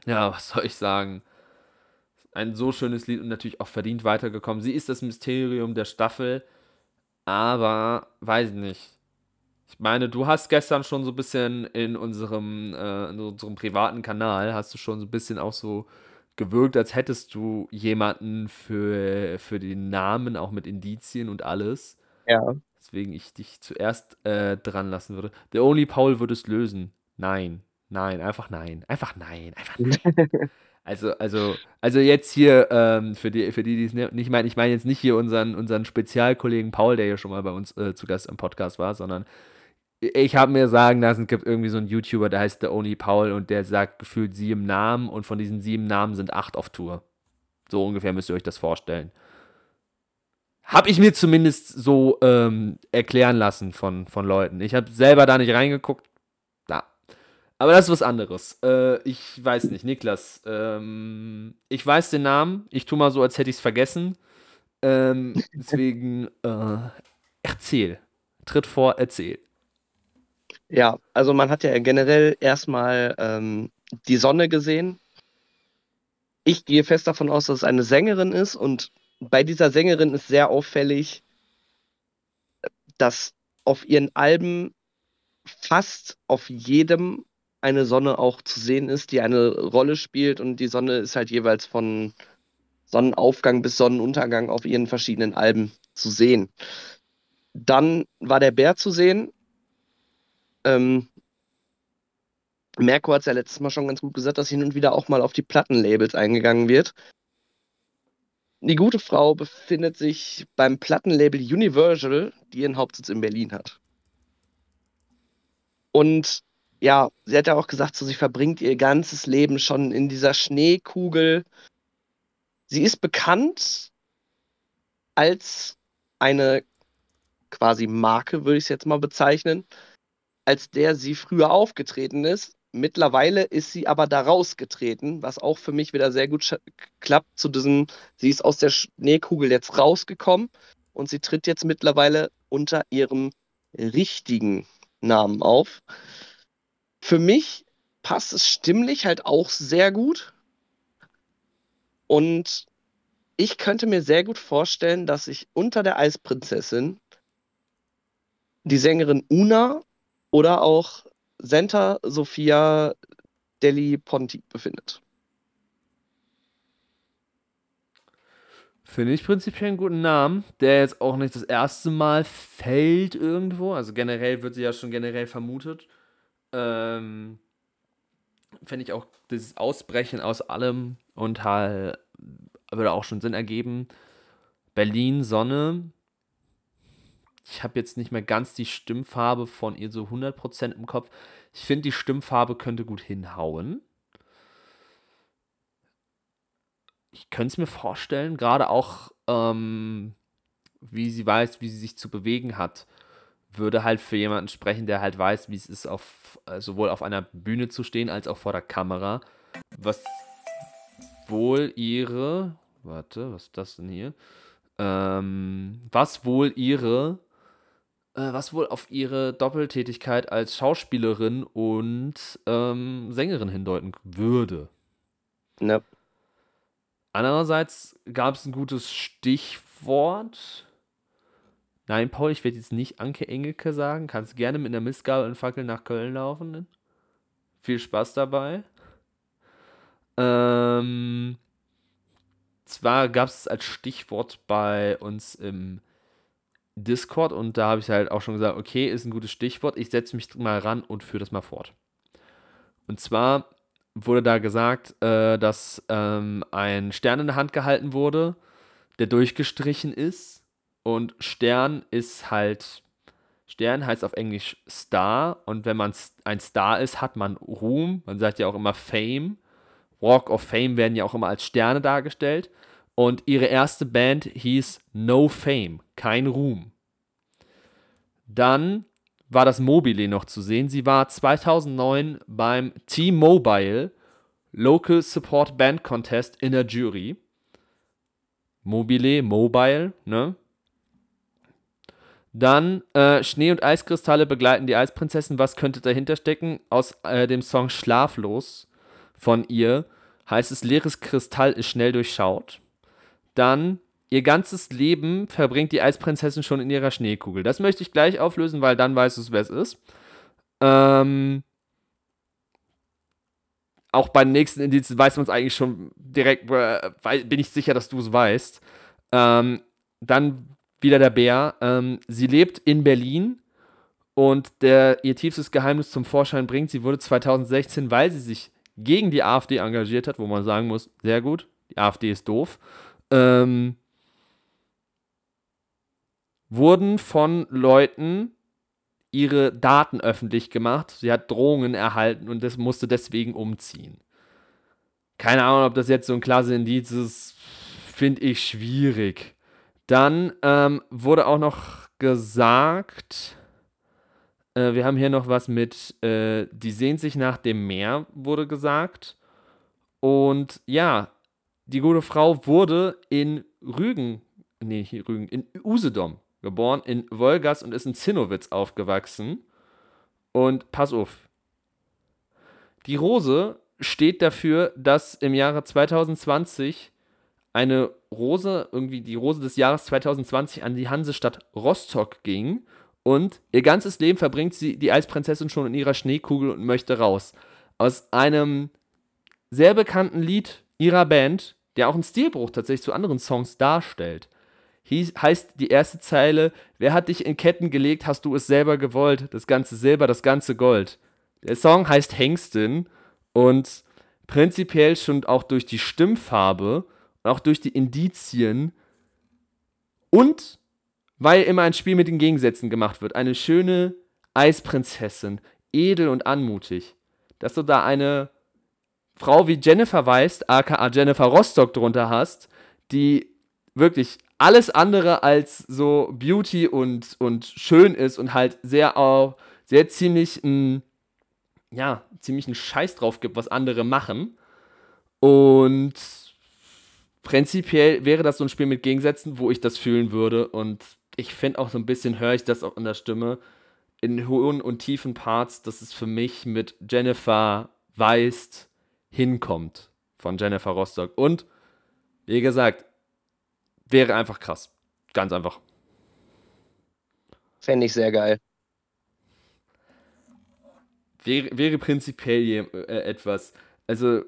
ja, was soll ich sagen? ein so schönes Lied und natürlich auch verdient weitergekommen. Sie ist das Mysterium der Staffel, aber weiß ich nicht. Ich meine, du hast gestern schon so ein bisschen in unserem, äh, in unserem privaten Kanal, hast du schon so ein bisschen auch so gewirkt, als hättest du jemanden für, für den Namen, auch mit Indizien und alles. Ja. Deswegen ich dich zuerst äh, dran lassen würde. Der Only Paul würde es lösen. Nein, nein, einfach nein. Einfach nein, einfach nein. Also, also, also jetzt hier, ähm, für die, für die, die es nicht meinen, ich meine jetzt nicht hier unseren, unseren Spezialkollegen Paul, der ja schon mal bei uns äh, zu Gast im Podcast war, sondern ich habe mir sagen lassen, es gibt irgendwie so einen YouTuber, der heißt The Only Paul und der sagt gefühlt sieben Namen und von diesen sieben Namen sind acht auf Tour. So ungefähr müsst ihr euch das vorstellen. Habe ich mir zumindest so ähm, erklären lassen von, von Leuten. Ich habe selber da nicht reingeguckt, aber das ist was anderes. Äh, ich weiß nicht, Niklas. Ähm, ich weiß den Namen. Ich tue mal so, als hätte ich es vergessen. Ähm, deswegen äh, erzähl. Tritt vor, erzähl. Ja, also man hat ja generell erstmal ähm, die Sonne gesehen. Ich gehe fest davon aus, dass es eine Sängerin ist und bei dieser Sängerin ist sehr auffällig, dass auf ihren Alben fast auf jedem eine Sonne auch zu sehen ist, die eine Rolle spielt und die Sonne ist halt jeweils von Sonnenaufgang bis Sonnenuntergang auf ihren verschiedenen Alben zu sehen. Dann war der Bär zu sehen. Ähm, Merkur hat es ja letztes Mal schon ganz gut gesagt, dass hin und wieder auch mal auf die Plattenlabels eingegangen wird. Die gute Frau befindet sich beim Plattenlabel Universal, die ihren Hauptsitz in Berlin hat. Und ja, sie hat ja auch gesagt, so, sie verbringt ihr ganzes Leben schon in dieser Schneekugel. Sie ist bekannt als eine quasi Marke, würde ich es jetzt mal bezeichnen, als der sie früher aufgetreten ist. Mittlerweile ist sie aber da rausgetreten, was auch für mich wieder sehr gut klappt zu diesem, sie ist aus der Schneekugel jetzt rausgekommen und sie tritt jetzt mittlerweile unter ihrem richtigen Namen auf. Für mich passt es stimmlich halt auch sehr gut. Und ich könnte mir sehr gut vorstellen, dass sich unter der Eisprinzessin die Sängerin Una oder auch Senta Sophia Deli Ponti befindet. Finde ich prinzipiell einen guten Namen, der jetzt auch nicht das erste Mal fällt irgendwo. Also generell wird sie ja schon generell vermutet. Ähm, Fände ich auch dieses Ausbrechen aus allem und halt würde auch schon Sinn ergeben. Berlin, Sonne. Ich habe jetzt nicht mehr ganz die Stimmfarbe von ihr so 100% im Kopf. Ich finde, die Stimmfarbe könnte gut hinhauen. Ich könnte es mir vorstellen, gerade auch, ähm, wie sie weiß, wie sie sich zu bewegen hat würde halt für jemanden sprechen, der halt weiß, wie es ist, auf, äh, sowohl auf einer Bühne zu stehen, als auch vor der Kamera. Was wohl ihre, warte, was ist das denn hier? Ähm, was wohl ihre, äh, was wohl auf ihre Doppeltätigkeit als Schauspielerin und ähm, Sängerin hindeuten würde. Ja. Andererseits gab es ein gutes Stichwort. Nein, Paul, ich werde jetzt nicht Anke Engelke sagen. Kannst gerne mit einer Mistgabel und Fackel nach Köln laufen. Viel Spaß dabei. Ähm, zwar gab es als Stichwort bei uns im Discord und da habe ich halt auch schon gesagt, okay, ist ein gutes Stichwort. Ich setze mich mal ran und führe das mal fort. Und zwar wurde da gesagt, äh, dass ähm, ein Stern in der Hand gehalten wurde, der durchgestrichen ist. Und Stern ist halt, Stern heißt auf Englisch Star. Und wenn man ein Star ist, hat man Ruhm. Man sagt ja auch immer Fame. Walk of Fame werden ja auch immer als Sterne dargestellt. Und ihre erste Band hieß No Fame, kein Ruhm. Dann war das Mobile noch zu sehen. Sie war 2009 beim T-Mobile Local Support Band Contest in der Jury. Mobile, Mobile, ne? Dann äh, Schnee- und Eiskristalle begleiten die Eisprinzessin. Was könnte dahinter stecken? Aus äh, dem Song Schlaflos von ihr heißt es, leeres Kristall ist schnell durchschaut. Dann ihr ganzes Leben verbringt die Eisprinzessin schon in ihrer Schneekugel. Das möchte ich gleich auflösen, weil dann weißt du, wer es ist. Ähm, auch bei den nächsten Indizien weiß man es eigentlich schon direkt, äh, bin ich sicher, dass du es weißt. Ähm, dann wieder der Bär. Ähm, sie lebt in Berlin und der, ihr tiefstes Geheimnis zum Vorschein bringt. Sie wurde 2016, weil sie sich gegen die AfD engagiert hat, wo man sagen muss, sehr gut, die AfD ist doof, ähm, wurden von Leuten ihre Daten öffentlich gemacht. Sie hat Drohungen erhalten und das musste deswegen umziehen. Keine Ahnung, ob das jetzt so ein klasse Indiz ist, finde ich schwierig. Dann ähm, wurde auch noch gesagt, äh, wir haben hier noch was mit, äh, die sehnt sich nach dem Meer, wurde gesagt. Und ja, die gute Frau wurde in Rügen, nee, hier Rügen, in Usedom geboren, in Wolgast und ist in Zinnowitz aufgewachsen. Und pass auf. Die Rose steht dafür, dass im Jahre 2020 eine Rose, irgendwie die Rose des Jahres 2020 an die Hansestadt Rostock ging und ihr ganzes Leben verbringt sie die Eisprinzessin schon in ihrer Schneekugel und möchte raus. Aus einem sehr bekannten Lied ihrer Band, der auch einen Stilbruch tatsächlich zu anderen Songs darstellt hieß, heißt die erste Zeile, wer hat dich in Ketten gelegt, hast du es selber gewollt, das ganze Silber, das ganze Gold. Der Song heißt Hengstin und prinzipiell schon auch durch die Stimmfarbe auch durch die Indizien und weil immer ein Spiel mit den Gegensätzen gemacht wird. Eine schöne Eisprinzessin, edel und anmutig. Dass du da eine Frau wie Jennifer weißt, aka Jennifer Rostock drunter hast, die wirklich alles andere als so Beauty und, und schön ist und halt sehr auch sehr ziemlich ein ja, ziemlich einen Scheiß drauf gibt, was andere machen. Und prinzipiell wäre das so ein Spiel mit Gegensätzen, wo ich das fühlen würde. Und ich finde auch so ein bisschen, höre ich das auch in der Stimme, in hohen und tiefen Parts, dass es für mich mit Jennifer Weist hinkommt von Jennifer Rostock. Und wie gesagt, Wäre einfach krass. Ganz einfach. Fände ich sehr geil. Wäre, wäre prinzipiell äh, etwas. Also,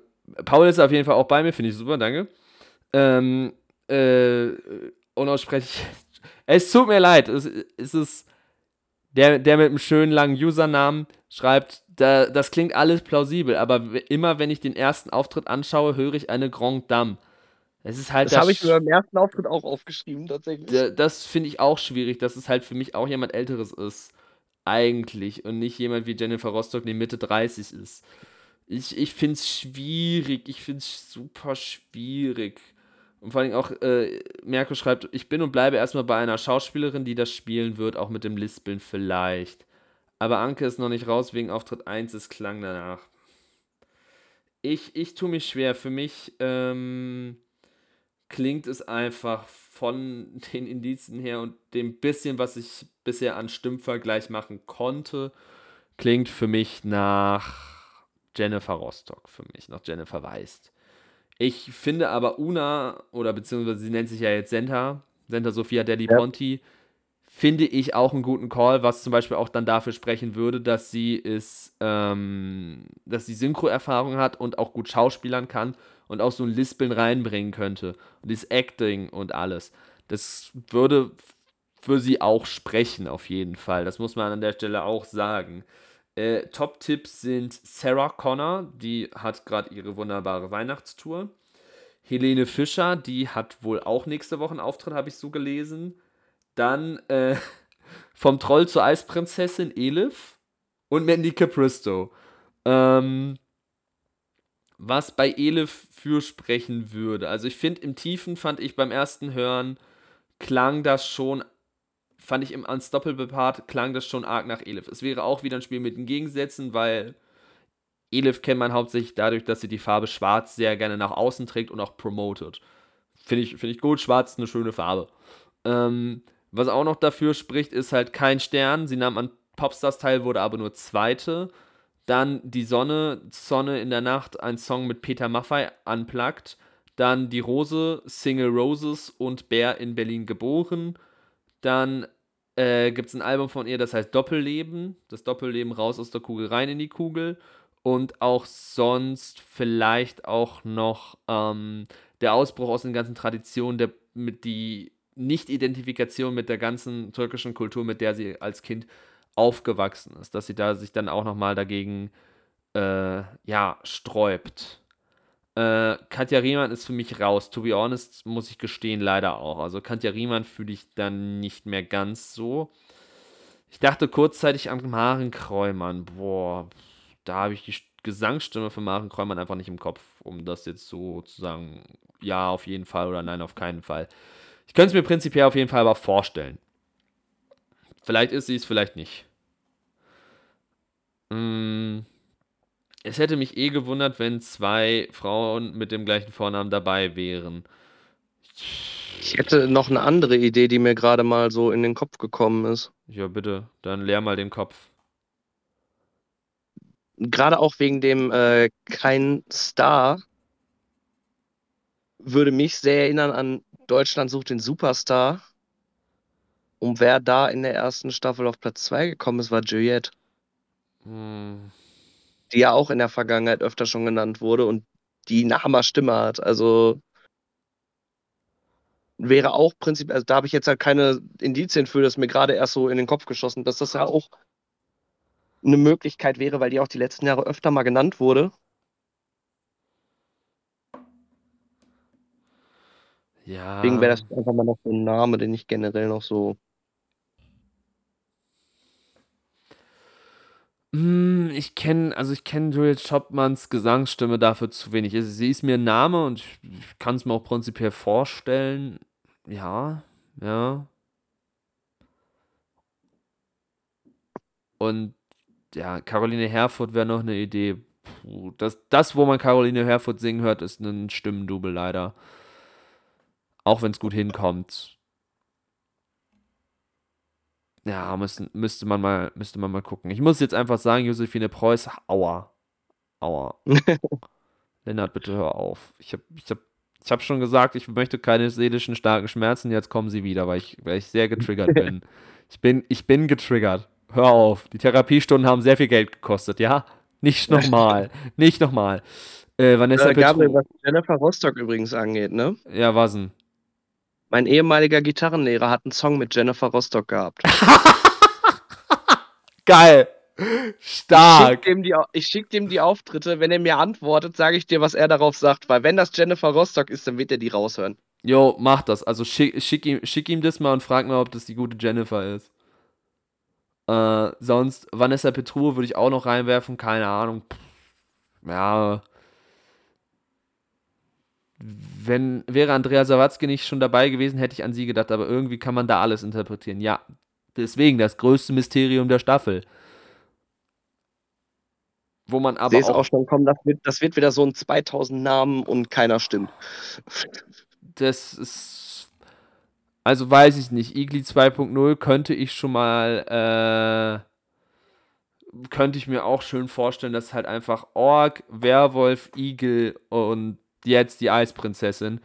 Paul ist auf jeden Fall auch bei mir, finde ich super, danke. Ähm, äh, unaussprechlich. Es tut mir leid, es, es ist der, der mit einem schönen langen Usernamen schreibt, da, das klingt alles plausibel, aber immer wenn ich den ersten Auftritt anschaue, höre ich eine Grand Dame. Es ist halt das habe ich mir beim ersten Auftritt auch aufgeschrieben, tatsächlich. Das finde ich auch schwierig, dass es halt für mich auch jemand Älteres ist. Eigentlich. Und nicht jemand wie Jennifer Rostock, die Mitte 30 ist. Ich, ich finde es schwierig. Ich finde es super schwierig. Und vor allem auch, äh, Merkel schreibt, ich bin und bleibe erstmal bei einer Schauspielerin, die das spielen wird, auch mit dem Lispeln vielleicht. Aber Anke ist noch nicht raus wegen Auftritt 1, es klang danach. Ich, ich tue mich schwer. Für mich ähm, klingt es einfach von den Indizien her und dem bisschen, was ich bisher an Stimmvergleich machen konnte, klingt für mich nach Jennifer Rostock, für mich, nach Jennifer Weist. Ich finde aber Una, oder beziehungsweise sie nennt sich ja jetzt Senta, Senta Sophia Deli ja. Ponti, finde ich auch einen guten Call, was zum Beispiel auch dann dafür sprechen würde, dass sie ist, ähm, dass sie Synchro-Erfahrung hat und auch gut schauspielern kann und auch so ein Lispeln reinbringen könnte. Und dieses Acting und alles. Das würde für sie auch sprechen, auf jeden Fall. Das muss man an der Stelle auch sagen. Äh, Top-Tipps sind Sarah Connor, die hat gerade ihre wunderbare Weihnachtstour. Helene Fischer, die hat wohl auch nächste Woche einen Auftritt, habe ich so gelesen. Dann äh, vom Troll zur Eisprinzessin Elif und Mandy Capristo. Ähm, was bei Elif für sprechen würde. Also ich finde im Tiefen fand ich beim ersten Hören klang das schon, fand ich im Unstoppable Part klang das schon arg nach Elif. Es wäre auch wieder ein Spiel mit den Gegensätzen, weil Elif kennt man hauptsächlich dadurch, dass sie die Farbe Schwarz sehr gerne nach außen trägt und auch promotet. Finde ich, find ich gut, Schwarz ist eine schöne Farbe. Ähm, was auch noch dafür spricht, ist halt kein Stern. Sie nahm an Popstars teil, wurde aber nur Zweite. Dann Die Sonne, Sonne in der Nacht, ein Song mit Peter Maffay, unplugged. Dann Die Rose, Single Roses und Bär in Berlin geboren. Dann äh, gibt es ein Album von ihr, das heißt Doppelleben. Das Doppelleben raus aus der Kugel, rein in die Kugel. Und auch sonst vielleicht auch noch ähm, der Ausbruch aus den ganzen Traditionen, der, mit die Nicht-Identifikation mit der ganzen türkischen Kultur, mit der sie als Kind aufgewachsen ist, dass sie da sich dann auch nochmal dagegen äh, ja, sträubt. Äh, Katja Riemann ist für mich raus. To be honest, muss ich gestehen, leider auch. Also Katja Riemann fühle ich dann nicht mehr ganz so. Ich dachte kurzzeitig an Maren Kräumann. Boah, da habe ich die Gesangsstimme von Maren Kräumann einfach nicht im Kopf, um das jetzt so zu sagen, ja, auf jeden Fall oder nein, auf keinen Fall. Ich könnte es mir prinzipiell auf jeden Fall aber vorstellen. Vielleicht ist sie es, vielleicht nicht. Mm, es hätte mich eh gewundert, wenn zwei Frauen mit dem gleichen Vornamen dabei wären. Ich hätte noch eine andere Idee, die mir gerade mal so in den Kopf gekommen ist. Ja, bitte, dann leer mal den Kopf. Gerade auch wegen dem äh, kein Star würde mich sehr erinnern an Deutschland sucht den Superstar. Und wer da in der ersten Staffel auf Platz 2 gekommen ist, war Juliette. Hm. Die ja auch in der Vergangenheit öfter schon genannt wurde und die eine Hammer-Stimme hat. Also wäre auch prinzipiell, also da habe ich jetzt halt keine Indizien für, das mir gerade erst so in den Kopf geschossen, dass das ja auch eine Möglichkeit wäre, weil die auch die letzten Jahre öfter mal genannt wurde. Ja. Deswegen wäre das einfach mal noch so ein Name, den ich generell noch so Hm, ich kenne, also ich kenne Juliet Schoppmanns Gesangsstimme dafür zu wenig. Also sie ist mir ein Name und ich, ich kann es mir auch prinzipiell vorstellen. Ja, ja. Und ja, Caroline Herfurth wäre noch eine Idee. Puh, das, das, wo man Caroline Herfurth singen hört, ist ein Stimmendubel leider. Auch wenn es gut hinkommt. Ja, müssen, müsste, man mal, müsste man mal gucken. Ich muss jetzt einfach sagen, Josephine Preuß, aua. Aua. Lennart, bitte hör auf. Ich habe ich hab, ich hab schon gesagt, ich möchte keine seelischen starken Schmerzen. Jetzt kommen sie wieder, weil ich, weil ich sehr getriggert bin. Ich bin, ich bin getriggert. Hör auf. Die Therapiestunden haben sehr viel Geld gekostet, ja? Nicht nochmal. Nicht nochmal. Äh, Vanessa äh, Gabriel, was Jennifer Rostock übrigens angeht, ne? Ja, was denn? Mein ehemaliger Gitarrenlehrer hat einen Song mit Jennifer Rostock gehabt. Geil. Stark. Ich schicke dem, dem, die Auftritte. Wenn er mir antwortet, sage ich dir, was er darauf sagt. Weil wenn das Jennifer Rostock ist, dann wird er die raushören. Jo, mach das. Also schick, schick, ihm, schick ihm das mal und frag mal, ob das die gute Jennifer ist. Äh, sonst, Vanessa Petru würde ich auch noch reinwerfen. Keine Ahnung. Ja. Wenn wäre Andrea Sawatzki nicht schon dabei gewesen, hätte ich an sie gedacht, aber irgendwie kann man da alles interpretieren. Ja, deswegen das größte Mysterium der Staffel. Wo man aber auch, auch schon kommen, das wird, das wird wieder so ein 2000 Namen und keiner stimmt. Das ist also weiß ich nicht. Igli 2.0 könnte ich schon mal äh, könnte ich mir auch schön vorstellen, dass halt einfach Ork, Werwolf, Igel und jetzt die Eisprinzessin,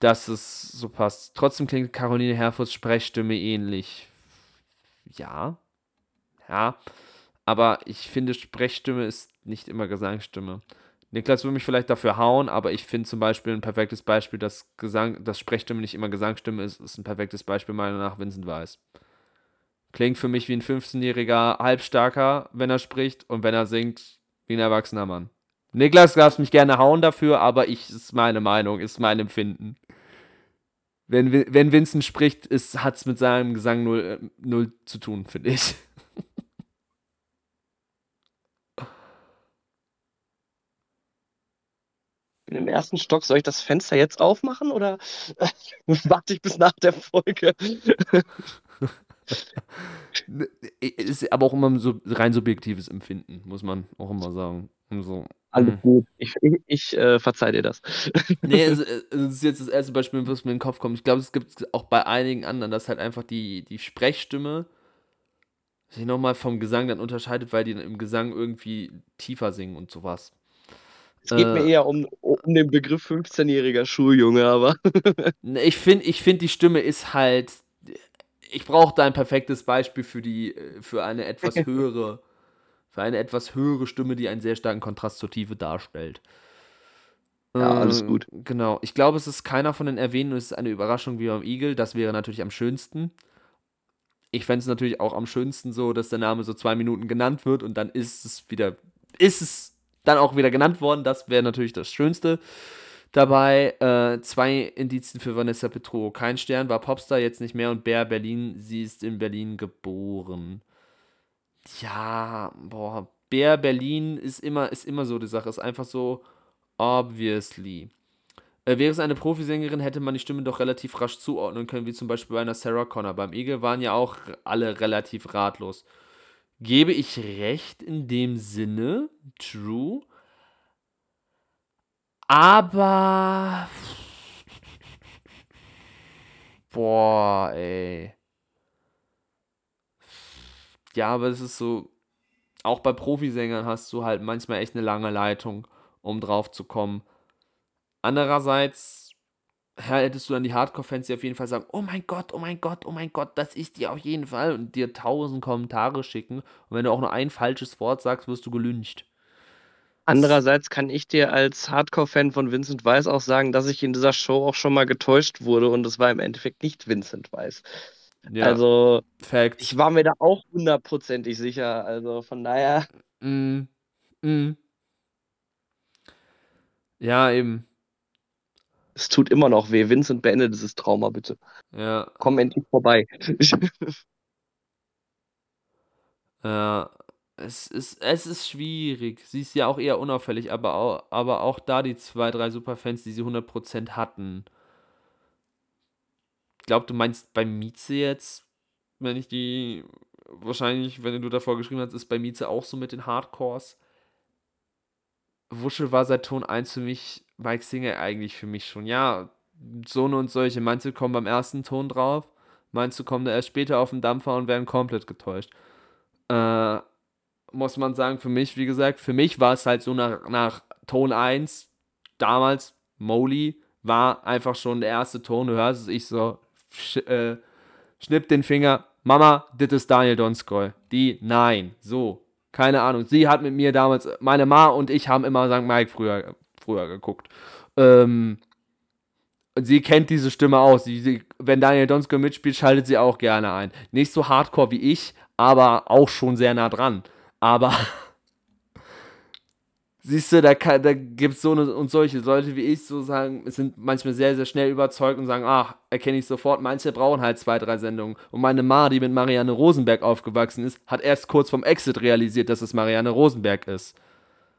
dass es so passt. Trotzdem klingt Caroline Herfords Sprechstimme ähnlich. Ja. Ja. Aber ich finde, Sprechstimme ist nicht immer Gesangsstimme. Niklas würde mich vielleicht dafür hauen, aber ich finde zum Beispiel ein perfektes Beispiel, dass, Gesang, dass Sprechstimme nicht immer Gesangsstimme ist, ist ein perfektes Beispiel meiner nach Vincent Weiss. Klingt für mich wie ein 15-jähriger Halbstarker, wenn er spricht, und wenn er singt, wie ein erwachsener Mann. Niklas darf mich gerne hauen dafür, aber ich ist meine Meinung, ist mein Empfinden. Wenn, wenn Vincent spricht, hat es mit seinem Gesang null, äh, null zu tun, finde ich. bin im ersten Stock. Soll ich das Fenster jetzt aufmachen oder warte ich bis nach der Folge? ist aber auch immer so rein subjektives Empfinden, muss man auch immer sagen. So. Alles hm. gut. Ich, ich, ich äh, verzeih dir das. nee, es, es, ist jetzt das erste Beispiel, was mir in den Kopf kommt. Ich glaube, es gibt auch bei einigen anderen, dass halt einfach die, die Sprechstimme sich nochmal vom Gesang dann unterscheidet, weil die dann im Gesang irgendwie tiefer singen und sowas. Es geht äh, mir eher um, um den Begriff 15-jähriger Schuljunge, aber. Ne, ich finde, ich find, die Stimme ist halt. Ich brauche da ein perfektes Beispiel für die, für eine etwas höhere, für eine etwas höhere Stimme, die einen sehr starken Kontrast zur Tiefe darstellt. Ja, alles gut. Genau. Ich glaube, es ist keiner von den Erwähnungen, es ist eine Überraschung wie beim Igel. Das wäre natürlich am schönsten. Ich fände es natürlich auch am schönsten so, dass der Name so zwei Minuten genannt wird und dann ist es wieder, ist es dann auch wieder genannt worden. Das wäre natürlich das Schönste dabei. Äh, zwei Indizien für Vanessa Petro. Kein Stern, war Popstar, jetzt nicht mehr. Und Bär Berlin, sie ist in Berlin geboren. Ja, boah, Bär Berlin ist immer, ist immer so die Sache. Ist einfach so, obviously. Äh, wäre es eine Profisängerin, hätte man die Stimme doch relativ rasch zuordnen können, wie zum Beispiel bei einer Sarah Connor. Beim Eagle waren ja auch alle relativ ratlos. Gebe ich recht in dem Sinne, true. Aber. Boah, ey. Ja, aber es ist so. Auch bei Profisängern hast du halt manchmal echt eine lange Leitung, um drauf zu kommen. Andererseits hättest du dann die Hardcore-Fans, die auf jeden Fall sagen, oh mein Gott, oh mein Gott, oh mein Gott, das ist die auf jeden Fall und dir tausend Kommentare schicken. Und wenn du auch nur ein falsches Wort sagst, wirst du gelüncht. Andererseits kann ich dir als Hardcore-Fan von Vincent Weiss auch sagen, dass ich in dieser Show auch schon mal getäuscht wurde und es war im Endeffekt nicht Vincent Weiss. Ja, also, Fact. ich war mir da auch hundertprozentig sicher. Also von daher. Mm, mm. Ja, eben. Es tut immer noch weh. Vincent, beende dieses Trauma bitte. Ja. Komm endlich vorbei. ja. Es ist, es ist schwierig. Sie ist ja auch eher unauffällig, aber auch, aber auch da die zwei, drei Superfans, die sie 100% hatten. Glaube, du meinst bei Mieze jetzt, wenn ich die, wahrscheinlich, wenn du davor geschrieben hast, ist bei Mieze auch so mit den Hardcores. Wuschel war seit Ton 1 für mich Mike Singer eigentlich für mich schon. Ja, so und solche. Manche kommen beim ersten Ton drauf, meinst du, kommen da erst später auf den Dampfer und werden komplett getäuscht. Äh, muss man sagen, für mich, wie gesagt, für mich war es halt so nach, nach Ton 1, damals, Molly, war einfach schon der erste Ton, du hörst es, ich so, sch, äh, schnipp den Finger, Mama, das ist Daniel Donskoy. Die, nein, so, keine Ahnung. Sie hat mit mir damals, meine Ma und ich haben immer St. Mike früher früher geguckt. Ähm, sie kennt diese Stimme aus. Sie, sie, wenn Daniel Donsko mitspielt, schaltet sie auch gerne ein. Nicht so hardcore wie ich, aber auch schon sehr nah dran. Aber siehst du, da, da gibt es so eine, und solche Leute wie ich, so sagen, sind manchmal sehr, sehr schnell überzeugt und sagen, ach, erkenne ich sofort. Manche brauchen halt zwei, drei Sendungen. Und meine Ma, die mit Marianne Rosenberg aufgewachsen ist, hat erst kurz vom Exit realisiert, dass es Marianne Rosenberg ist.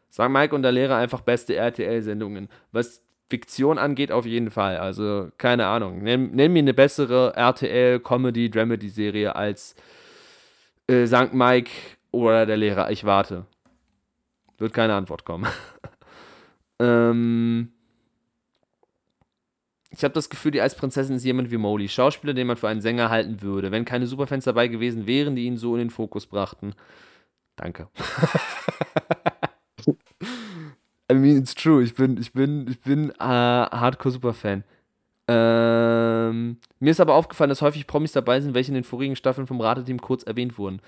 Sagen Mike und der Lehrer einfach beste RTL-Sendungen. Was Fiktion angeht, auf jeden Fall. Also, keine Ahnung. Nenn, nenn mir eine bessere RTL-Comedy-Dramedy-Serie als äh, St. Mike oder der Lehrer. Ich warte. Wird keine Antwort kommen. ähm. Ich habe das Gefühl, die Eisprinzessin ist jemand wie Molly. Schauspieler, den man für einen Sänger halten würde, wenn keine Superfans dabei gewesen wären, die ihn so in den Fokus brachten. Danke. I mean, it's true. Ich bin, ich bin, ich bin äh, Hardcore-Superfan. Ähm, mir ist aber aufgefallen, dass häufig Promis dabei sind, welche in den vorigen Staffeln vom Rateteam kurz erwähnt wurden.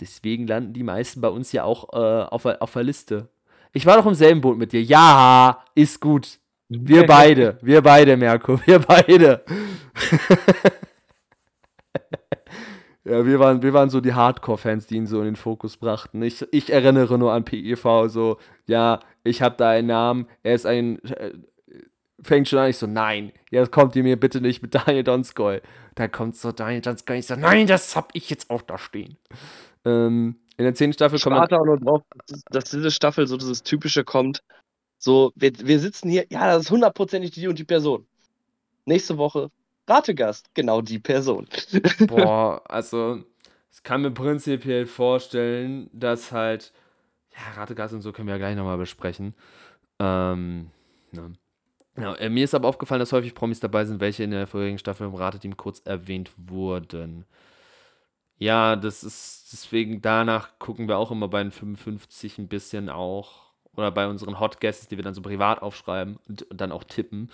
Deswegen landen die meisten bei uns ja auch äh, auf, auf der Liste. Ich war doch im selben Boot mit dir. Ja, ist gut. Wir beide, wir beide, Merko, wir beide. ja, wir waren, wir waren so die Hardcore-Fans, die ihn so in den Fokus brachten. Ich, ich erinnere nur an PEV, so, ja, ich habe da einen Namen, er ist ein, äh, fängt schon an, ich so, nein, jetzt kommt ihr mir bitte nicht mit Daniel Donskoy. Da kommt so Daniel Donskoy, ich so, nein, das hab ich jetzt auch da stehen. Ähm, in der zehnten Staffel kommt man... auch nur drauf, dass diese Staffel so dieses Typische kommt, so, wir, wir sitzen hier, ja, das ist hundertprozentig die und die Person. Nächste Woche, Rategast, genau die Person. Boah, also, ich kann mir prinzipiell vorstellen, dass halt, ja, Rategast und so können wir ja gleich nochmal besprechen. Ähm, ja. Ja, äh, mir ist aber aufgefallen, dass häufig Promis dabei sind, welche in der vorherigen Staffel im Rateteam kurz erwähnt wurden. Ja, das ist deswegen danach gucken wir auch immer bei den 55 ein bisschen auch oder bei unseren Hot Guests, die wir dann so privat aufschreiben und, und dann auch tippen,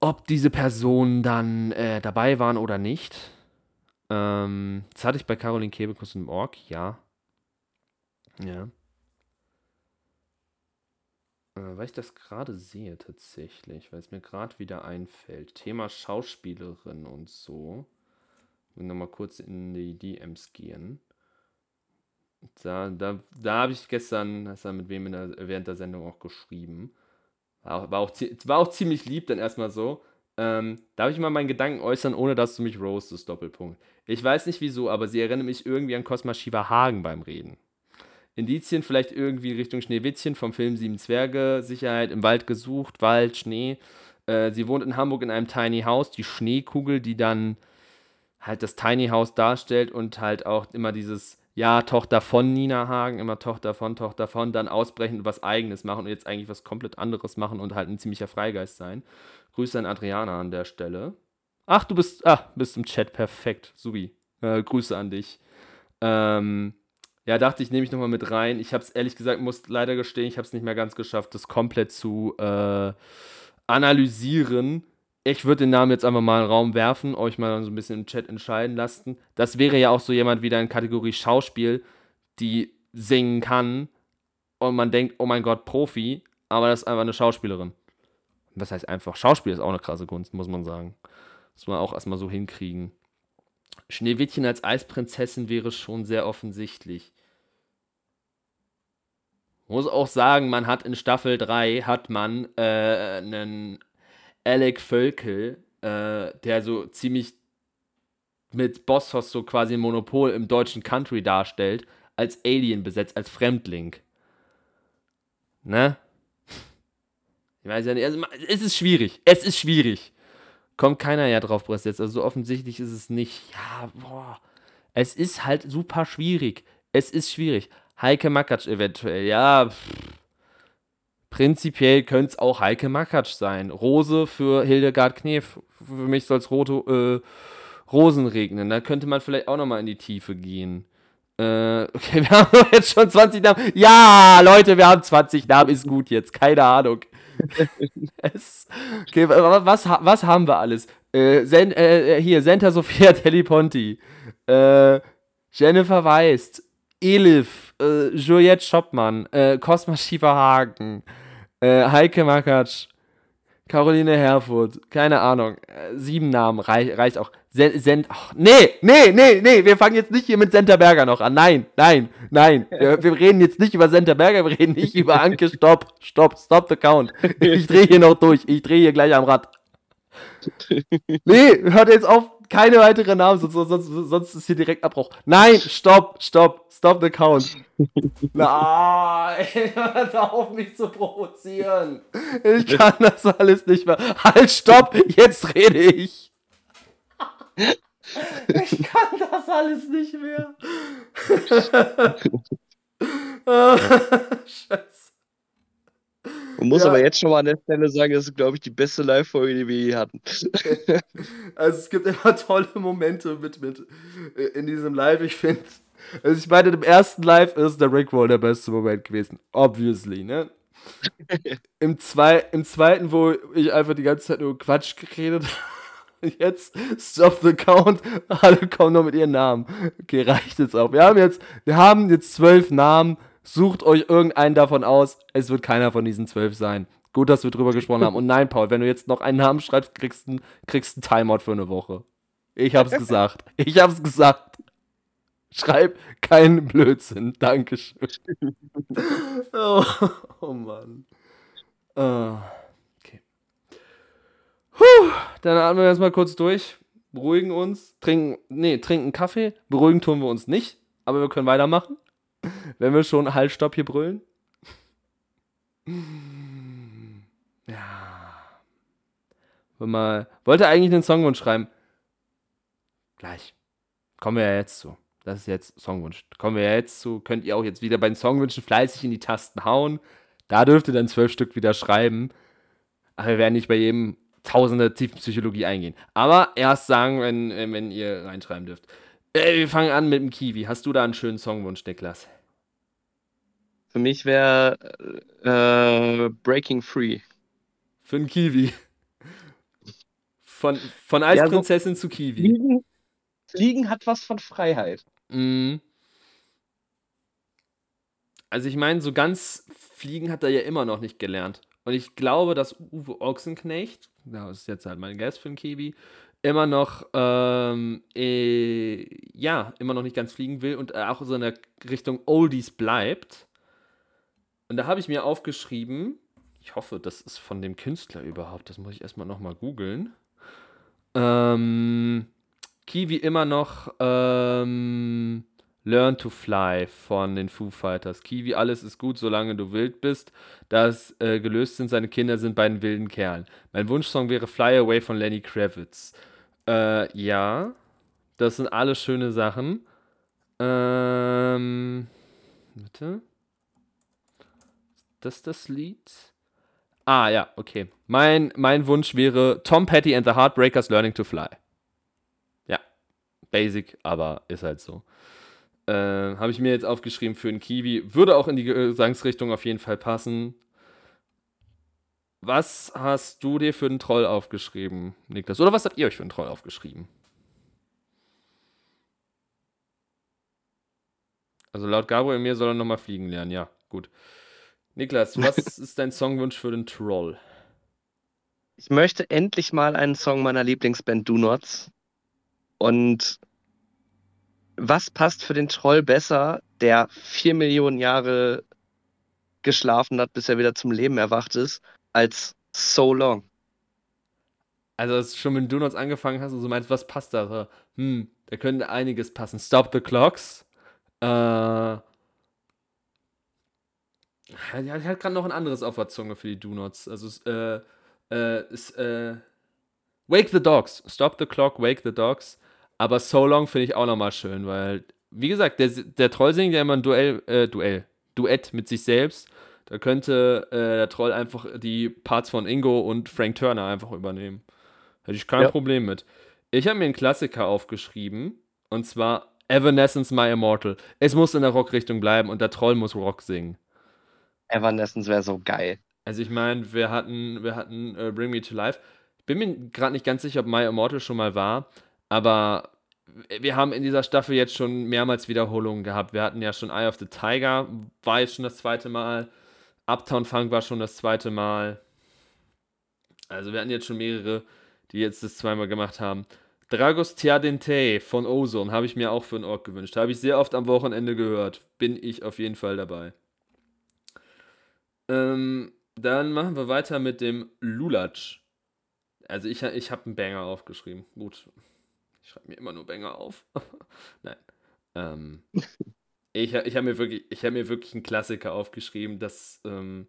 ob diese Personen dann äh, dabei waren oder nicht. Ähm, das hatte ich bei Caroline Kebekus im Org, ja. Ja. Äh, weil ich das gerade sehe tatsächlich, weil es mir gerade wieder einfällt. Thema Schauspielerin und so. Will nochmal kurz in die DMs gehen. Da, da, da habe ich gestern, hast du mit wem der, während der Sendung auch geschrieben. War auch, war auch, war auch ziemlich lieb dann erstmal so. Ähm, darf ich mal meinen Gedanken äußern, ohne dass du mich roastest, Doppelpunkt. Ich weiß nicht wieso, aber sie erinnert mich irgendwie an Cosma Shiva Hagen beim Reden. Indizien vielleicht irgendwie Richtung Schneewittchen vom Film Sieben Zwerge, Sicherheit im Wald gesucht, Wald, Schnee. Äh, sie wohnt in Hamburg in einem Tiny House, die Schneekugel, die dann halt das Tiny House darstellt und halt auch immer dieses ja, Tochter von Nina Hagen, immer Tochter von, Tochter von, dann ausbrechen und was Eigenes machen und jetzt eigentlich was komplett anderes machen und halt ein ziemlicher Freigeist sein. Grüße an Adriana an der Stelle. Ach, du bist, ah, bist im Chat, perfekt, Subi. Äh, Grüße an dich. Ähm, ja, dachte ich, nehme ich nochmal mit rein. Ich habe es ehrlich gesagt, muss leider gestehen, ich habe es nicht mehr ganz geschafft, das komplett zu äh, analysieren ich würde den Namen jetzt einfach mal in den Raum werfen, euch mal so ein bisschen im Chat entscheiden lassen. Das wäre ja auch so jemand wieder in Kategorie Schauspiel, die singen kann und man denkt, oh mein Gott, Profi, aber das ist einfach eine Schauspielerin. Das heißt einfach, Schauspiel ist auch eine krasse Kunst, muss man sagen. Muss man auch erstmal so hinkriegen. Schneewittchen als Eisprinzessin wäre schon sehr offensichtlich. Muss auch sagen, man hat in Staffel 3 hat man äh, einen Alec Völkel, äh, der so ziemlich mit Bossos so quasi ein Monopol im deutschen Country darstellt, als Alien besetzt, als Fremdling. Ne? Ich weiß ja nicht, also es ist schwierig, es ist schwierig. Kommt keiner ja drauf bis jetzt, also so offensichtlich ist es nicht. Ja, boah. Es ist halt super schwierig. Es ist schwierig. Heike Makatsch eventuell, ja. Pff Prinzipiell könnte es auch Heike Makatsch sein. Rose für Hildegard Knef. Für mich soll es äh, Rosen regnen. Da könnte man vielleicht auch nochmal in die Tiefe gehen. Äh, okay, wir haben jetzt schon 20 Namen. Ja, Leute, wir haben 20 Namen. Ist gut jetzt. Keine Ahnung. es, okay, was, was haben wir alles? Äh, Sen, äh, hier, Senta Sophia Teleponti. Äh, Jennifer Weist. Elif. Äh, Juliette Schoppmann. Äh, Cosma Schieferhagen äh, Heike Makatsch, Caroline Herfurth, keine Ahnung, äh, sieben Namen, reich, reicht auch. Sen, Sen ach, nee, nee, nee, nee, wir fangen jetzt nicht hier mit Senta Berger noch an. Nein, nein, nein. Wir, wir reden jetzt nicht über Senta Berger, wir reden nicht über Anke. Stopp, stopp, stop the count. Ich drehe hier noch durch, ich drehe hier gleich am Rad. Nee, hört jetzt auf, keine weiteren Namen, sonst, sonst, sonst ist hier direkt Abbruch. Nein, stopp, stopp, stop the count. Nein, hör auf mich zu provozieren. Ich kann das alles nicht mehr. Halt, stopp, jetzt rede ich. Ich kann das alles nicht mehr. Scheiße. Man muss ja. aber jetzt schon mal an der Stelle sagen, das ist, glaube ich, die beste Live-Folge, die wir je hatten. Also es gibt immer tolle Momente mit, mit äh, in diesem Live. Ich finde, also ich meine, im ersten Live ist der Rick Roll der beste Moment gewesen. Obviously, ne? Im, zwei, Im zweiten, wo ich einfach die ganze Zeit nur Quatsch geredet habe. Jetzt stop the count. Alle kommen noch mit ihren Namen. Okay, reicht jetzt auch. Wir haben jetzt, wir haben jetzt zwölf Namen. Sucht euch irgendeinen davon aus. Es wird keiner von diesen zwölf sein. Gut, dass wir drüber gesprochen haben. Und nein, Paul, wenn du jetzt noch einen Namen schreibst, kriegst du kriegst einen Timeout für eine Woche. Ich hab's gesagt. Ich hab's gesagt. Schreib keinen Blödsinn. Dankeschön. oh, oh Mann. Uh, okay. Puh, dann atmen wir erstmal kurz durch. Beruhigen uns. Trinken, nee, trinken Kaffee. Beruhigen tun wir uns nicht. Aber wir können weitermachen. Wenn wir schon Halt, Stopp hier brüllen. Ja. Mal, wollte eigentlich einen Songwunsch schreiben. Gleich. Kommen wir ja jetzt zu. Das ist jetzt Songwunsch. Kommen wir ja jetzt zu. Könnt ihr auch jetzt wieder bei den Songwünschen fleißig in die Tasten hauen. Da dürft ihr dann zwölf Stück wieder schreiben. Aber wir werden nicht bei jedem Tausende Tiefenpsychologie eingehen. Aber erst sagen, wenn, wenn ihr reinschreiben dürft. Äh, wir fangen an mit dem Kiwi. Hast du da einen schönen Songwunsch, Niklas? Für mich wäre äh, Breaking Free. Für einen Kiwi. Von, von Eisprinzessin ja, so zu Kiwi. Fliegen, Fliegen, hat was von Freiheit. Mhm. Also ich meine, so ganz Fliegen hat er ja immer noch nicht gelernt. Und ich glaube, dass Uwe Ochsenknecht, das ist jetzt halt mein Guest für den Kiwi, immer noch, ähm, äh, ja, immer noch nicht ganz fliegen will und auch so in der Richtung Oldies bleibt. Und da habe ich mir aufgeschrieben, ich hoffe, das ist von dem Künstler überhaupt, das muss ich erstmal nochmal googeln. Ähm, Kiwi immer noch ähm, Learn to Fly von den Foo Fighters. Kiwi, alles ist gut, solange du wild bist. Das äh, gelöst sind, seine Kinder sind bei den wilden Kerlen. Mein Wunschsong wäre Fly Away von Lenny Kravitz. Äh, ja, das sind alles schöne Sachen. Ähm, bitte. Das das Lied? Ah, ja, okay. Mein, mein Wunsch wäre Tom Petty and the Heartbreakers Learning to Fly. Ja, basic, aber ist halt so. Äh, Habe ich mir jetzt aufgeschrieben für einen Kiwi. Würde auch in die Gesangsrichtung auf jeden Fall passen. Was hast du dir für einen Troll aufgeschrieben, Niklas? Oder was habt ihr euch für einen Troll aufgeschrieben? Also laut Gabriel mir soll er nochmal fliegen lernen, ja, gut. Niklas, was ist dein Songwunsch für den Troll? Ich möchte endlich mal einen Song meiner Lieblingsband Do Nots. Und was passt für den Troll besser, der vier Millionen Jahre geschlafen hat, bis er wieder zum Leben erwacht ist, als So Long? Also, schon wenn du noch angefangen hast und so meinst, was passt da? Hm, da könnte einiges passen. Stop the Clocks. Äh. Er hat gerade noch ein anderes auf der Zunge für die Do-Nots. Also, äh, äh, ist, äh, Wake the Dogs. Stop the Clock, Wake the Dogs. Aber So Long finde ich auch nochmal schön, weil, wie gesagt, der, der Troll singt ja immer ein Duell, äh, Duell, Duett mit sich selbst. Da könnte äh, der Troll einfach die Parts von Ingo und Frank Turner einfach übernehmen. Hätte ich kein ja. Problem mit. Ich habe mir einen Klassiker aufgeschrieben und zwar Evanescence My Immortal. Es muss in der Rockrichtung bleiben und der Troll muss Rock singen. Evanescence wäre so geil. Also ich meine, wir hatten, wir hatten uh, Bring Me to Life. Ich bin mir gerade nicht ganz sicher, ob My Immortal schon mal war, aber wir haben in dieser Staffel jetzt schon mehrmals Wiederholungen gehabt. Wir hatten ja schon Eye of the Tiger, war jetzt schon das zweite Mal. Uptown Funk war schon das zweite Mal. Also wir hatten jetzt schon mehrere, die jetzt das zweimal gemacht haben. Dragos Tiadente von Ozone habe ich mir auch für einen Ort gewünscht. Habe ich sehr oft am Wochenende gehört. Bin ich auf jeden Fall dabei. Ähm, dann machen wir weiter mit dem Lulatsch. Also ich, ich habe einen Banger aufgeschrieben. Gut. Ich schreibe mir immer nur Banger auf. Nein. Ähm, ich ich habe mir, wirklich, hab mir wirklich einen Klassiker aufgeschrieben, das, ähm,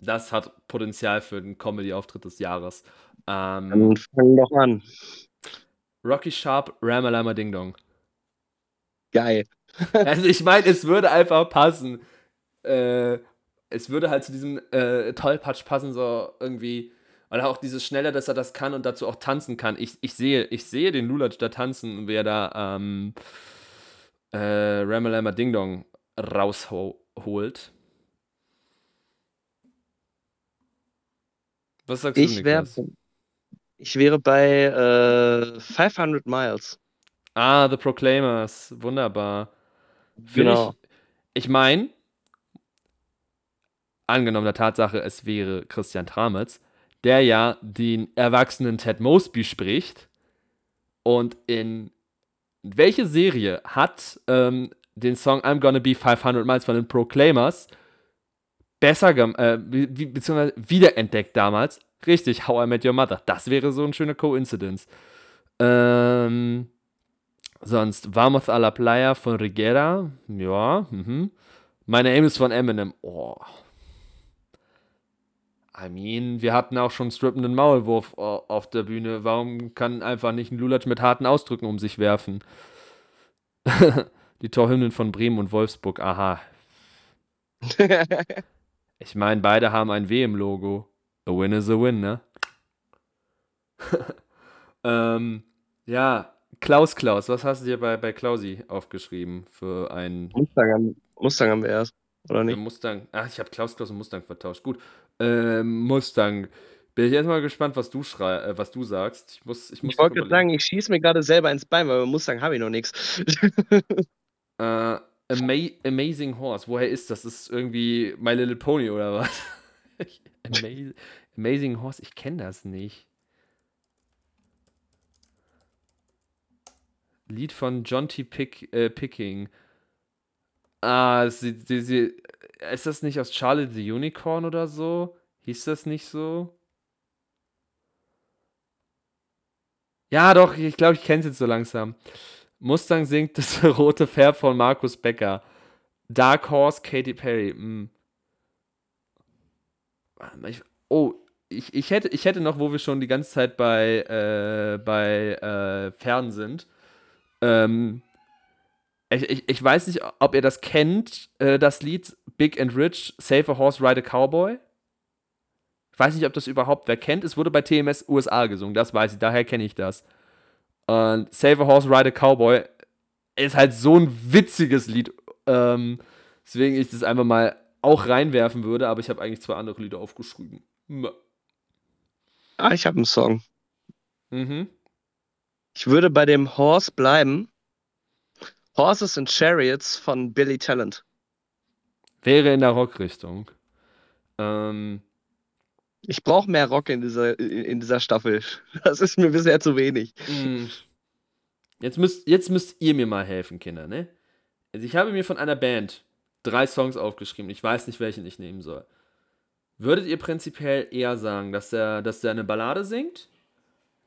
das hat Potenzial für den Comedy-Auftritt des Jahres. Ähm, Dann fang doch an. Rocky Sharp, Ramalama Ding Dong. Geil. Also ich meine, es würde einfach passen. Äh, es würde halt zu diesem äh, Tollpatsch passen, so irgendwie. Oder auch dieses Schnelle, dass er das kann und dazu auch tanzen kann. Ich, ich, sehe, ich sehe den Lulatsch da tanzen, wer da ähm, äh, Ramalama Ding Dong rausholt. Was sagst ich du, Niklas? Wär, ich wäre bei äh, 500 Miles. Ah, The Proclaimers. Wunderbar. Genau. Ich, ich meine, angenommen der Tatsache, es wäre Christian Tramitz, der ja den erwachsenen Ted Mosby spricht. Und in welche Serie hat ähm, den Song I'm Gonna Be 500 Miles von den Proclaimers besser, äh, be beziehungsweise wiederentdeckt damals? Richtig, How I Met Your Mother. Das wäre so eine schöne Coincidence. Ähm, sonst Vamos a la Playa von Rigera. Ja, mhm. Meine Aim ist von Eminem. Oh, I mean, wir hatten auch schon strippenden Maulwurf auf der Bühne. Warum kann einfach nicht ein Lulatsch mit harten Ausdrücken um sich werfen? Die Torhymnen von Bremen und Wolfsburg, aha. ich meine, beide haben ein W im Logo. A win is a win, ne? ähm, ja, Klaus Klaus, was hast du dir bei, bei Klausi aufgeschrieben für ein. Mustang, Mustang haben wir erst, oder nicht? Mustang. Ach, ich habe Klaus Klaus und Mustang vertauscht. Gut. Ähm, Mustang. Bin ich erstmal gespannt, was du schrei äh, was du sagst. Ich muss, ich muss ich wollte gerade sagen, ich schieße mir gerade selber ins Bein, weil bei Mustang habe ich noch nichts. äh, Ama Amazing Horse. Woher ist das? Das ist irgendwie My Little Pony oder was? Amazing, Amazing Horse, ich kenne das nicht. Lied von John T. Pick, äh, Picking. Ah, sie, sie, sie, ist das nicht aus Charlie the Unicorn oder so? Hieß das nicht so? Ja, doch, ich glaube, ich kenne es jetzt so langsam. Mustang singt das rote Pferd von Markus Becker. Dark Horse, Katy Perry. Hm. Oh, ich, ich, hätte, ich hätte noch, wo wir schon die ganze Zeit bei, äh, bei äh, Pferden sind. Ähm, ich, ich, ich, weiß nicht, ob ihr das kennt, äh, das Lied Big and Rich, Save a Horse, Ride a Cowboy. Ich weiß nicht, ob das überhaupt wer kennt. Es wurde bei TMS USA gesungen, das weiß ich, daher kenne ich das. Und Save a Horse, Ride a Cowboy ist halt so ein witziges Lied. Ähm, deswegen ich das einfach mal auch reinwerfen würde, aber ich habe eigentlich zwei andere Lieder aufgeschrieben. Ah, ich habe einen Song. Mhm. Ich würde bei dem Horse bleiben. Horses and Chariots von Billy Talent. Wäre in der Rockrichtung. Ähm, ich brauche mehr Rock in dieser, in dieser Staffel. Das ist mir bisher zu wenig. Mm. Jetzt müsst, jetzt müsst ihr mir mal helfen, Kinder, ne? Also ich habe mir von einer Band drei Songs aufgeschrieben. Ich weiß nicht, welchen ich nehmen soll. Würdet ihr prinzipiell eher sagen, dass der, dass der eine Ballade singt?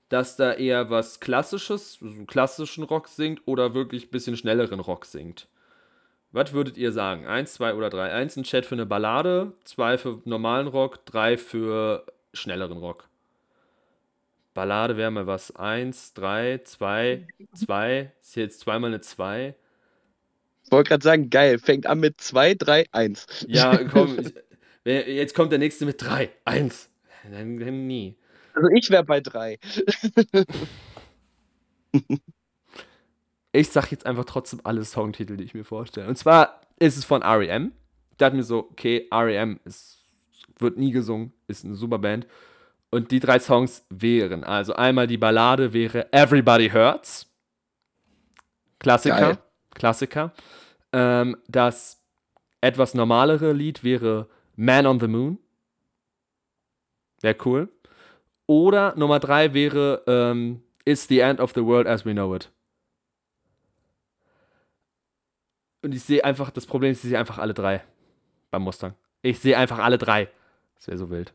Dass da eher was Klassisches, so klassischen Rock singt oder wirklich ein bisschen schnelleren Rock singt? Was würdet ihr sagen? Eins, zwei oder drei? Eins ein Chat für eine Ballade, zwei für normalen Rock, drei für schnelleren Rock. Ballade wäre mal was. Eins, drei, zwei, zwei. Ist hier jetzt zweimal eine zwei. Ich wollte gerade sagen, geil. Fängt an mit 2, 3, 1. Ja, komm. jetzt kommt der nächste mit 3, 1. Dann, dann nie. Also ich wäre bei 3. ich sag jetzt einfach trotzdem alle Songtitel, die ich mir vorstelle. Und zwar ist es von R.E.M. Da hat mir so, okay, R.E.M. Ist, wird nie gesungen, ist eine super Band. Und die drei Songs wären, also einmal die Ballade wäre Everybody Hurts. Klassiker. Geil. Klassiker. Ähm, das etwas normalere Lied wäre Man on the Moon. Wäre cool. Oder Nummer drei wäre ähm, It's the End of the World as We Know It. Und ich sehe einfach, das Problem ist, ich sehe einfach alle drei beim Mustang. Ich sehe einfach alle drei. Das wäre so wild.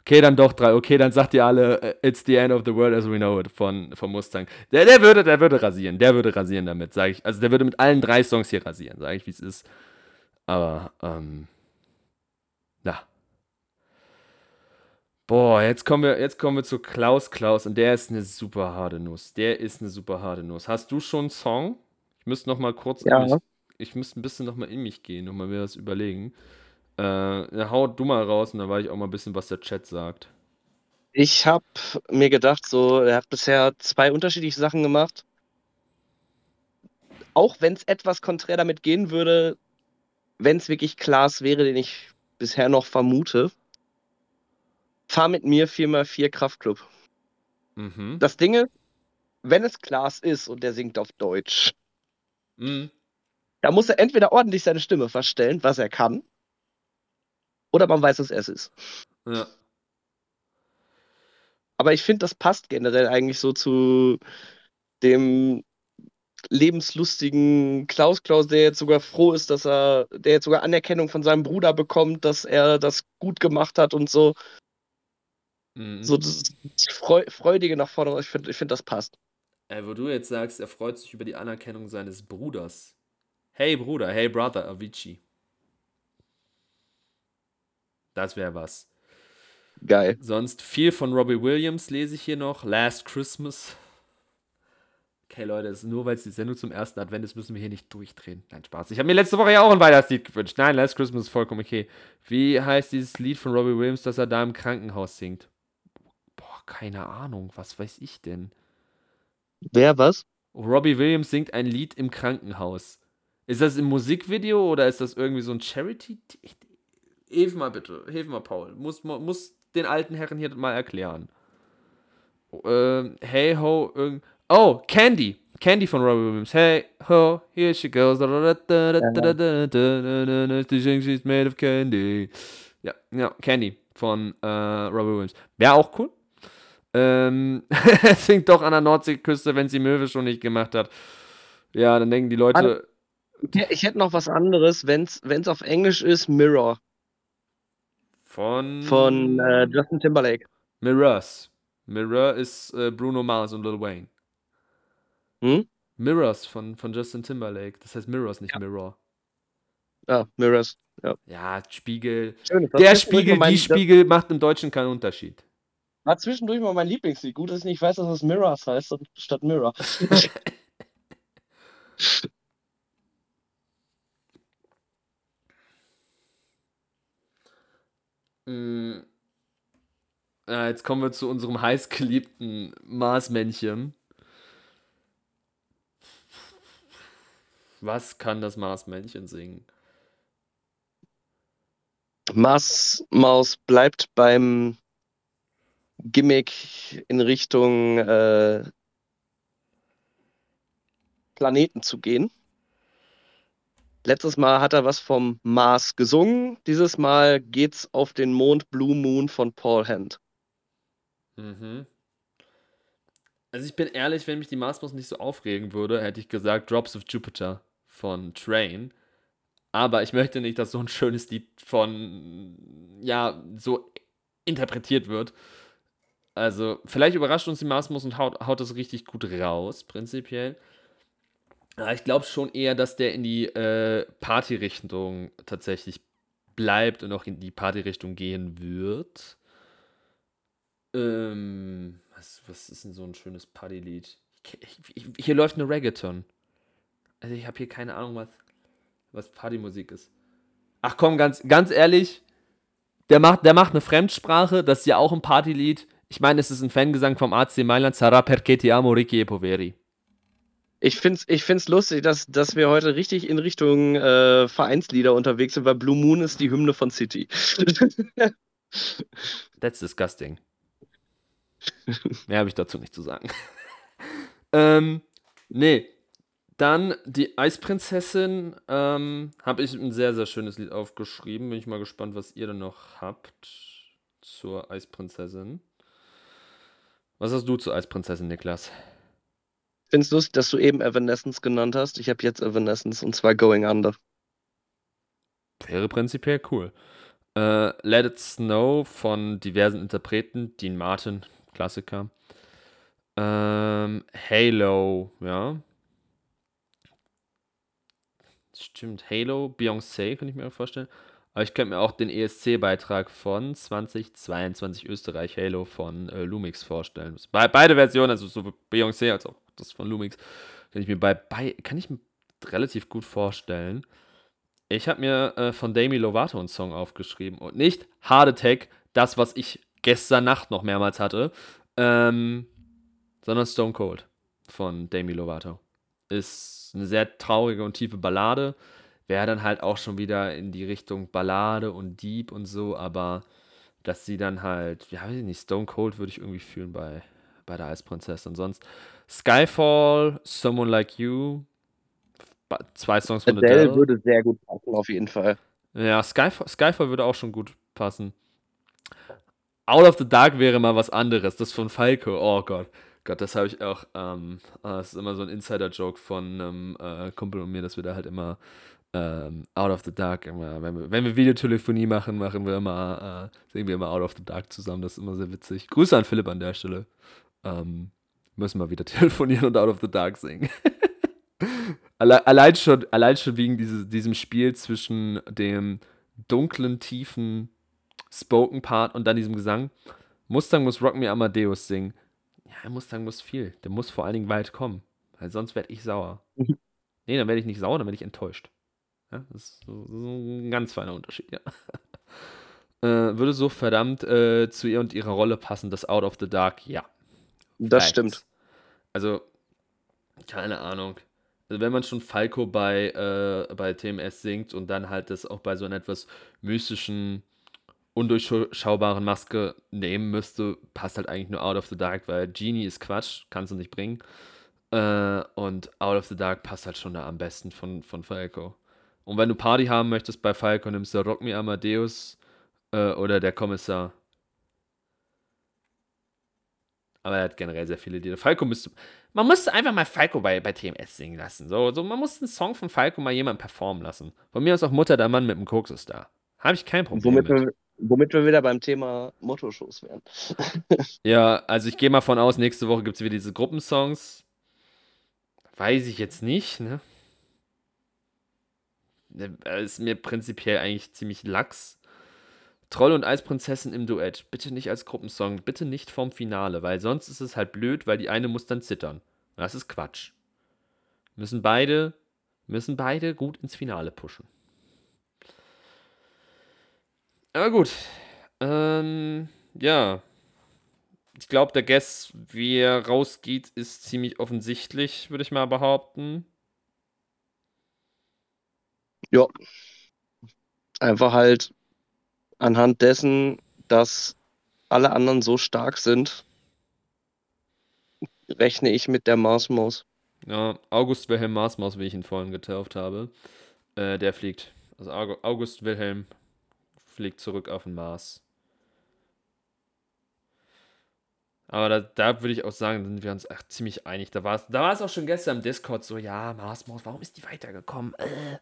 Okay, dann doch drei. Okay, dann sagt ihr alle, äh, it's the end of the world as we know it von, von Mustang. Der, der würde, der würde rasieren. Der würde rasieren damit, sage ich. Also der würde mit allen drei Songs hier rasieren, sage ich, wie es ist. Aber, ähm, na. Boah, jetzt kommen wir, jetzt kommen wir zu Klaus Klaus und der ist eine super harte Nuss. Der ist eine super harte Nuss. Hast du schon einen Song? Ich müsste noch mal kurz, Ja. mich, ich müsste ein bisschen noch mal in mich gehen, noch mal mir das überlegen. Äh, ja, hau du mal raus und dann weiß ich auch mal ein bisschen, was der Chat sagt. Ich habe mir gedacht, so, er hat bisher zwei unterschiedliche Sachen gemacht. Auch wenn es etwas konträr damit gehen würde, wenn es wirklich Klaas wäre, den ich bisher noch vermute. Fahr mit mir 4x4 Kraftclub. Mhm. Das Ding ist, wenn es Klaas ist und der singt auf Deutsch, Mhm. da muss er entweder ordentlich seine Stimme verstellen, was er kann, oder man weiß, dass er es ist. Ja. Aber ich finde, das passt generell eigentlich so zu dem lebenslustigen Klaus Klaus, der jetzt sogar froh ist, dass er, der jetzt sogar Anerkennung von seinem Bruder bekommt, dass er das gut gemacht hat und so. Mhm. So das Freu Freudige nach vorne. Ich finde, ich find, das passt. Äh, wo du jetzt sagst, er freut sich über die Anerkennung seines Bruders. Hey Bruder, hey Brother, Avicii. Das wäre was. Geil. Sonst viel von Robbie Williams lese ich hier noch. Last Christmas. Okay, Leute, nur weil es die Sendung zum ersten Advent ist, müssen wir hier nicht durchdrehen. Nein, Spaß. Ich habe mir letzte Woche ja auch ein Weihnachtslied gewünscht. Nein, Last Christmas ist vollkommen okay. Wie heißt dieses Lied von Robbie Williams, das er da im Krankenhaus singt? Keine Ahnung. Was weiß ich denn? Wer was? Robbie Williams singt ein Lied im Krankenhaus. Ist das im Musikvideo oder ist das irgendwie so ein Charity? Hilf mal bitte, hilf mal, Paul. Muss, muss den alten Herren hier mal erklären. Ähm, hey ho, irgend. Oh, Candy. Candy von Robbie Williams. Hey ho, here she goes. She's made of candy. Ja, ja, Candy von äh, Robbie Williams. Wäre auch cool. Ähm, singt doch an der Nordseeküste, wenn sie Möwe schon nicht gemacht hat. Ja, dann denken die Leute. Ich, ich hätte noch was anderes, wenn es auf Englisch ist, Mirror Von. von äh, Justin Timberlake. Mirrors. Mirror ist äh, Bruno Mars und Lil Wayne. Hm? Mirrors von, von Justin Timberlake. Das heißt Mirrors, nicht Ja. Mirror. Ja, Mirrors. Ja. Ja, Spiegel. Schön, Der Spiegel, die Spiegel macht im Deutschen keinen Unterschied. Das war zwischendurch mal mein Lieblingslied. Gut, dass ich nicht weiß, dass es Mirrors heißt, statt Mirror. Mm. Ja, jetzt kommen wir zu unserem heißgeliebten Marsmännchen. Was kann das Marsmännchen singen? Mars Maus bleibt beim Gimmick in Richtung äh, Planeten zu gehen. Letztes Mal hat er was vom Mars gesungen. Dieses Mal geht's auf den Mond Blue Moon von Paul Hand. Mhm. Also ich bin ehrlich, wenn mich die Marsmaus nicht so aufregen würde, hätte ich gesagt Drops of Jupiter von Train. Aber ich möchte nicht, dass so ein schönes Lied von, ja, so interpretiert wird. Also, vielleicht überrascht uns die Marsmaus und haut, haut das richtig gut raus, prinzipiell. Aber ich glaube schon eher, dass der in die äh, Party-Richtung tatsächlich bleibt und auch in die Party-Richtung gehen wird. Ähm, was, was ist denn so ein schönes Partylied? Hier läuft eine Reggaeton. Also ich habe hier keine Ahnung, was, was Partymusik ist. Ach komm, ganz, ganz ehrlich, der macht, der macht eine Fremdsprache, das ist ja auch ein Partylied. Ich meine, es ist ein Fangesang vom AC Mailand, Sarà perché ti amo, Ricky e Poveri. Ich find's, ich find's lustig, dass, dass wir heute richtig in Richtung äh, Vereinslieder unterwegs sind, weil Blue Moon ist die Hymne von City. That's disgusting. Mehr habe ich dazu nicht zu sagen. ähm, nee. Dann die Eisprinzessin. Ähm, habe ich ein sehr, sehr schönes Lied aufgeschrieben. Bin ich mal gespannt, was ihr denn noch habt zur Eisprinzessin. Was hast du zur Eisprinzessin, Niklas? Ich find's lustig, dass du eben Evanescence genannt hast. Ich habe jetzt Evanescence und zwar Going Under. Wäre prinzipiell cool. Äh, Let It Snow von diversen Interpreten. Dean Martin, Klassiker. Ähm, Halo, ja. Stimmt, Halo, Beyoncé, könnte ich mir vorstellen. Aber ich könnte mir auch den ESC-Beitrag von 2022 Österreich Halo von äh, Lumix vorstellen. Be beide Versionen, also sowohl Beyoncé als auch das von Lumix, kann ich mir bei, bei kann ich mir relativ gut vorstellen. Ich habe mir äh, von Demi Lovato einen Song aufgeschrieben und nicht Hard Attack, das, was ich gestern Nacht noch mehrmals hatte, ähm, sondern Stone Cold von Demi Lovato. Ist eine sehr traurige und tiefe Ballade. Wäre dann halt auch schon wieder in die Richtung Ballade und Deep und so, aber dass sie dann halt, ja, weiß ich nicht, Stone Cold würde ich irgendwie fühlen bei, bei der Eisprinzessin. Sonst Skyfall, Someone Like You, zwei Songs von Adele. Adele würde sehr gut passen, auf jeden Fall. Ja, Skyfall, Skyfall würde auch schon gut passen. Out of the Dark wäre mal was anderes, das von Falco. Oh Gott. Gott, das habe ich auch, ähm, ah, das ist immer so ein Insider-Joke von einem äh, Kumpel und mir, dass wir da halt immer ähm, Out of the Dark immer, wenn wir, wenn wir Videotelefonie machen, machen wir immer, äh, singen wir immer Out of the Dark zusammen. Das ist immer sehr witzig. Grüße an Philipp an der Stelle. Ähm, müssen wir wieder telefonieren und Out of the Dark singen. allein, schon, allein schon wegen diese, diesem Spiel zwischen dem dunklen, tiefen Spoken-Part und dann diesem Gesang. Mustang muss Rock Me Amadeus singen. Ja, Mustang muss viel. Der muss vor allen Dingen weit kommen. Weil sonst werde ich sauer. Mhm. nee, dann werde ich nicht sauer, dann werde ich enttäuscht. Ja, das ist so, so ein ganz feiner Unterschied, ja. äh, würde so verdammt äh, zu ihr und ihrer Rolle passen, das Out of the Dark, ja. Das Facts. stimmt. Also, keine Ahnung. Also wenn man schon Falco bei, äh, bei TMS singt und dann halt das auch bei so einer etwas mystischen, undurchschaubaren Maske nehmen müsste, passt halt eigentlich nur Out of the Dark, weil Genie ist Quatsch, kannst du nicht bringen. Äh, und Out of the Dark passt halt schon da am besten von, von Falco. Und wenn du Party haben möchtest bei Falco, nimmst du Rock Me Amadeus äh, oder der Kommissar. Aber er hat generell sehr viele Lieder. Falco müsste. Man musste einfach mal Falco bei, bei TMS singen lassen. So, so, man muss einen Song von Falco mal jemanden performen lassen. Von mir aus auch Mutter der Mann mit dem Koks ist da. Habe ich kein Problem womit mit. Wir, womit wir wieder beim Thema Motto-Shows wären. ja, also ich gehe mal von aus, nächste Woche gibt es wieder diese Gruppensongs. Weiß ich jetzt nicht, ne? Äh, ist mir prinzipiell eigentlich ziemlich lax. Troll und Eisprinzessin im Duett. Bitte nicht als Gruppensong, bitte nicht vom Finale, weil sonst ist es halt blöd, weil die eine muss dann zittern. Das ist Quatsch. Müssen beide, müssen beide gut ins Finale pushen. Aber gut. Ähm, ja. Ich glaube, der Guess, wie er rausgeht, ist ziemlich offensichtlich, würde ich mal behaupten. Ja. Einfach halt anhand dessen, dass alle anderen so stark sind, rechne ich mit der Marsmaus. Ja, August Wilhelm Marsmaus, wie ich ihn vorhin getauft habe, äh, der fliegt. Also August Wilhelm fliegt zurück auf den Mars. Aber da, da würde ich auch sagen, sind wir uns ach, ziemlich einig. Da war es da auch schon gestern im Discord so, ja, Marsmaus, warum ist die weitergekommen? Äh.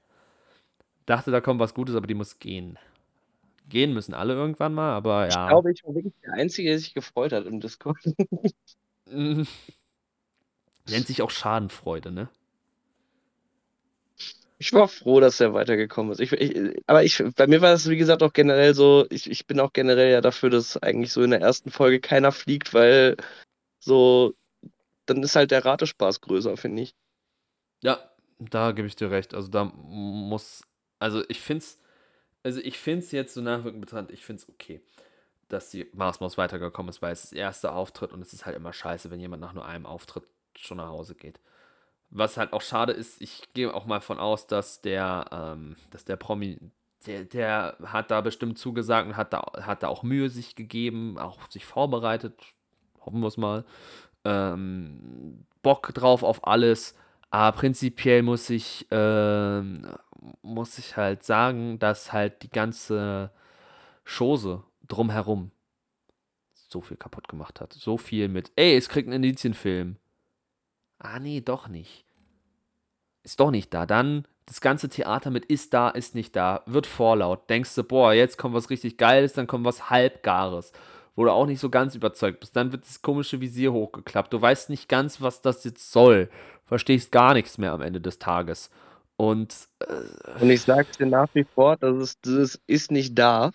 Dachte, da kommt was Gutes, aber die muss gehen. Gehen müssen alle irgendwann mal, aber ja. Ich glaube, ich war wirklich der Einzige, der sich gefreut hat im Discord. Nennt sich auch Schadenfreude, ne? Ich war froh, dass er weitergekommen ist. Ich, ich, aber ich, bei mir war das, wie gesagt, auch generell so, ich, ich bin auch generell ja dafür, dass eigentlich so in der ersten Folge keiner fliegt, weil so, dann ist halt der Ratespaß größer, finde ich. Ja, da gebe ich dir recht. Also da muss also ich finde es, also ich finde es jetzt so nachwirkend betrachtet, ich finde es okay, dass die Marsmaus weitergekommen ist, weil es ist der erste Auftritt und es ist halt immer scheiße, wenn jemand nach nur einem Auftritt schon nach Hause geht. Was halt auch schade ist, ich gehe auch mal von aus, dass der, ähm, dass der Promi, der, der hat da bestimmt zugesagt und hat da, hat da auch Mühe sich gegeben, auch sich vorbereitet, hoffen wir es mal. Ähm, Bock drauf auf alles. Aber prinzipiell muss ich, ähm, muss ich halt sagen, dass halt die ganze Chose drumherum so viel kaputt gemacht hat. So viel mit, ey, es kriegt einen Indizienfilm. Ah, nee, doch nicht. Ist doch nicht da. Dann das ganze Theater mit ist da, ist nicht da, wird vorlaut. Denkst du, boah, jetzt kommt was richtig Geiles, dann kommt was Halbgares, wo du auch nicht so ganz überzeugt bist. Dann wird das komische Visier hochgeklappt. Du weißt nicht ganz, was das jetzt soll. Verstehst gar nichts mehr am Ende des Tages. Und, äh, Und ich sage dir nach wie vor, dass es, das ist nicht da,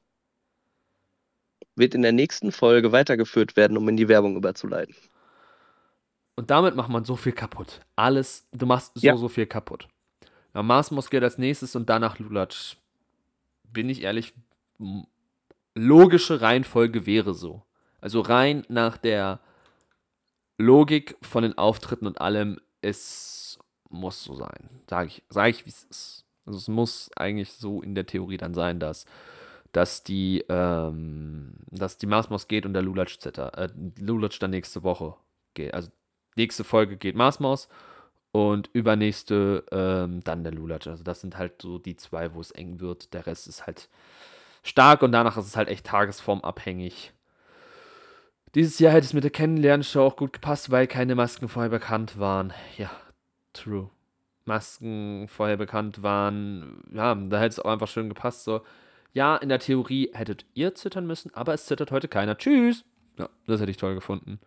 wird in der nächsten Folge weitergeführt werden, um in die Werbung überzuleiten. Und damit macht man so viel kaputt. Alles, du machst so, ja. so viel kaputt. Ja, Mars geht als nächstes und danach Lulatsch. Bin ich ehrlich, logische Reihenfolge wäre so. Also rein nach der Logik von den Auftritten und allem, es muss so sein. Sage ich, sag ich wie es ist. Also es muss eigentlich so in der Theorie dann sein, dass, dass die, ähm, dass die Marsmos geht und der Lulatsch, äh, Lulatsch dann nächste Woche geht. Also nächste Folge geht Marsmos und übernächste ähm, dann der Lulatsch. Also das sind halt so die zwei, wo es eng wird. Der Rest ist halt stark und danach ist es halt echt tagesformabhängig. Dieses Jahr hätte es mit der Kennenlernshow auch gut gepasst, weil keine Masken vorher bekannt waren. Ja, true. Masken vorher bekannt waren, ja, da hätte es auch einfach schön gepasst. So, ja, in der Theorie hättet ihr zittern müssen, aber es zittert heute keiner. Tschüss. Ja, das hätte ich toll gefunden.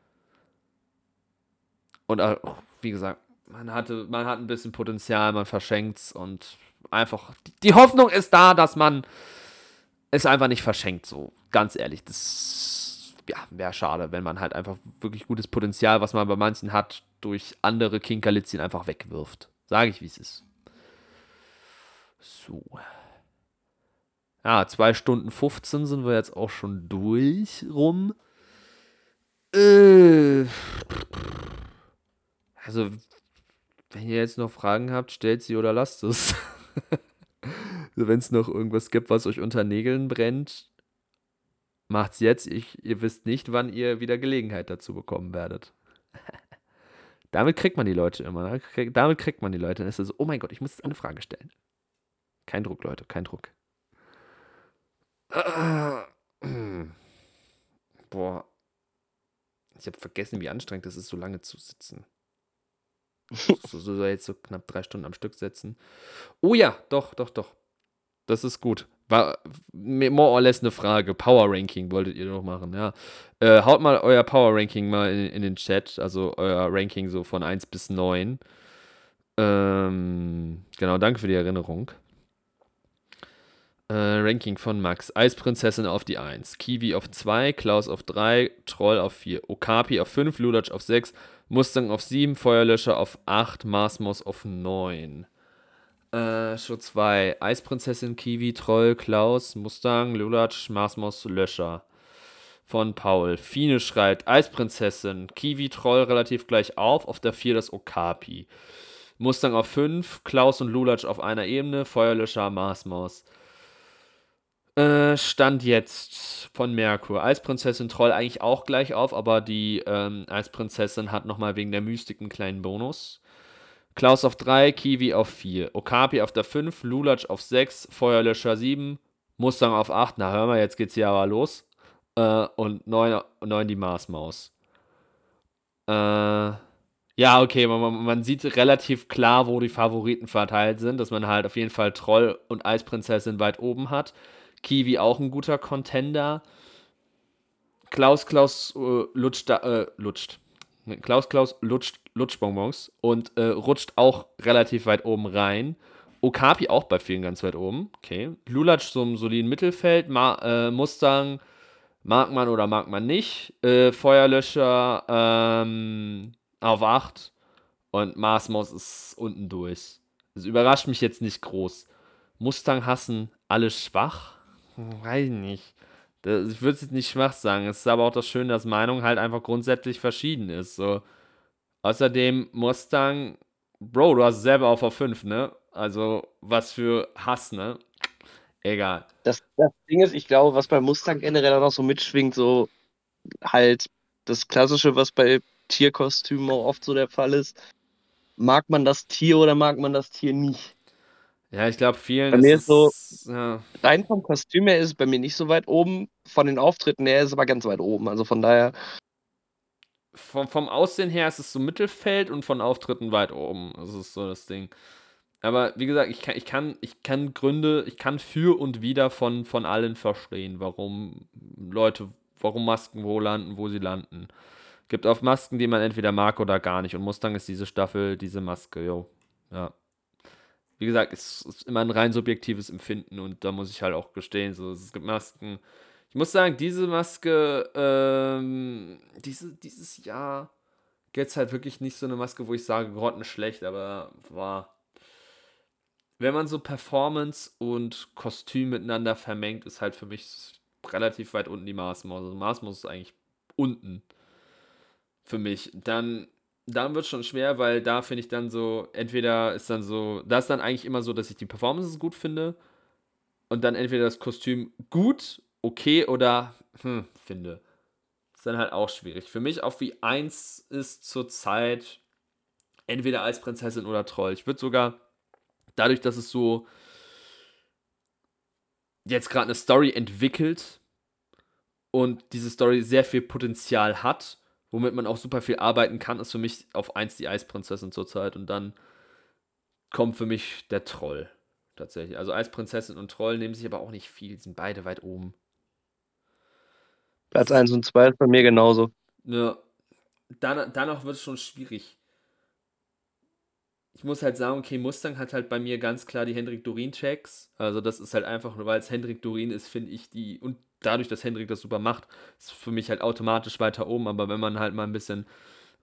Und auch, wie gesagt, man hatte, man hat ein bisschen Potenzial, man verschenkt es und einfach, die Hoffnung ist da, dass man es einfach nicht verschenkt, so ganz ehrlich. Das ja, wäre schade, wenn man halt einfach wirklich gutes Potenzial, was man bei manchen hat, durch andere Kinkerlitzchen einfach wegwirft. Sage ich, wie es ist. So. Ja, 2 Stunden 15 sind wir jetzt auch schon durch rum. Äh, also, wenn ihr jetzt noch Fragen habt, stellt sie oder lasst es. wenn es noch irgendwas gibt, was euch unter Nägeln brennt, macht's jetzt. Ich, ihr wisst nicht, wann ihr wieder Gelegenheit dazu bekommen werdet. Damit kriegt man die Leute immer. Ne? Damit kriegt man die Leute. Dann ist es so, oh mein Gott, ich muss jetzt eine Frage stellen. Kein Druck, Leute, kein Druck. Boah. Ich habe vergessen, wie anstrengend es ist, so lange zu sitzen. so, so jetzt so knapp drei Stunden am Stück setzen. Oh ja, doch, doch, doch. Das ist gut. War more or less eine Frage. Power Ranking wolltet ihr noch machen, ja. Äh, haut mal euer Power Ranking mal in, in, den Chat. Also euer Ranking so von 1 bis 9. Ähm, genau, danke für die Erinnerung. Äh, Ranking von Max. Eisprinzessin auf die 1. Kiwi auf 2. Klaus auf 3. Troll auf 4. Okapi auf 5. Lulatsch auf 6. Mustang auf 7, Feuerlöscher auf 8, Marsmos auf 9. Äh, Show 2, Eisprinzessin, Kiwi, Troll, Klaus, Mustang, Lulatsch, Marsmos, Löscher. Von Paul. Fine schreibt, Eisprinzessin, Kiwi, Troll relativ gleich auf, auf der 4 das Okapi. Mustang auf 5, Klaus und Lulatsch auf einer Ebene, Feuerlöscher, Marsmos. Äh, Stand jetzt von Merkur. Eisprinzessin Troll eigentlich auch gleich auf, aber die ähm, Eisprinzessin hat nochmal wegen der Mystik einen kleinen Bonus. Klaus auf 3, Kiwi auf 4, Okapi auf der 5, Lulatsch auf 6, Feuerlöscher 7, Mustang auf 8, na hör mal, jetzt geht's hier aber los. Äh, und 9, 9 die Marsmaus. Äh, ja, okay, man, man, sieht relativ klar, wo die Favoriten verteilt sind, dass man halt auf jeden Fall Troll und Eisprinzessin weit oben hat. Kiwi auch ein guter Contender. Klaus Klaus äh, lutscht, äh, lutscht. Klaus Klaus lutscht Lutschbonbons und äh, rutscht auch relativ weit oben rein. Okapi auch bei vielen ganz weit oben. Okay. Lulatsch im soliden Mittelfeld. Ma äh, Mustang mag man oder mag man nicht. Äh, Feuerlöscher ähm, auf 8. Und Marsmaus ist unten durch. Das überrascht mich jetzt nicht groß. Mustang hassen alle schwach. Weiß ich nicht. Das, ich würde es jetzt nicht schwach sagen. Es ist aber auch das Schöne, dass Meinung halt einfach grundsätzlich verschieden ist. So. Außerdem Mustang, Bro, du hast selber auf V5, ne? Also, was für Hass, ne? Egal. Das, das Ding ist, ich glaube, was bei Mustang generell auch noch so mitschwingt, so halt das Klassische, was bei Tierkostümen auch oft so der Fall ist. Mag man das Tier oder mag man das Tier nicht? Ja, ich glaube, vielen Bei mir ist so, ja. rein vom Kostüm her ist es bei mir nicht so weit oben. Von den Auftritten her ist es aber ganz weit oben. Also von daher. Vom, vom Aussehen her ist es so Mittelfeld und von Auftritten weit oben. Das ist so das Ding. Aber wie gesagt, ich kann, ich kann, ich kann Gründe, ich kann für und wider von, von allen verstehen, warum Leute, warum Masken wo landen, wo sie landen. Gibt auch Masken, die man entweder mag oder gar nicht. Und Mustang ist diese Staffel, diese Maske, jo. Ja. Wie gesagt, es ist immer ein rein subjektives Empfinden und da muss ich halt auch gestehen, so, es gibt Masken. Ich muss sagen, diese Maske, ähm, diese, dieses Jahr jetzt halt wirklich nicht so eine Maske, wo ich sage, grottenschlecht, aber war. Wenn man so Performance und Kostüm miteinander vermengt, ist halt für mich relativ weit unten die Maßmaus. Also Maßmaus ist eigentlich unten für mich. Dann, dann wird es schon schwer, weil da finde ich dann so, entweder ist dann so, da ist dann eigentlich immer so, dass ich die Performances gut finde und dann entweder das Kostüm gut, okay oder hm, finde dann halt auch schwierig. Für mich auf wie 1 ist zurzeit entweder als Prinzessin oder Troll. Ich würde sogar, dadurch, dass es so jetzt gerade eine Story entwickelt und diese Story sehr viel Potenzial hat, womit man auch super viel arbeiten kann, ist für mich auf 1 die Eisprinzessin zurzeit und dann kommt für mich der Troll tatsächlich. Also Eisprinzessin und Troll nehmen sich aber auch nicht viel, sind beide weit oben. Platz 1 und 2 ist bei mir genauso. Ja. Dann, danach wird es schon schwierig. Ich muss halt sagen, okay, Mustang hat halt bei mir ganz klar die Hendrik Dorin-Checks. Also, das ist halt einfach nur, weil es Hendrik Dorin ist, finde ich die. Und dadurch, dass Hendrik das super macht, ist für mich halt automatisch weiter oben. Aber wenn man halt mal ein bisschen,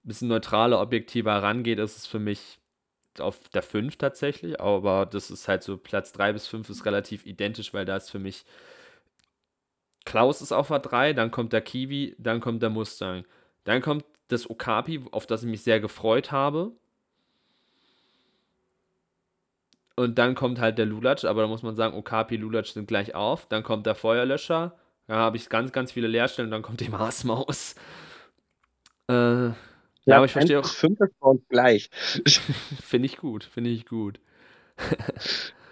bisschen neutraler, objektiver rangeht, ist es für mich auf der 5 tatsächlich. Aber das ist halt so, Platz 3 bis 5 ist relativ identisch, weil da ist für mich Klaus ist auf A3, dann kommt der Kiwi, dann kommt der Mustang. Dann kommt das Okapi, auf das ich mich sehr gefreut habe. Und dann kommt halt der Lulatsch, aber da muss man sagen, Okapi, Lulatsch sind gleich auf. Dann kommt der Feuerlöscher. Da habe ich ganz, ganz viele Leerstellen. Und dann kommt die Marsmaus. Äh, ja, ja, aber ich verstehe auch. Fünf ist bei uns gleich. finde ich gut, finde ich gut.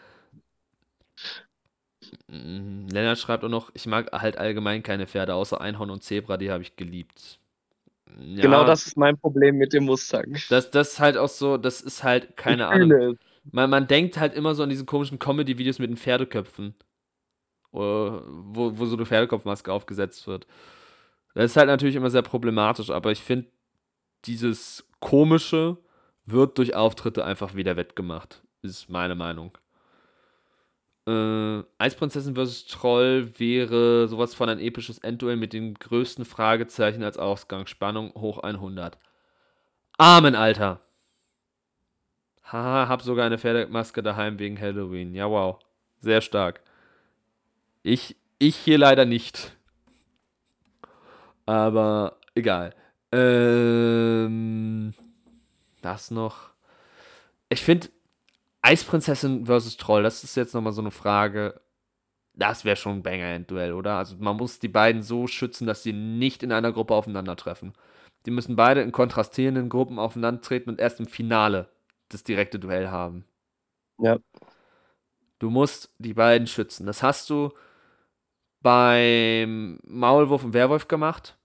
Mhm. Lennart schreibt auch noch, ich mag halt allgemein keine Pferde, außer Einhorn und Zebra, die habe ich geliebt. Ja, genau das ist mein Problem mit dem Mustang. Das, das ist halt auch so, das ist halt, keine Ahnung. Man, man denkt halt immer so an diese komischen Comedy-Videos mit den Pferdeköpfen. Wo, wo so eine Pferdekopfmaske aufgesetzt wird. Das ist halt natürlich immer sehr problematisch, aber ich finde, dieses Komische wird durch Auftritte einfach wieder wettgemacht. Ist meine Meinung. Äh, Eisprinzessin vs. Troll wäre sowas von ein episches Endduell mit den größten Fragezeichen als Ausgangsspannung hoch 100. Amen, Alter. Haha, hab sogar eine Pferdemaske daheim wegen Halloween. Ja, wow. Sehr stark. Ich, ich hier leider nicht. Aber egal. Ähm, das noch. Ich finde, Eisprinzessin versus Troll, das ist jetzt nochmal so eine Frage. Das wäre schon ein Banger-Duell, oder? Also man muss die beiden so schützen, dass sie nicht in einer Gruppe aufeinandertreffen. Die müssen beide in kontrastierenden Gruppen aufeinandertreten und erst im Finale das direkte Duell haben. Ja. Du musst die beiden schützen. Das hast du beim Maulwurf und Werwolf gemacht.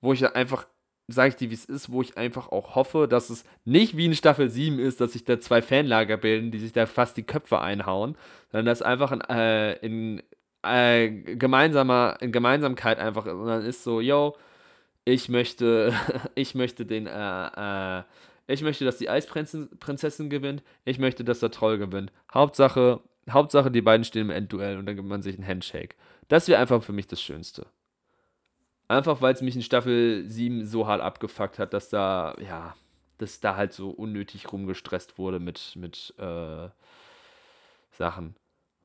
Wo ich einfach sage ich dir, wie es ist, wo ich einfach auch hoffe, dass es nicht wie in Staffel 7 ist, dass sich da zwei Fanlager bilden, die sich da fast die Köpfe einhauen, sondern dass einfach in, äh, in äh, gemeinsamer, in Gemeinsamkeit einfach, und dann ist so, yo, ich möchte, ich möchte den, äh, äh, ich möchte, dass die Eisprinzessin gewinnt, ich möchte, dass der Troll gewinnt. Hauptsache, Hauptsache, die beiden stehen im Endduell und dann gibt man sich einen Handshake. Das wäre einfach für mich das Schönste. Einfach weil es mich in Staffel 7 so hart abgefuckt hat, dass da, ja, dass da halt so unnötig rumgestresst wurde mit, mit äh, Sachen.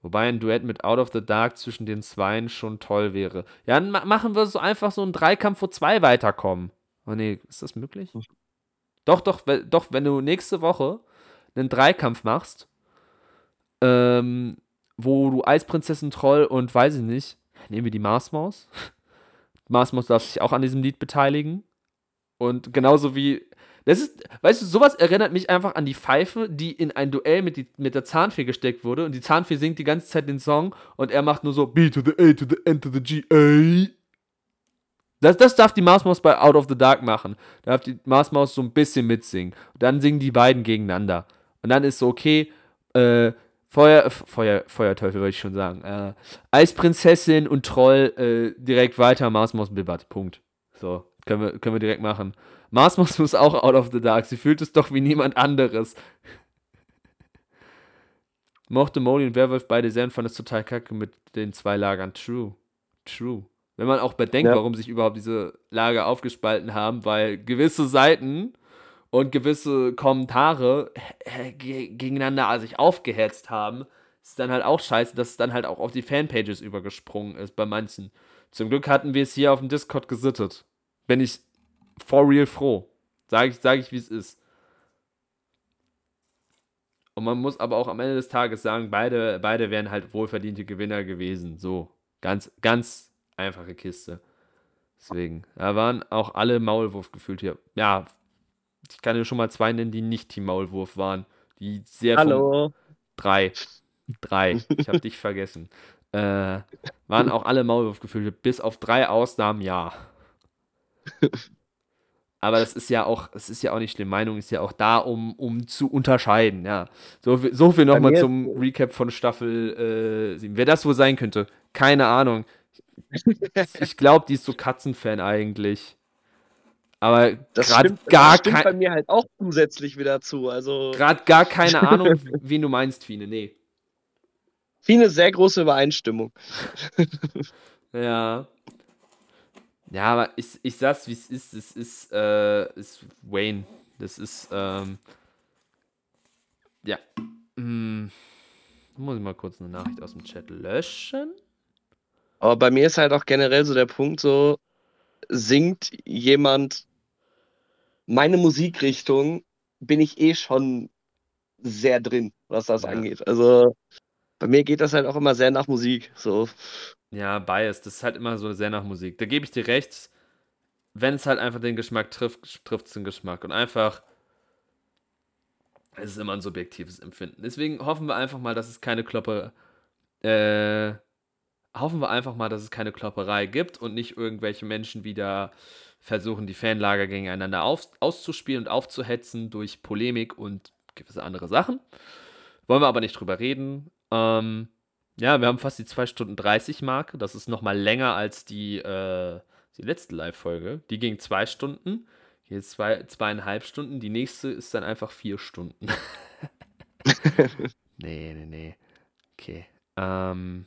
Wobei ein Duett mit Out of the Dark zwischen den Zweien schon toll wäre. Ja, dann machen wir so einfach so einen Dreikampf, wo zwei weiterkommen. Oh nee, ist das möglich? Doch, doch, doch, wenn du nächste Woche einen Dreikampf machst, ähm, wo du Eisprinzessin Troll und weiß ich nicht, nehmen wir die Marsmaus. Marsmos darf sich auch an diesem Lied beteiligen. Und genauso wie. Das ist, weißt du, sowas erinnert mich einfach an die Pfeife, die in ein Duell mit, die, mit der Zahnfee gesteckt wurde. Und die Zahnfee singt die ganze Zeit den Song und er macht nur so B to the A to the N to the G A. Das, das darf die Mars Maus bei Out of the Dark machen. Da darf die Mars Maus so ein bisschen mitsingen. Und dann singen die beiden gegeneinander. Und dann ist so, okay, äh, Feuer, Feuer, Feuerteufel wollte ich schon sagen. Äh, Eisprinzessin und Troll äh, direkt weiter, Mars Maus bibbert. Punkt. So, können wir, können wir direkt machen. Mars Maus muss auch Out of the Dark. Sie fühlt es doch wie niemand anderes. Mochte Molly und Werwolf beide sehr und fand es total kacke mit den zwei Lagern. True. True. Wenn man auch bedenkt, ja. warum sich überhaupt diese Lager aufgespalten haben, weil gewisse Seiten und gewisse Kommentare gegeneinander sich aufgehetzt haben, ist dann halt auch scheiße, dass es dann halt auch auf die Fanpages übergesprungen ist bei manchen. Zum Glück hatten wir es hier auf dem Discord gesittet. Bin ich for real froh. Sage ich, sag ich wie es ist. Und man muss aber auch am Ende des Tages sagen, beide, beide wären halt wohlverdiente Gewinner gewesen. So, ganz, ganz einfache Kiste. Deswegen, da waren auch alle Maulwurf gefühlt hier. Ja, ich kann dir schon mal zwei nennen, die nicht Team Maulwurf waren. Die sehr. Hallo. Drei. Drei. Ich habe dich vergessen. Äh, waren auch alle Maulwurf gefühlt, bis auf drei Ausnahmen, ja. Aber das ist ja auch, es ist ja auch nicht schlimm. Meinung ist ja auch da, um, um zu unterscheiden, ja. So, so viel nochmal zum Recap von Staffel äh, 7. Wer das wohl sein könnte, keine Ahnung. ich glaube, die ist so Katzenfan eigentlich. Aber gerade gar kein. bei mir halt auch zusätzlich wieder zu. Also. Gerade gar keine Ahnung, wen du meinst, Fine. Nee. Fine, sehr große Übereinstimmung. ja. Ja, aber ich, ich sag's, wie es ist. Es ist, äh, ist Wayne. Das ist, ähm. Ja. Hm. Muss ich mal kurz eine Nachricht aus dem Chat löschen. Aber bei mir ist halt auch generell so der Punkt so, singt jemand meine Musikrichtung, bin ich eh schon sehr drin, was das ja. angeht. Also bei mir geht das halt auch immer sehr nach Musik. So. Ja, Bias, das ist halt immer so sehr nach Musik. Da gebe ich dir recht, wenn es halt einfach den Geschmack trifft, trifft es den Geschmack. Und einfach, es ist immer ein subjektives Empfinden. Deswegen hoffen wir einfach mal, dass es keine Kloppe, äh, hoffen wir einfach mal, dass es keine Klopperei gibt und nicht irgendwelche Menschen wieder versuchen, die Fanlager gegeneinander auf, auszuspielen und aufzuhetzen durch Polemik und gewisse andere Sachen. Wollen wir aber nicht drüber reden. Ähm, ja, wir haben fast die 2 Stunden 30 Marke. Das ist nochmal länger als die, äh, die letzte Live-Folge. Die ging zwei Stunden. Hier ist zwei, zweieinhalb Stunden. Die nächste ist dann einfach vier Stunden. nee, nee, nee. Okay. Ähm,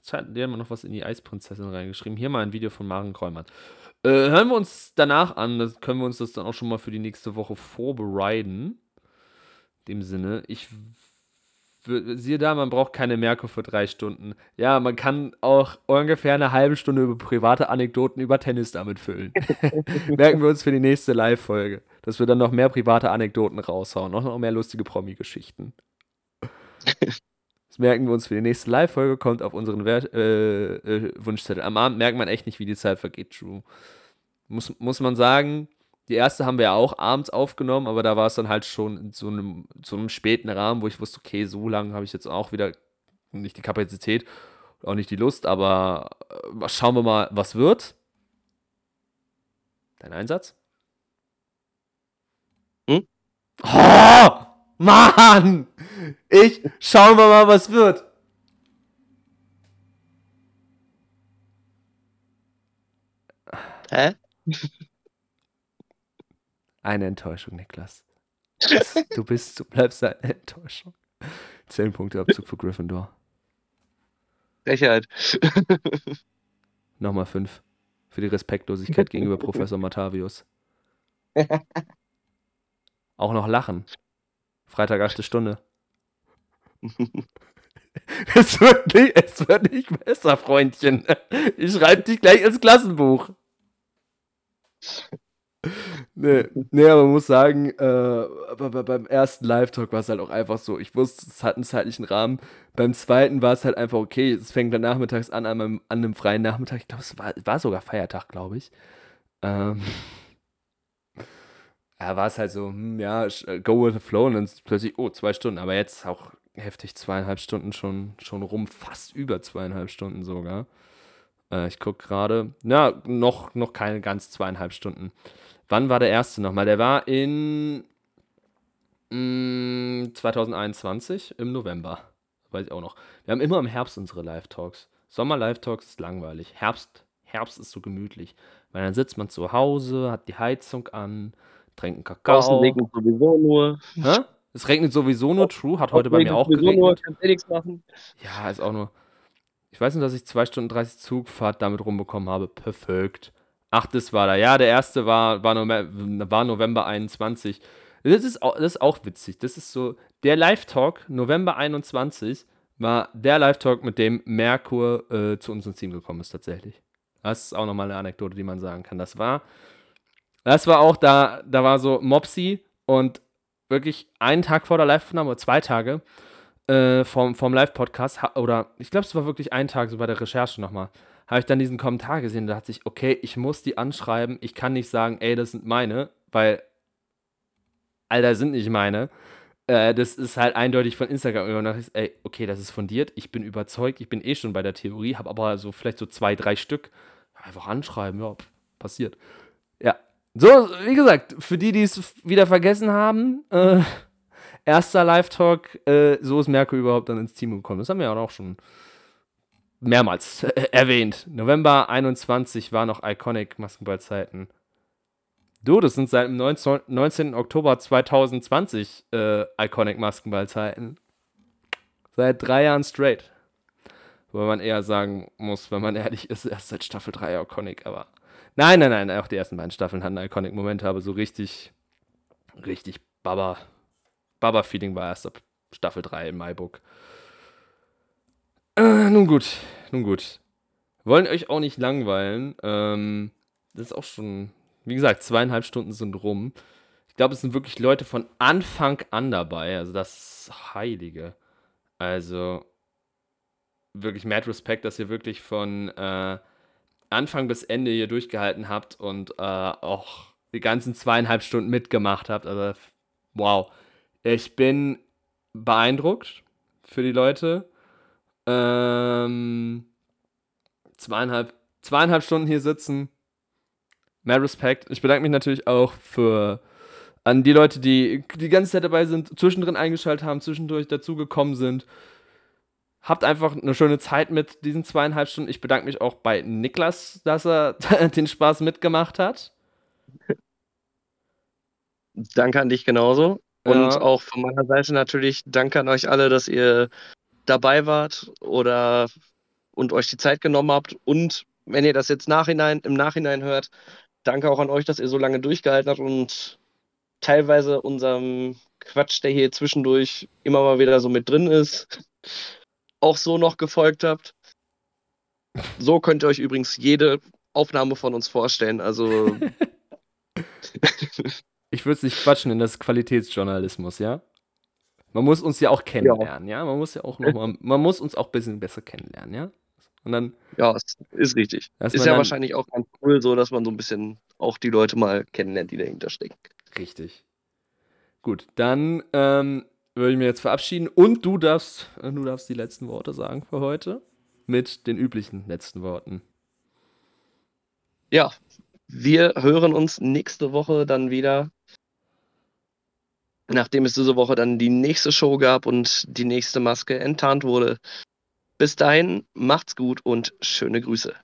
Jetzt hat der noch was in die Eisprinzessin reingeschrieben. Hier mal ein Video von Maren Kräumert. Äh, hören wir uns danach an. Das können wir uns das dann auch schon mal für die nächste Woche vorbereiten. In dem Sinne, ich siehe da, man braucht keine Merkur für drei Stunden. Ja, man kann auch ungefähr eine halbe Stunde über private Anekdoten über Tennis damit füllen. Merken wir uns für die nächste Live-Folge, dass wir dann noch mehr private Anekdoten raushauen, noch, noch mehr lustige Promi-Geschichten. Das merken wir uns für die nächste Live-Folge, kommt auf unseren Wer äh, äh, Wunschzettel. Am Abend merkt man echt nicht, wie die Zeit vergeht, True. Muss, muss man sagen, die erste haben wir ja auch abends aufgenommen, aber da war es dann halt schon in so einem, so einem späten Rahmen, wo ich wusste, okay, so lange habe ich jetzt auch wieder nicht die Kapazität, auch nicht die Lust, aber äh, schauen wir mal, was wird. Dein Einsatz? Hm? Oh! Mann! Ich, schauen wir mal, was wird. Hä? Eine Enttäuschung, Niklas. Du bist, du bleibst eine Enttäuschung. Zehn Punkte Abzug für Gryffindor. Frechheit. Nochmal fünf. Für die Respektlosigkeit gegenüber Professor Matavius. Auch noch lachen. Freitag, 8. Stunde. es, wird nicht, es wird nicht besser, Freundchen. Ich schreibe dich gleich ins Klassenbuch. Nee, nee, aber man muss sagen, äh, beim ersten Live-Talk war es halt auch einfach so. Ich wusste, es hat einen zeitlichen Rahmen. Beim zweiten war es halt einfach okay. Es fängt dann nachmittags an, an einem, an einem freien Nachmittag. Ich glaube, es war, war sogar Feiertag, glaube ich. Ähm, ja, war es halt so, hm, ja, äh, go with the flow und dann plötzlich, oh, zwei Stunden, aber jetzt auch heftig zweieinhalb Stunden schon, schon rum, fast über zweieinhalb Stunden sogar. Äh, ich gucke gerade. Ja, noch, noch keine ganz zweieinhalb Stunden. Wann war der erste nochmal? Der war in mh, mm, 2021 im November. Weiß ich auch noch. Wir haben immer im Herbst unsere Live-Talks. Sommer-Live-Talks ist langweilig. Herbst, Herbst ist so gemütlich. Weil dann sitzt man zu Hause, hat die Heizung an, trinkt einen Kakao. Draußen regnet sowieso nur. Hä? Es regnet sowieso nur, True, hat heute bei mir auch geregnet. Nur, kannst eh nichts machen. Ja, ist auch nur. Ich weiß nur, dass ich 2 Stunden 30 Zugfahrt damit rumbekommen habe. Perfekt. Ach, das war da. Ja, der erste war, war, November, war November 21. Das ist, auch, das ist auch witzig. Das ist so, der Live-Talk, November 21, war der Live-Talk, mit dem Merkur äh, zu uns ins Team gekommen ist, tatsächlich. Das ist auch nochmal eine Anekdote, die man sagen kann. Das war, das war auch da, da war so Mopsy und wirklich einen Tag vor der Live-Aufnahme, oder zwei Tage, äh, vom, vom Live-Podcast, oder ich glaube, es war wirklich ein Tag, so bei der Recherche nochmal, habe ich dann diesen Kommentar gesehen, da hat sich, okay, ich muss die anschreiben, ich kann nicht sagen, ey, das sind meine, weil, Alter, sind nicht meine. Äh, das ist halt eindeutig von Instagram. Und dann dachte ich, ey, okay, das ist fundiert, ich bin überzeugt, ich bin eh schon bei der Theorie, habe aber so vielleicht so zwei, drei Stück. Einfach anschreiben, ja, passiert. Ja, so, wie gesagt, für die, die es wieder vergessen haben, äh, erster Live-Talk, äh, so ist Merkur überhaupt dann ins Team gekommen. Das haben wir ja auch schon mehrmals äh, erwähnt. November 21 war noch Iconic Maskenballzeiten. Du, das sind seit dem 19, 19. Oktober 2020 äh, Iconic Maskenballzeiten. Seit drei Jahren straight. Wobei man eher sagen muss, wenn man ehrlich ist, erst seit Staffel 3 Iconic, aber Nein, nein, nein, auch die ersten beiden Staffeln hatten Iconic-Momente, aber so richtig, richtig Baba, Baba-Feeling war erst ab Staffel 3 im MyBook. Äh, nun gut, nun gut. Wollen euch auch nicht langweilen. Ähm, das ist auch schon, wie gesagt, zweieinhalb Stunden sind rum. Ich glaube, es sind wirklich Leute von Anfang an dabei. Also das Heilige. Also wirklich mad Respect, dass ihr wirklich von äh, Anfang bis Ende hier durchgehalten habt und äh, auch die ganzen zweieinhalb Stunden mitgemacht habt. Also, wow. Ich bin beeindruckt für die Leute. Ähm, zweieinhalb, zweieinhalb Stunden hier sitzen. Mehr Respekt. Ich bedanke mich natürlich auch für an die Leute, die die ganze Zeit dabei sind, zwischendrin eingeschaltet haben, zwischendurch dazugekommen sind. Habt einfach eine schöne Zeit mit diesen zweieinhalb Stunden. Ich bedanke mich auch bei Niklas, dass er den Spaß mitgemacht hat. Danke an dich genauso. Und ja. auch von meiner Seite natürlich danke an euch alle, dass ihr dabei wart oder und euch die Zeit genommen habt. Und wenn ihr das jetzt nachhinein, im Nachhinein hört, danke auch an euch, dass ihr so lange durchgehalten habt und teilweise unserem Quatsch, der hier zwischendurch immer mal wieder so mit drin ist, auch so noch gefolgt habt. So könnt ihr euch übrigens jede Aufnahme von uns vorstellen. Also. ich würde es nicht quatschen in das Qualitätsjournalismus, ja? Man muss uns ja auch kennenlernen, ja? ja? Man muss ja auch noch mal, man muss uns auch ein bisschen besser kennenlernen, ja? Und dann. Ja, ist richtig. Ist ja wahrscheinlich auch ganz cool, so dass man so ein bisschen auch die Leute mal kennenlernt, die dahinter stecken. Richtig. Gut, dann ähm, würde ich mir jetzt verabschieden. Und du darfst, äh, du darfst die letzten Worte sagen für heute. Mit den üblichen letzten Worten. Ja, wir hören uns nächste Woche dann wieder. Nachdem es diese Woche dann die nächste Show gab und die nächste Maske enttarnt wurde. Bis dahin, macht's gut und schöne Grüße.